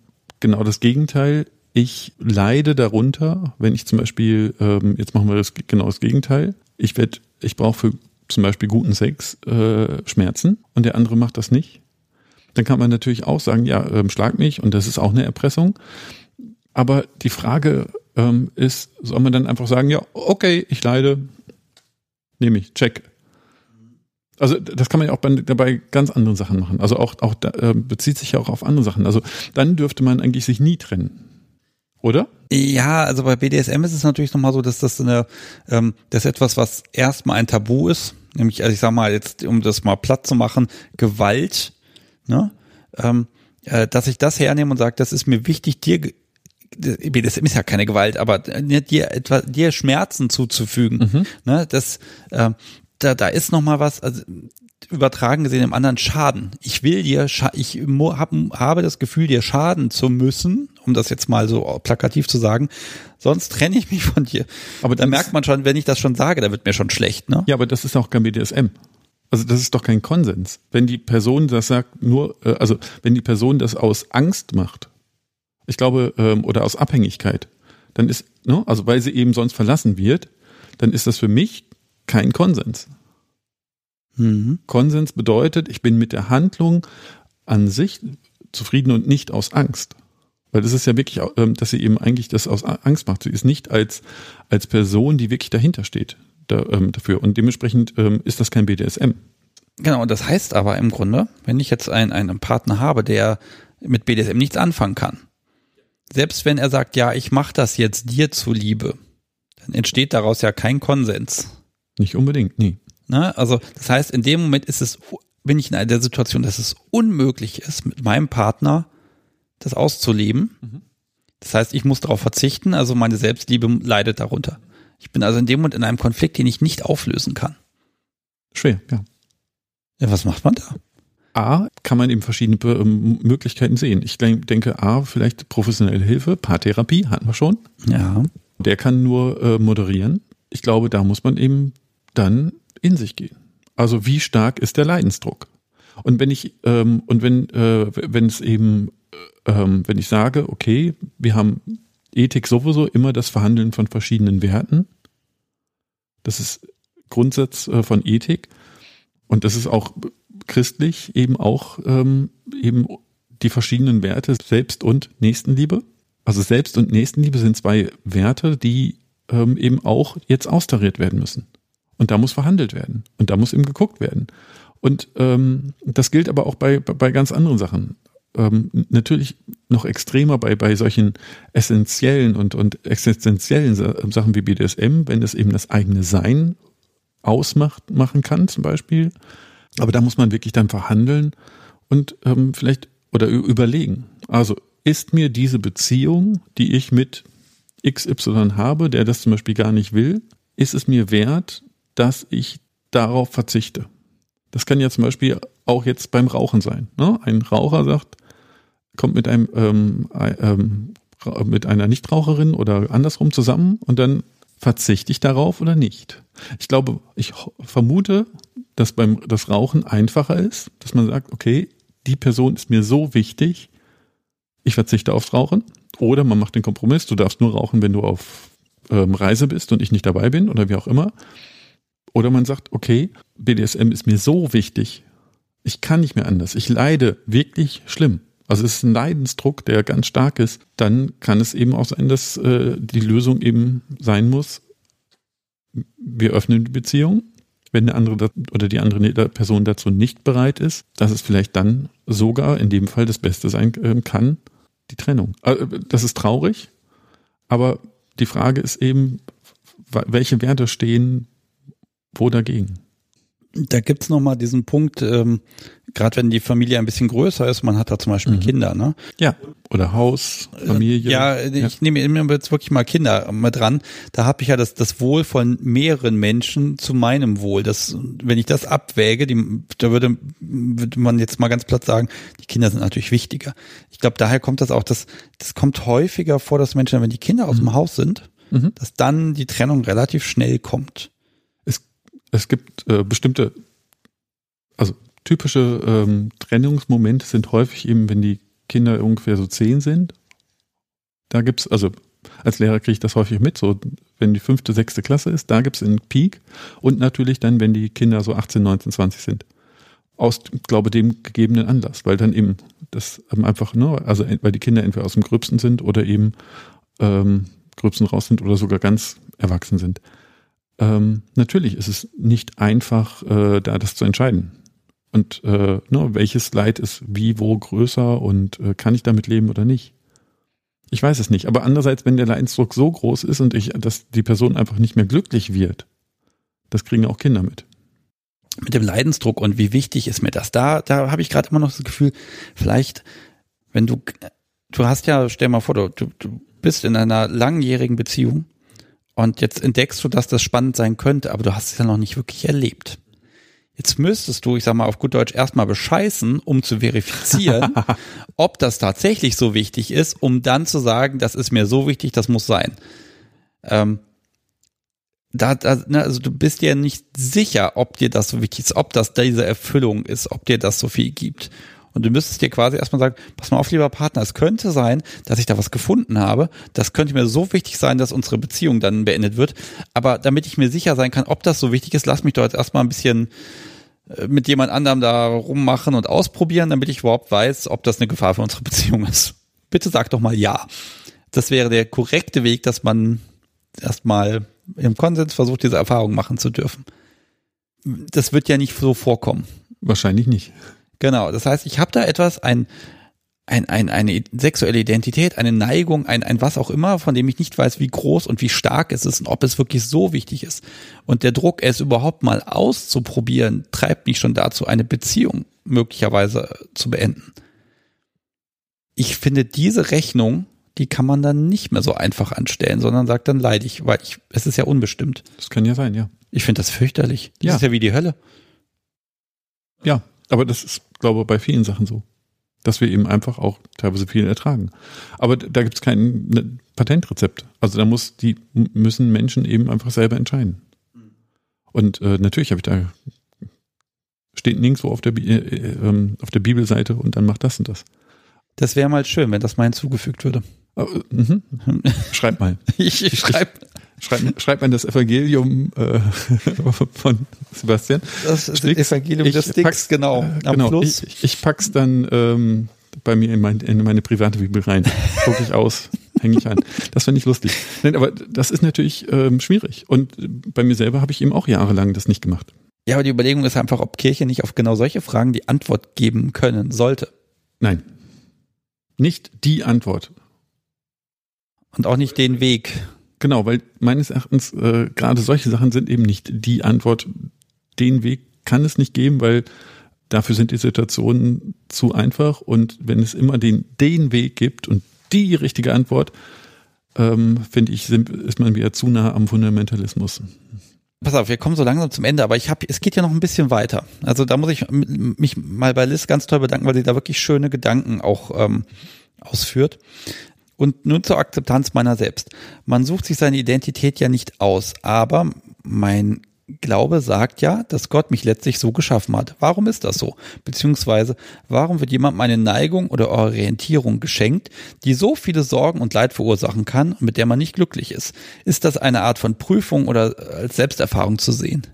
genau das Gegenteil. Ich leide darunter, wenn ich zum Beispiel, ähm, jetzt machen wir das genau das Gegenteil. Ich werde, ich brauche für zum Beispiel guten Sex äh, Schmerzen und der andere macht das nicht dann kann man natürlich auch sagen, ja, ähm, schlag mich und das ist auch eine Erpressung. Aber die Frage ähm, ist, soll man dann einfach sagen, ja, okay, ich leide, nehme ich, check. Also das kann man ja auch bei, dabei ganz anderen Sachen machen. Also auch, auch äh, bezieht sich ja auch auf andere Sachen. Also dann dürfte man eigentlich sich nie trennen. Oder? Ja, also bei BDSM ist es natürlich nochmal so, dass das eine, ähm, das etwas, was erstmal ein Tabu ist. Nämlich, also ich sag mal, jetzt, um das mal platt zu machen, Gewalt ne? ähm, äh, dass ich das hernehme und sage, das ist mir wichtig, dir das ist ja keine Gewalt, aber ne, dir etwa dir Schmerzen zuzufügen, mhm. ne, das äh, da da ist noch mal was also übertragen gesehen im anderen Schaden. Ich will dir ich hab, habe das Gefühl dir schaden zu müssen, um das jetzt mal so plakativ zu sagen, sonst trenne ich mich von dir. Aber da merkt man schon, wenn ich das schon sage, da wird mir schon schlecht, ne? Ja, aber das ist auch kein BDSM. Also das ist doch kein Konsens. Wenn die Person das sagt, nur, äh, also wenn die Person das aus Angst macht, ich glaube, ähm, oder aus Abhängigkeit, dann ist, ne, also weil sie eben sonst verlassen wird, dann ist das für mich kein Konsens. Mhm. Konsens bedeutet, ich bin mit der Handlung an sich zufrieden und nicht aus Angst. Weil das ist ja wirklich, ähm, dass sie eben eigentlich das aus Angst macht. Sie ist nicht als, als Person, die wirklich dahinter steht da, ähm, dafür. Und dementsprechend ähm, ist das kein BDSM. Genau, und das heißt aber im Grunde, wenn ich jetzt einen, einen Partner habe, der mit BDSM nichts anfangen kann, selbst wenn er sagt, ja, ich mache das jetzt dir zuliebe, dann entsteht daraus ja kein Konsens. Nicht unbedingt, nie. Ne? Also das heißt, in dem Moment ist es, bin ich in der Situation, dass es unmöglich ist, mit meinem Partner das auszuleben. Mhm. Das heißt, ich muss darauf verzichten, also meine Selbstliebe leidet darunter. Ich bin also in dem Moment in einem Konflikt, den ich nicht auflösen kann. Schwer, ja. Ja, was macht man da? A, kann man eben verschiedene ähm, Möglichkeiten sehen. Ich denke, A, vielleicht professionelle Hilfe, Paartherapie hatten wir schon. Ja. Der kann nur äh, moderieren. Ich glaube, da muss man eben dann in sich gehen. Also wie stark ist der Leidensdruck? Und wenn ich ähm, und wenn äh, wenn es eben äh, ähm, wenn ich sage, okay, wir haben Ethik sowieso immer das Verhandeln von verschiedenen Werten. Das ist Grundsatz äh, von Ethik. Und das ist auch christlich eben auch ähm, eben die verschiedenen Werte Selbst- und Nächstenliebe. Also Selbst- und Nächstenliebe sind zwei Werte, die ähm, eben auch jetzt austariert werden müssen. Und da muss verhandelt werden. Und da muss eben geguckt werden. Und ähm, das gilt aber auch bei, bei ganz anderen Sachen. Ähm, natürlich noch extremer bei, bei solchen essentiellen und, und existenziellen Sachen wie BDSM, wenn es eben das eigene Sein ausmacht, machen kann, zum Beispiel. Aber da muss man wirklich dann verhandeln und ähm, vielleicht oder überlegen. Also ist mir diese Beziehung, die ich mit XY habe, der das zum Beispiel gar nicht will, ist es mir wert, dass ich darauf verzichte? Das kann ja zum Beispiel auch jetzt beim Rauchen sein. Ne? Ein Raucher sagt, kommt mit einem ähm, ähm, mit einer Nichtraucherin oder andersrum zusammen und dann verzichte ich darauf oder nicht. Ich glaube, ich vermute, dass beim das Rauchen einfacher ist, dass man sagt, okay, die Person ist mir so wichtig, ich verzichte aufs Rauchen. Oder man macht den Kompromiss, du darfst nur rauchen, wenn du auf ähm, Reise bist und ich nicht dabei bin oder wie auch immer. Oder man sagt, okay, BDSM ist mir so wichtig, ich kann nicht mehr anders, ich leide wirklich schlimm. Also es ist ein Leidensdruck, der ganz stark ist. Dann kann es eben auch sein, dass äh, die Lösung eben sein muss, wir öffnen die Beziehung. Wenn der andere oder die andere Person dazu nicht bereit ist, dass es vielleicht dann sogar in dem Fall das Beste sein äh, kann, die Trennung. Äh, das ist traurig, aber die Frage ist eben, welche Werte stehen wo dagegen? Da gibt's noch mal diesen Punkt, ähm, gerade wenn die Familie ein bisschen größer ist, man hat da zum Beispiel mhm. Kinder, ne? Ja, oder Haus, Familie. Ja, ich ja. nehme mir jetzt wirklich mal Kinder mit dran. Da habe ich ja das, das Wohl von mehreren Menschen zu meinem Wohl. Das, wenn ich das abwäge, die, da würde, würde man jetzt mal ganz platt sagen, die Kinder sind natürlich wichtiger. Ich glaube, daher kommt das auch, dass das kommt häufiger vor, dass Menschen, wenn die Kinder aus mhm. dem Haus sind, mhm. dass dann die Trennung relativ schnell kommt es gibt äh, bestimmte, also typische ähm, Trennungsmomente sind häufig eben, wenn die Kinder ungefähr so zehn sind. Da gibt's, also als Lehrer kriege ich das häufig mit, so wenn die fünfte, sechste Klasse ist, da gibt's einen Peak und natürlich dann, wenn die Kinder so 18, 19, 20 sind. Aus, glaube dem gegebenen Anlass, weil dann eben das einfach, ne, also weil die Kinder entweder aus dem Gröbsten sind oder eben ähm, Gröbsten raus sind oder sogar ganz erwachsen sind ähm, natürlich ist es nicht einfach, äh, da das zu entscheiden. Und äh, ne, welches Leid ist wie, wo größer und äh, kann ich damit leben oder nicht? Ich weiß es nicht. Aber andererseits, wenn der Leidensdruck so groß ist und ich, dass die Person einfach nicht mehr glücklich wird, das kriegen auch Kinder mit. Mit dem Leidensdruck und wie wichtig ist mir das? Da, da habe ich gerade immer noch das Gefühl, vielleicht, wenn du, du hast ja, stell mal vor, du, du bist in einer langjährigen Beziehung und jetzt entdeckst du, dass das spannend sein könnte, aber du hast es ja noch nicht wirklich erlebt. Jetzt müsstest du, ich sag mal auf gut Deutsch, erstmal bescheißen, um zu verifizieren, [laughs] ob das tatsächlich so wichtig ist, um dann zu sagen, das ist mir so wichtig, das muss sein. Ähm, da, da, ne, also du bist dir nicht sicher, ob dir das so wichtig ist, ob das diese Erfüllung ist, ob dir das so viel gibt. Und du müsstest dir quasi erstmal sagen, pass mal auf, lieber Partner, es könnte sein, dass ich da was gefunden habe. Das könnte mir so wichtig sein, dass unsere Beziehung dann beendet wird. Aber damit ich mir sicher sein kann, ob das so wichtig ist, lass mich doch jetzt erstmal ein bisschen äh, mit jemand anderem da rummachen und ausprobieren, damit ich überhaupt weiß, ob das eine Gefahr für unsere Beziehung ist. Bitte sag doch mal ja. Das wäre der korrekte Weg, dass man erstmal im Konsens versucht, diese Erfahrung machen zu dürfen. Das wird ja nicht so vorkommen. Wahrscheinlich nicht. Genau, das heißt, ich habe da etwas, ein, ein, ein, eine sexuelle Identität, eine Neigung, ein, ein was auch immer, von dem ich nicht weiß, wie groß und wie stark es ist und ob es wirklich so wichtig ist. Und der Druck, es überhaupt mal auszuprobieren, treibt mich schon dazu, eine Beziehung möglicherweise zu beenden. Ich finde, diese Rechnung, die kann man dann nicht mehr so einfach anstellen, sondern sagt dann leid ich, weil ich, es ist ja unbestimmt. Das kann ja sein, ja. Ich finde das fürchterlich. Das ja. ist ja wie die Hölle. Ja, aber das ist, glaube bei vielen Sachen so. Dass wir eben einfach auch teilweise viel ertragen. Aber da gibt es kein ne, Patentrezept. Also da muss die müssen Menschen eben einfach selber entscheiden. Und äh, natürlich habe ich da steht nirgendwo auf der, äh, äh, auf der Bibelseite und dann macht das und das. Das wäre mal schön, wenn das mal hinzugefügt würde. Uh, mhm. [laughs] Schreib mal. ich, ich schreib. Schreib, schreib mal das Evangelium äh, [laughs] von Sebastian. Das das Evangelium des Sticks, genau. Am genau. Schluss. Ich, ich pack's dann ähm, bei mir in, mein, in meine private Bibel rein. Gucke ich aus, [laughs] hänge ich an. Das finde ich lustig. Nein, aber das ist natürlich ähm, schwierig. Und bei mir selber habe ich eben auch jahrelang das nicht gemacht. Ja, aber die Überlegung ist einfach, ob Kirche nicht auf genau solche Fragen die Antwort geben können sollte. Nein. Nicht die Antwort. Und auch nicht den Weg. Genau, weil meines Erachtens äh, gerade solche Sachen sind eben nicht die Antwort. Den Weg kann es nicht geben, weil dafür sind die Situationen zu einfach und wenn es immer den, den Weg gibt und die richtige Antwort, ähm, finde ich, sind, ist man wieder zu nah am Fundamentalismus. Pass auf, wir kommen so langsam zum Ende, aber ich habe, es geht ja noch ein bisschen weiter. Also da muss ich mich mal bei Liz ganz toll bedanken, weil sie da wirklich schöne Gedanken auch ähm, ausführt. Und nun zur Akzeptanz meiner selbst. Man sucht sich seine Identität ja nicht aus, aber mein Glaube sagt ja, dass Gott mich letztlich so geschaffen hat. Warum ist das so? Beziehungsweise, warum wird jemand eine Neigung oder Orientierung geschenkt, die so viele Sorgen und Leid verursachen kann und mit der man nicht glücklich ist? Ist das eine Art von Prüfung oder als Selbsterfahrung zu sehen?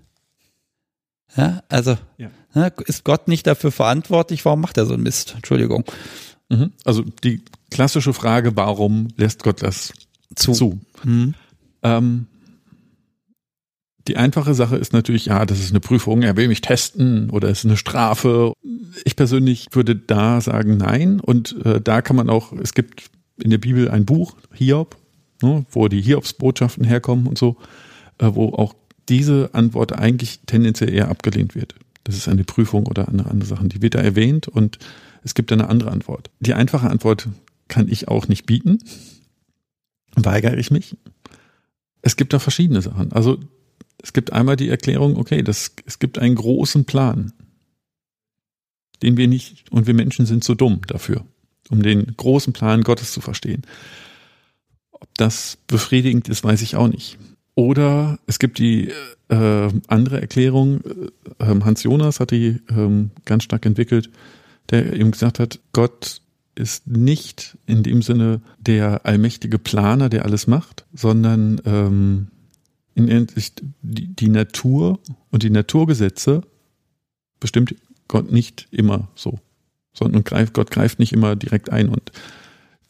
Ja, also ja. Ne, ist Gott nicht dafür verantwortlich? Warum macht er so einen Mist? Entschuldigung. Mhm. Also die klassische Frage, warum lässt Gott das zu? zu? Mhm. Ähm, die einfache Sache ist natürlich, ja, das ist eine Prüfung, er will mich testen oder es ist eine Strafe. Ich persönlich würde da sagen, nein. Und äh, da kann man auch, es gibt in der Bibel ein Buch, Hiob, ne, wo die Hiobsbotschaften herkommen und so, äh, wo auch diese Antwort eigentlich tendenziell eher abgelehnt wird. Das ist eine Prüfung oder andere, andere Sachen. Die wird da erwähnt und es gibt eine andere Antwort. Die einfache Antwort kann ich auch nicht bieten. Weigere ich mich. Es gibt da verschiedene Sachen. Also es gibt einmal die Erklärung, okay, das, es gibt einen großen Plan, den wir nicht, und wir Menschen sind zu dumm dafür, um den großen Plan Gottes zu verstehen. Ob das befriedigend ist, weiß ich auch nicht. Oder es gibt die äh, andere Erklärung, äh, Hans Jonas hat die äh, ganz stark entwickelt, der eben gesagt hat, Gott ist nicht in dem Sinne der allmächtige Planer, der alles macht, sondern ähm, in Hinsicht die, die Natur und die Naturgesetze bestimmt Gott nicht immer so, sondern greift, Gott greift nicht immer direkt ein und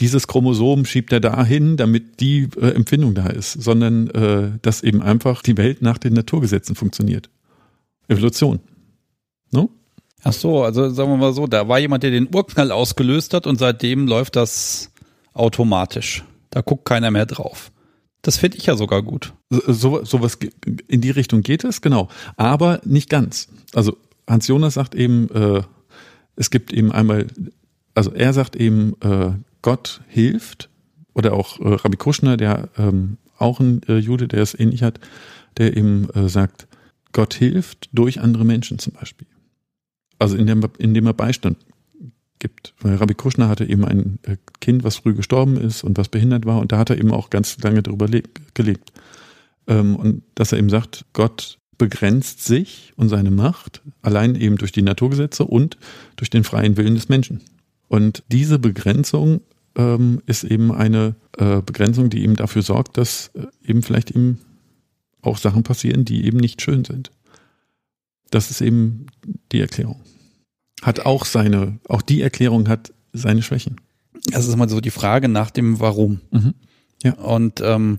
dieses Chromosom schiebt er dahin, damit die äh, Empfindung da ist, sondern äh, dass eben einfach die Welt nach den Naturgesetzen funktioniert. Evolution. No? Ach so, also sagen wir mal so, da war jemand, der den Urknall ausgelöst hat und seitdem läuft das automatisch. Da guckt keiner mehr drauf. Das finde ich ja sogar gut. So, sowas in die Richtung geht es, genau. Aber nicht ganz. Also Hans Jonas sagt eben, äh, es gibt eben einmal, also er sagt eben, äh, Gott hilft, oder auch äh, Rabbi Kushner, der ähm, auch ein äh, Jude, der es ähnlich hat, der eben äh, sagt, Gott hilft durch andere Menschen zum Beispiel. Also indem, indem er Beistand gibt. Weil Rabbi Kushner hatte eben ein äh, Kind, was früh gestorben ist und was behindert war und da hat er eben auch ganz lange drüber gelegt. Ähm, und dass er eben sagt, Gott begrenzt sich und seine Macht allein eben durch die Naturgesetze und durch den freien Willen des Menschen. Und diese Begrenzung ähm, ist eben eine äh, Begrenzung, die eben dafür sorgt, dass äh, eben vielleicht eben auch Sachen passieren, die eben nicht schön sind. Das ist eben die Erklärung hat auch seine, auch die Erklärung hat seine Schwächen. Das ist mal so die Frage nach dem Warum. Mhm. Ja. Und ähm,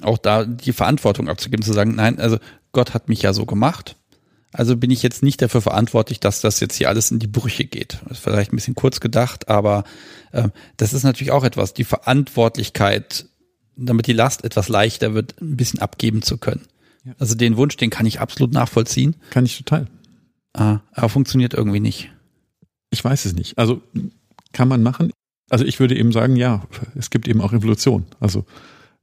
auch da die Verantwortung abzugeben, zu sagen, nein, also Gott hat mich ja so gemacht. Also bin ich jetzt nicht dafür verantwortlich, dass das jetzt hier alles in die Brüche geht. Das ist vielleicht ein bisschen kurz gedacht, aber äh, das ist natürlich auch etwas, die Verantwortlichkeit, damit die Last etwas leichter wird, ein bisschen abgeben zu können. Ja. Also den Wunsch, den kann ich absolut nachvollziehen. Kann ich total. Ah, aber funktioniert irgendwie nicht. Ich weiß es nicht. Also kann man machen. Also ich würde eben sagen, ja, es gibt eben auch Evolution. Also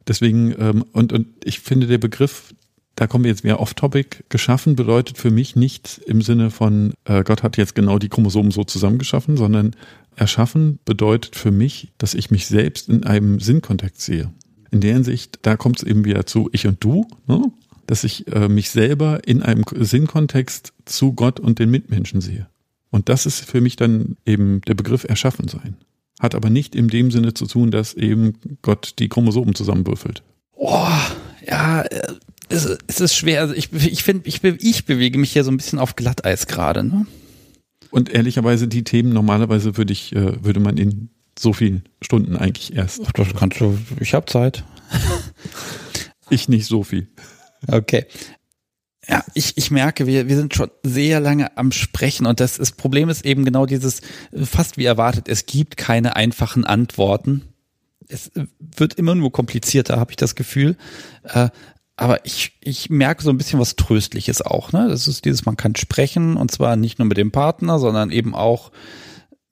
deswegen, ähm, und, und ich finde der Begriff, da kommen wir jetzt wieder off-topic, geschaffen bedeutet für mich nicht im Sinne von, äh, Gott hat jetzt genau die Chromosomen so zusammengeschaffen, sondern erschaffen bedeutet für mich, dass ich mich selbst in einem Sinnkontext sehe. In der Hinsicht, da kommt es eben wieder zu ich und du. Ne? dass ich äh, mich selber in einem Sinnkontext zu Gott und den Mitmenschen sehe. Und das ist für mich dann eben der Begriff erschaffen sein. Hat aber nicht in dem Sinne zu tun, dass eben Gott die Chromosomen zusammenwürfelt. Oh, ja, äh, es, ist schwer. Also ich, ich finde, ich, ich bewege mich hier so ein bisschen auf Glatteis gerade. Ne? Und ehrlicherweise die Themen, normalerweise würde ich, äh, würde man in so vielen Stunden eigentlich erst. Das kannst du, ich habe Zeit. ich nicht so viel. Okay. Ja, ich, ich merke, wir, wir sind schon sehr lange am Sprechen und das, das Problem ist eben genau dieses, fast wie erwartet, es gibt keine einfachen Antworten. Es wird immer nur komplizierter, habe ich das Gefühl. Äh, aber ich, ich merke so ein bisschen was Tröstliches auch. Ne? Das ist dieses, man kann sprechen und zwar nicht nur mit dem Partner, sondern eben auch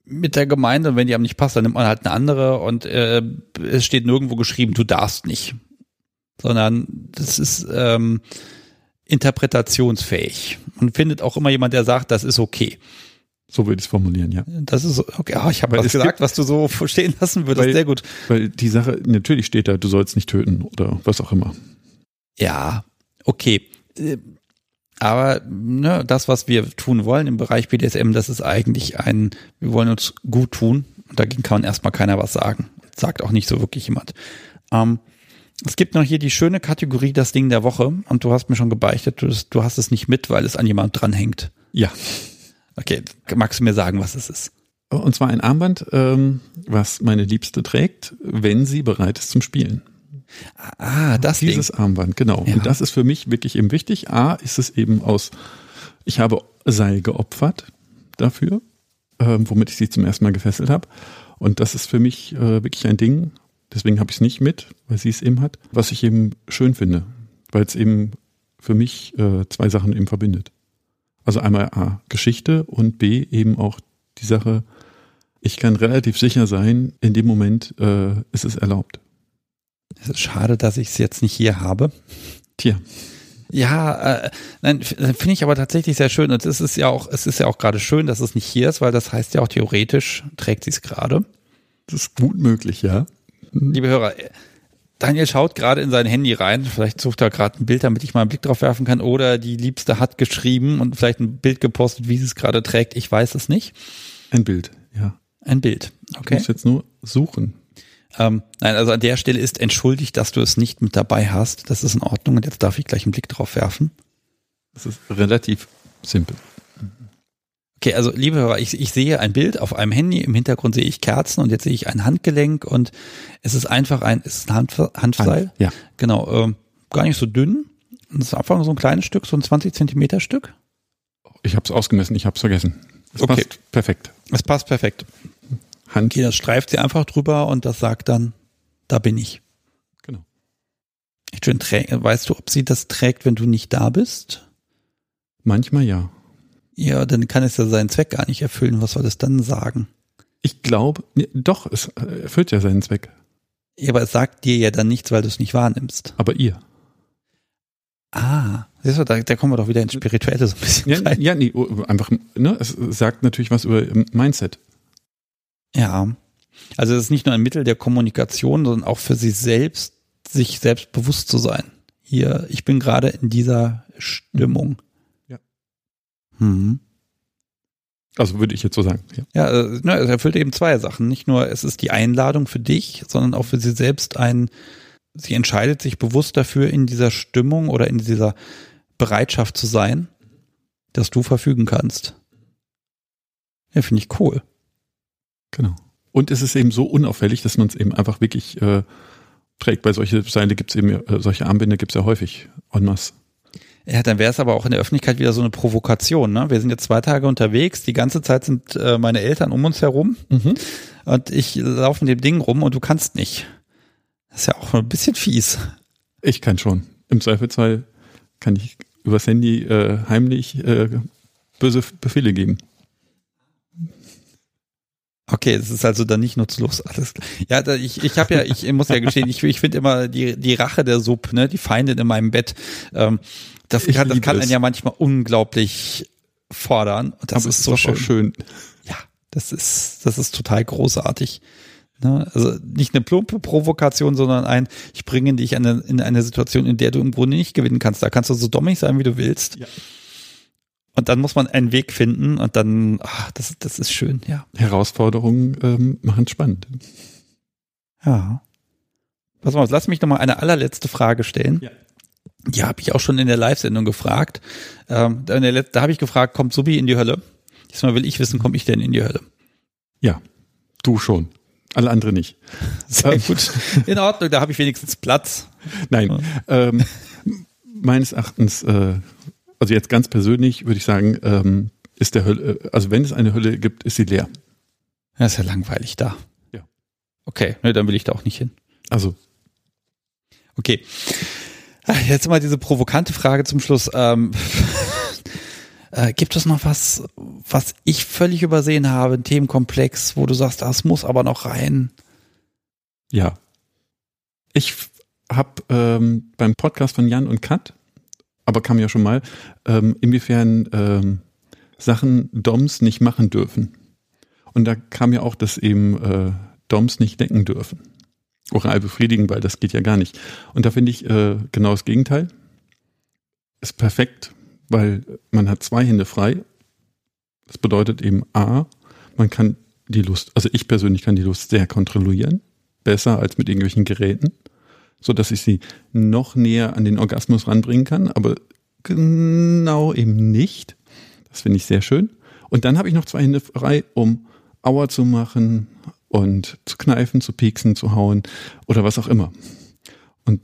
mit der Gemeinde. Und wenn die einem nicht passt, dann nimmt man halt eine andere und äh, es steht nirgendwo geschrieben, du darfst nicht. Sondern das ist ähm, interpretationsfähig und findet auch immer jemand, der sagt, das ist okay. So würde ich es formulieren, ja. Das ist okay. Oh, ich habe was gesagt, was du so [laughs] verstehen lassen würdest. Weil, Sehr gut. Weil die Sache, natürlich steht da, du sollst nicht töten oder was auch immer. Ja, okay. Aber ne, das, was wir tun wollen im Bereich BDSM, das ist eigentlich ein, wir wollen uns gut tun. Und dagegen kann erstmal keiner was sagen. Sagt auch nicht so wirklich jemand. Ähm, es gibt noch hier die schöne Kategorie das Ding der Woche und du hast mir schon gebeichtet, du, du hast es nicht mit, weil es an jemand dranhängt. Ja. Okay, magst du mir sagen, was es ist? Und zwar ein Armband, ähm, was meine Liebste trägt, wenn sie bereit ist zum Spielen. Ah, das Dieses Ding. Armband, genau. Ja. Und das ist für mich wirklich eben wichtig. A, ist es eben aus, ich habe Seil geopfert dafür, ähm, womit ich sie zum ersten Mal gefesselt habe. Und das ist für mich äh, wirklich ein Ding, Deswegen habe ich es nicht mit, weil sie es eben hat. Was ich eben schön finde, weil es eben für mich äh, zwei Sachen eben verbindet. Also einmal A, Geschichte und B, eben auch die Sache, ich kann relativ sicher sein, in dem Moment äh, ist es erlaubt. Es ist schade, dass ich es jetzt nicht hier habe. Tja. Ja, äh, nein, finde ich aber tatsächlich sehr schön. Und es ist ja auch, es ist ja auch gerade schön, dass es nicht hier ist, weil das heißt ja auch theoretisch trägt sie es gerade. Das ist gut möglich, ja. Liebe Hörer, Daniel schaut gerade in sein Handy rein. Vielleicht sucht er gerade ein Bild, damit ich mal einen Blick drauf werfen kann. Oder die Liebste hat geschrieben und vielleicht ein Bild gepostet, wie sie es gerade trägt. Ich weiß es nicht. Ein Bild, ja. Ein Bild. Okay. Ich muss jetzt nur suchen. Ähm, nein, also an der Stelle ist entschuldigt, dass du es nicht mit dabei hast. Das ist in Ordnung und jetzt darf ich gleich einen Blick drauf werfen. Das ist relativ simpel. Okay, also liebe Hörer, ich, ich sehe ein Bild auf einem Handy, im Hintergrund sehe ich Kerzen und jetzt sehe ich ein Handgelenk und es ist einfach ein, es ist ein Hand, Handseil. Hand, ja. Genau, ähm, gar nicht so dünn. Es ist einfach so ein kleines Stück, so ein 20 Zentimeter Stück. Ich habe es ausgemessen, ich habe es vergessen. Es Okay. passt perfekt. Es passt perfekt. Hand, Okay, das streift sie einfach drüber und das sagt dann, da bin ich. genau. Echt schön, weißt du, ob sie das trägt, wenn du nicht da bist? Manchmal ja. Ja, dann kann es ja seinen Zweck gar nicht erfüllen. Was soll es dann sagen? Ich glaube, nee, doch, es äh, erfüllt ja seinen Zweck. Ja, aber es sagt dir ja dann nichts, weil du es nicht wahrnimmst. Aber ihr. Ah, siehst du, da, da kommen wir doch wieder ins Spirituelle so ein bisschen Ja, rein. ja nee, oh, einfach, ne, es sagt natürlich was über ähm, Mindset. Ja. Also es ist nicht nur ein Mittel der Kommunikation, sondern auch für sich selbst, sich selbst bewusst zu sein. Hier, ich bin gerade in dieser Stimmung. Mhm. Also würde ich jetzt so sagen. Ja. Ja, äh, es erfüllt eben zwei Sachen. Nicht nur, es ist die Einladung für dich, sondern auch für sie selbst ein, sie entscheidet sich bewusst dafür, in dieser Stimmung oder in dieser Bereitschaft zu sein, dass du verfügen kannst. Ja, finde ich cool. Genau. Und es ist eben so unauffällig, dass man es eben einfach wirklich äh, trägt. Bei solche Seile gibt es eben, äh, solche Armbänder gibt es ja häufig en masse. Ja, dann wäre es aber auch in der Öffentlichkeit wieder so eine Provokation. Ne? Wir sind jetzt zwei Tage unterwegs, die ganze Zeit sind äh, meine Eltern um uns herum und ich laufe mit dem Ding rum und du kannst nicht. Das ist ja auch ein bisschen fies. Ich kann schon. Im Zweifelsfall kann ich übers Handy äh, heimlich äh, böse Befehle geben. Okay, es ist also dann nicht nutzlos. Alles klar. Ja, da, ich, ich habe ja, ich muss ja gestehen, ich, ich finde immer die, die Rache der Sub, ne, die Feindin in meinem Bett, ähm, das kann, das kann einen ja manchmal unglaublich fordern. Und das Aber ist so schön. schön. Ja, das ist, das ist total großartig. Ne? Also nicht eine plumpe Provokation, sondern ein, ich bringe dich in eine, in eine Situation, in der du im Grunde nicht gewinnen kannst. Da kannst du so dommig sein, wie du willst. Ja. Und dann muss man einen Weg finden und dann, ach, das, das ist schön, ja. Herausforderungen ähm, machen spannend. Ja. Pass mal, lass mich noch mal eine allerletzte Frage stellen. Ja. Die habe ich auch schon in der Live-Sendung gefragt. Ähm, da da habe ich gefragt, kommt Subi in die Hölle? Diesmal will ich wissen, komme ich denn in die Hölle? Ja, du schon. Alle anderen nicht. [laughs] Sehr ähm, gut. In Ordnung, da habe ich wenigstens Platz. Nein. Ähm, meines Erachtens, äh, also jetzt ganz persönlich würde ich sagen, ähm, ist der Hölle, äh, also wenn es eine Hölle gibt, ist sie leer. Das ist ja langweilig da. Ja. Okay, ne, dann will ich da auch nicht hin. Also. Okay. [laughs] Jetzt mal diese provokante Frage zum Schluss. Ähm, [laughs] äh, gibt es noch was, was ich völlig übersehen habe, ein Themenkomplex, wo du sagst, das muss aber noch rein? Ja. Ich habe ähm, beim Podcast von Jan und Kat, aber kam ja schon mal, ähm, inwiefern ähm, Sachen Doms nicht machen dürfen. Und da kam ja auch, dass eben äh, Doms nicht denken dürfen. Oral befriedigen, weil das geht ja gar nicht. Und da finde ich äh, genau das Gegenteil. Ist perfekt, weil man hat zwei Hände frei. Das bedeutet eben A, man kann die Lust, also ich persönlich kann die Lust sehr kontrollieren, besser als mit irgendwelchen Geräten, so dass ich sie noch näher an den Orgasmus ranbringen kann, aber genau eben nicht. Das finde ich sehr schön. Und dann habe ich noch zwei Hände frei, um Auer zu machen und zu kneifen, zu pieksen, zu hauen oder was auch immer. Und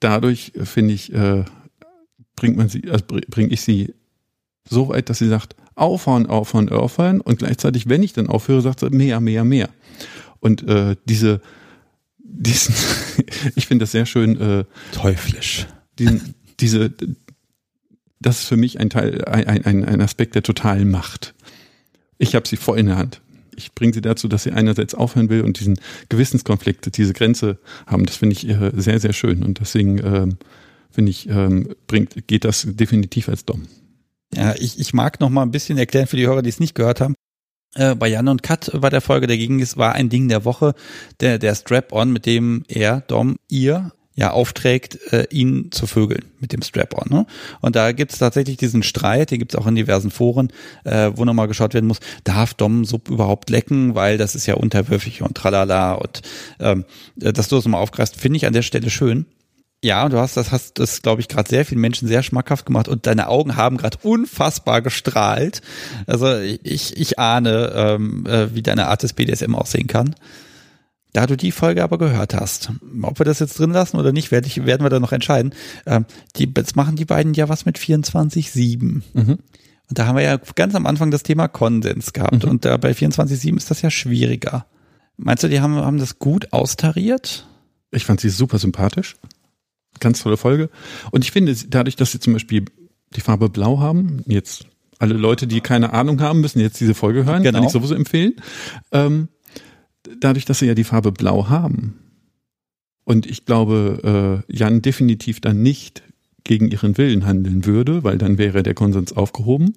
dadurch äh, finde ich, äh, bringt man sie, also bringe ich sie so weit, dass sie sagt, aufhören, aufhören, aufhören und gleichzeitig, wenn ich dann aufhöre, sagt sie mehr, mehr, mehr. Und äh, diese, diesen, [laughs] ich finde das sehr schön äh, teuflisch. Diesen, diese, das ist für mich ein Teil, ein, ein, ein Aspekt der totalen Macht. Ich habe sie voll in der Hand. Ich bringe sie dazu, dass sie einerseits aufhören will und diesen Gewissenskonflikt, diese Grenze haben. Das finde ich äh, sehr, sehr schön. Und deswegen ähm, finde ich, ähm, bringt, geht das definitiv als Dom. Ja, ich, ich mag noch mal ein bisschen erklären für die Hörer, die es nicht gehört haben. Äh, bei Jan und Kat war der Folge dagegen, es war ein Ding der Woche, der, der Strap-on, mit dem er, Dom, ihr ja aufträgt, äh, ihn zu vögeln mit dem Strap-on. Ne? Und da gibt's tatsächlich diesen Streit, den gibt's auch in diversen Foren, äh, wo nochmal geschaut werden muss, darf Dom Sub überhaupt lecken, weil das ist ja unterwürfig und tralala. Und ähm, äh, dass du das nochmal aufgreifst, finde ich an der Stelle schön. Ja, du hast das, hast das, glaube ich, gerade sehr vielen Menschen sehr schmackhaft gemacht und deine Augen haben gerade unfassbar gestrahlt. Also ich, ich ahne, ähm, äh, wie deine Art des BDSM aussehen kann. Da du die Folge aber gehört hast, ob wir das jetzt drin lassen oder nicht, werde ich, werden wir da noch entscheiden. Ähm, die, jetzt machen die beiden ja was mit 24-7. Mhm. Und da haben wir ja ganz am Anfang das Thema Konsens gehabt. Mhm. Und da bei 24-7 ist das ja schwieriger. Meinst du, die haben, haben das gut austariert? Ich fand sie super sympathisch. Ganz tolle Folge. Und ich finde, dadurch, dass sie zum Beispiel die Farbe Blau haben, jetzt alle Leute, die keine Ahnung haben, müssen jetzt diese Folge hören, genau. kann ich sowieso empfehlen. Ähm, dadurch, dass sie ja die Farbe Blau haben und ich glaube, äh, Jan definitiv dann nicht gegen ihren Willen handeln würde, weil dann wäre der Konsens aufgehoben,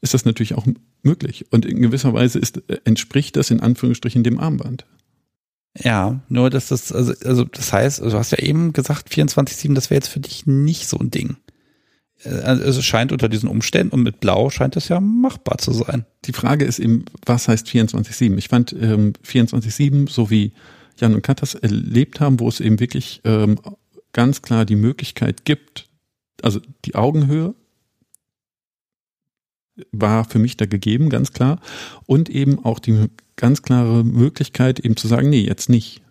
ist das natürlich auch möglich. Und in gewisser Weise ist, äh, entspricht das in Anführungsstrichen dem Armband. Ja, nur dass das, also, also das heißt, du hast ja eben gesagt, 24-7, das wäre jetzt für dich nicht so ein Ding. Äh, also es scheint unter diesen Umständen und mit Blau scheint es ja machbar zu sein. Die Frage ist eben, was heißt 24-7? Ich fand ähm, 24-7, so wie Jan und Kat das erlebt haben, wo es eben wirklich ähm, ganz klar die Möglichkeit gibt, also die Augenhöhe war für mich da gegeben, ganz klar. Und eben auch die ganz klare Möglichkeit, eben zu sagen, nee, jetzt nicht.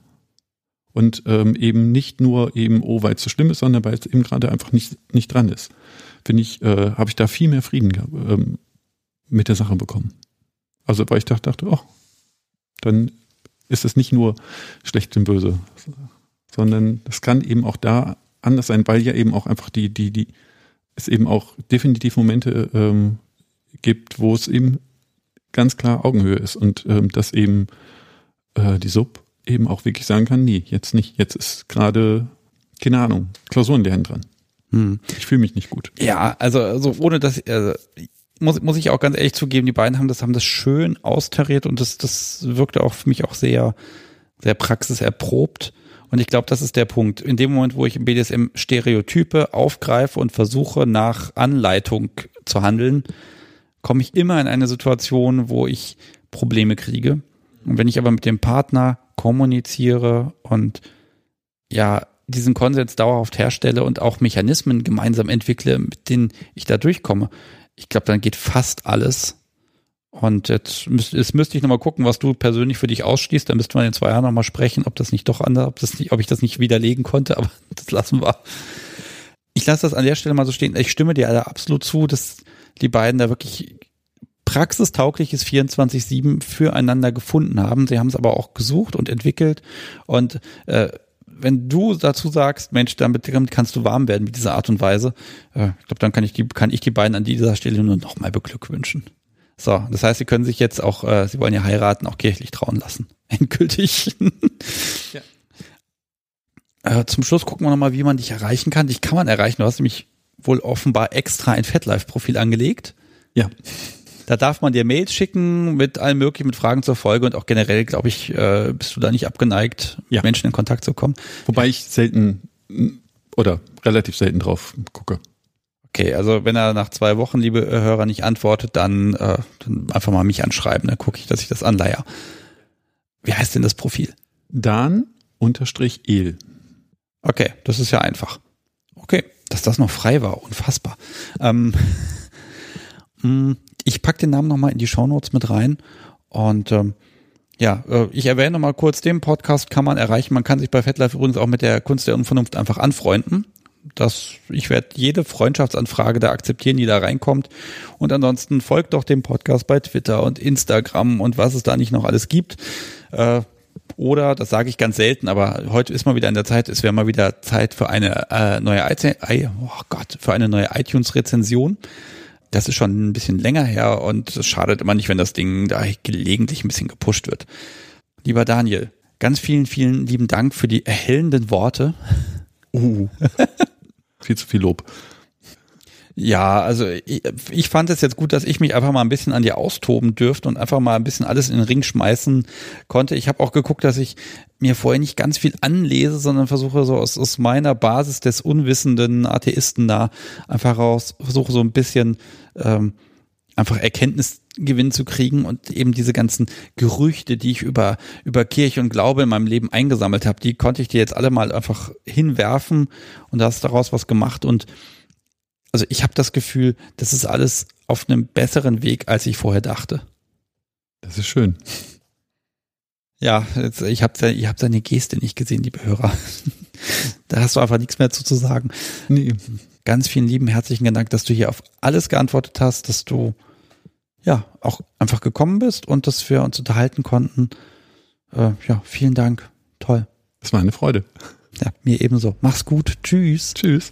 Und ähm, eben nicht nur eben, oh, weil es so schlimm ist, sondern weil es eben gerade einfach nicht, nicht dran ist finde ich, äh, habe ich da viel mehr Frieden ähm, mit der Sache bekommen. Also weil ich dachte, dachte, oh, dann ist es nicht nur schlecht und böse, sondern es kann eben auch da anders sein, weil ja eben auch einfach die, die, die, es eben auch definitiv Momente ähm, gibt, wo es eben ganz klar Augenhöhe ist und ähm, dass eben äh, die Sub eben auch wirklich sagen kann, nee, jetzt nicht, jetzt ist gerade, keine Ahnung, Klausurenlernen dran. Hm. Ich fühle mich nicht gut. Ja, also, also ohne dass, also, muss, muss ich auch ganz ehrlich zugeben, die beiden haben das, haben das schön austariert und das, das wirkte auch für mich auch sehr, sehr praxiserprobt. Und ich glaube, das ist der Punkt. In dem Moment, wo ich im BDSM Stereotype aufgreife und versuche, nach Anleitung zu handeln, komme ich immer in eine Situation, wo ich Probleme kriege. Und wenn ich aber mit dem Partner kommuniziere und ja, diesen Konsens dauerhaft herstelle und auch Mechanismen gemeinsam entwickle, mit denen ich da durchkomme, ich glaube, dann geht fast alles. Und jetzt, müsste jetzt müsste ich nochmal gucken, was du persönlich für dich ausschließt. Da müsste man in zwei Jahren nochmal sprechen, ob das nicht doch anders, ob, das nicht, ob ich das nicht widerlegen konnte, aber [laughs] das lassen wir. Ich lasse das an der Stelle mal so stehen. Ich stimme dir da absolut zu, dass die beiden da wirklich praxistaugliches 24-7 füreinander gefunden haben. Sie haben es aber auch gesucht und entwickelt. Und äh, wenn du dazu sagst, Mensch, damit, kannst du warm werden mit dieser Art und Weise, äh, ich glaube, dann kann ich die, kann ich die beiden an dieser Stelle nur nochmal beglückwünschen. So, das heißt, sie können sich jetzt auch, äh, sie wollen ja heiraten, auch kirchlich trauen lassen. [laughs] Endgültig. ja. Äh, zum Schluss gucken wir nochmal, wie man dich erreichen kann. Dich kann man erreichen. Du hast nämlich wohl offenbar extra ein FetLife-Profil angelegt. Ja. Da darf man dir Mails schicken mit allem möglichen, mit Fragen zur Folge und auch generell, glaube ich, äh, bist du da nicht abgeneigt, ja. mit Menschen in Kontakt zu kommen. Wobei ich selten oder relativ selten drauf gucke. Okay, also wenn er nach zwei Wochen, liebe Hörer, nicht antwortet, dann, äh, dann einfach mal mich anschreiben, dann gucke ich, dass ich das anleihe. Wie heißt denn das Profil? Dan unterstrich El. Okay, das ist ja einfach. Okay, dass das noch frei war, unfassbar. Ähm, [laughs] mm, ich pack den Namen nochmal in die Shownotes mit rein und ähm, ja, äh, ich erwähne mal kurz, den Podcast kann man erreichen. Man kann sich bei FetLife übrigens auch mit der Kunst der Unvernunft einfach anfreunden das, ich werde jede Freundschaftsanfrage da akzeptieren, die da reinkommt. Und ansonsten folgt doch dem Podcast bei Twitter und Instagram und was es da nicht noch alles gibt. Äh, oder, das sage ich ganz selten, aber heute ist mal wieder in der Zeit, es wäre mal wieder Zeit für eine äh, neue oh Gott, für eine neue iTunes-Rezension. Das ist schon ein bisschen länger her und es schadet immer nicht, wenn das Ding da gelegentlich ein bisschen gepusht wird. Lieber Daniel, ganz vielen, vielen lieben Dank für die erhellenden Worte. Uh. [laughs] viel zu viel Lob. Ja, also ich, ich fand es jetzt gut, dass ich mich einfach mal ein bisschen an dir austoben dürfte und einfach mal ein bisschen alles in den Ring schmeißen konnte. Ich habe auch geguckt, dass ich mir vorher nicht ganz viel anlese, sondern versuche so aus, aus meiner Basis des unwissenden Atheisten da einfach raus, versuche so ein bisschen ähm, einfach Erkenntnisgewinn zu kriegen und eben diese ganzen Gerüchte, die ich über, über Kirche und Glaube in meinem Leben eingesammelt habe, die konnte ich dir jetzt alle mal einfach hinwerfen und da hast daraus was gemacht und also ich habe das Gefühl, das ist alles auf einem besseren Weg, als ich vorher dachte. Das ist schön. Ja, jetzt, ich habe ich hab deine Geste nicht gesehen, liebe Hörer. [laughs] da hast du einfach nichts mehr zu, zu sagen. Nee. Ganz vielen lieben herzlichen Dank, dass du hier auf alles geantwortet hast, dass du ja, auch einfach gekommen bist und dass wir uns unterhalten konnten. Äh, ja, vielen Dank. Toll. Das war eine Freude. Ja, mir ebenso. Mach's gut. Tschüss. Tschüss.